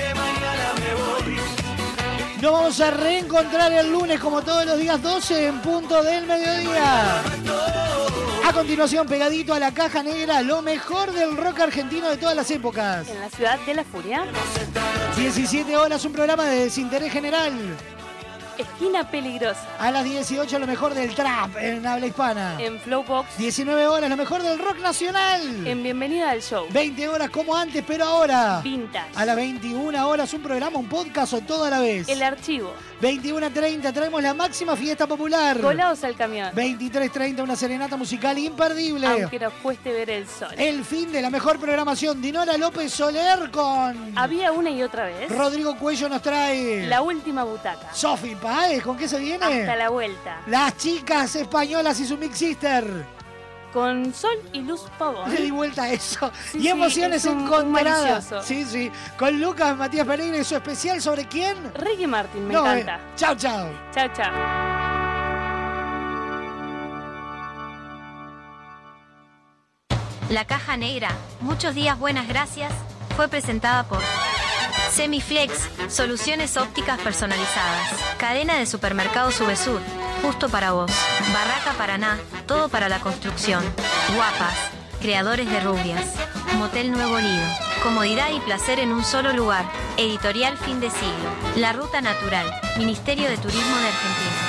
Nos vamos a reencontrar el lunes, como todos los días, 12 en punto del mediodía. A continuación, pegadito a la caja negra, lo mejor del rock argentino de todas las épocas. En la ciudad de la furia. 17 horas, un programa de desinterés general. Esquina peligrosa. A las 18, lo mejor del trap en habla hispana. En Flowbox. 19 horas, lo mejor del rock nacional. En Bienvenida al Show. 20 horas como antes, pero ahora. Vintage. A las 21 horas, un programa, un podcast o todo a la vez. El archivo. 21.30, traemos la máxima fiesta popular. Colados al camión. 23.30, una serenata musical imperdible. Aunque nos cueste ver el sol. El fin de la mejor programación. Dinora López Soler con. Había una y otra vez. Rodrigo Cuello nos trae. La última butaca. Sofi ¿con qué se viene? Hasta la vuelta. Las chicas españolas y su Mix Sister. con Sol y Luz Pavón. Le di vuelta a eso. Sí, y sí, emociones es un- un encontradas. Sí, sí. Con Lucas Matías Pereira y su especial sobre quién. Ricky Martin, me No, encanta. eh, chao, chao. Chao, chao. La caja negra, muchos días buenas gracias, fue presentada por Semiflex, soluciones ópticas personalizadas. Cadena de supermercados Subesur, justo para vos. Barraca Paraná, todo para la construcción. Guapas, creadores de rubias. Motel Nuevo Lido, comodidad y placer en un solo lugar. Editorial Fin de Siglo. La Ruta Natural, Ministerio de Turismo de Argentina.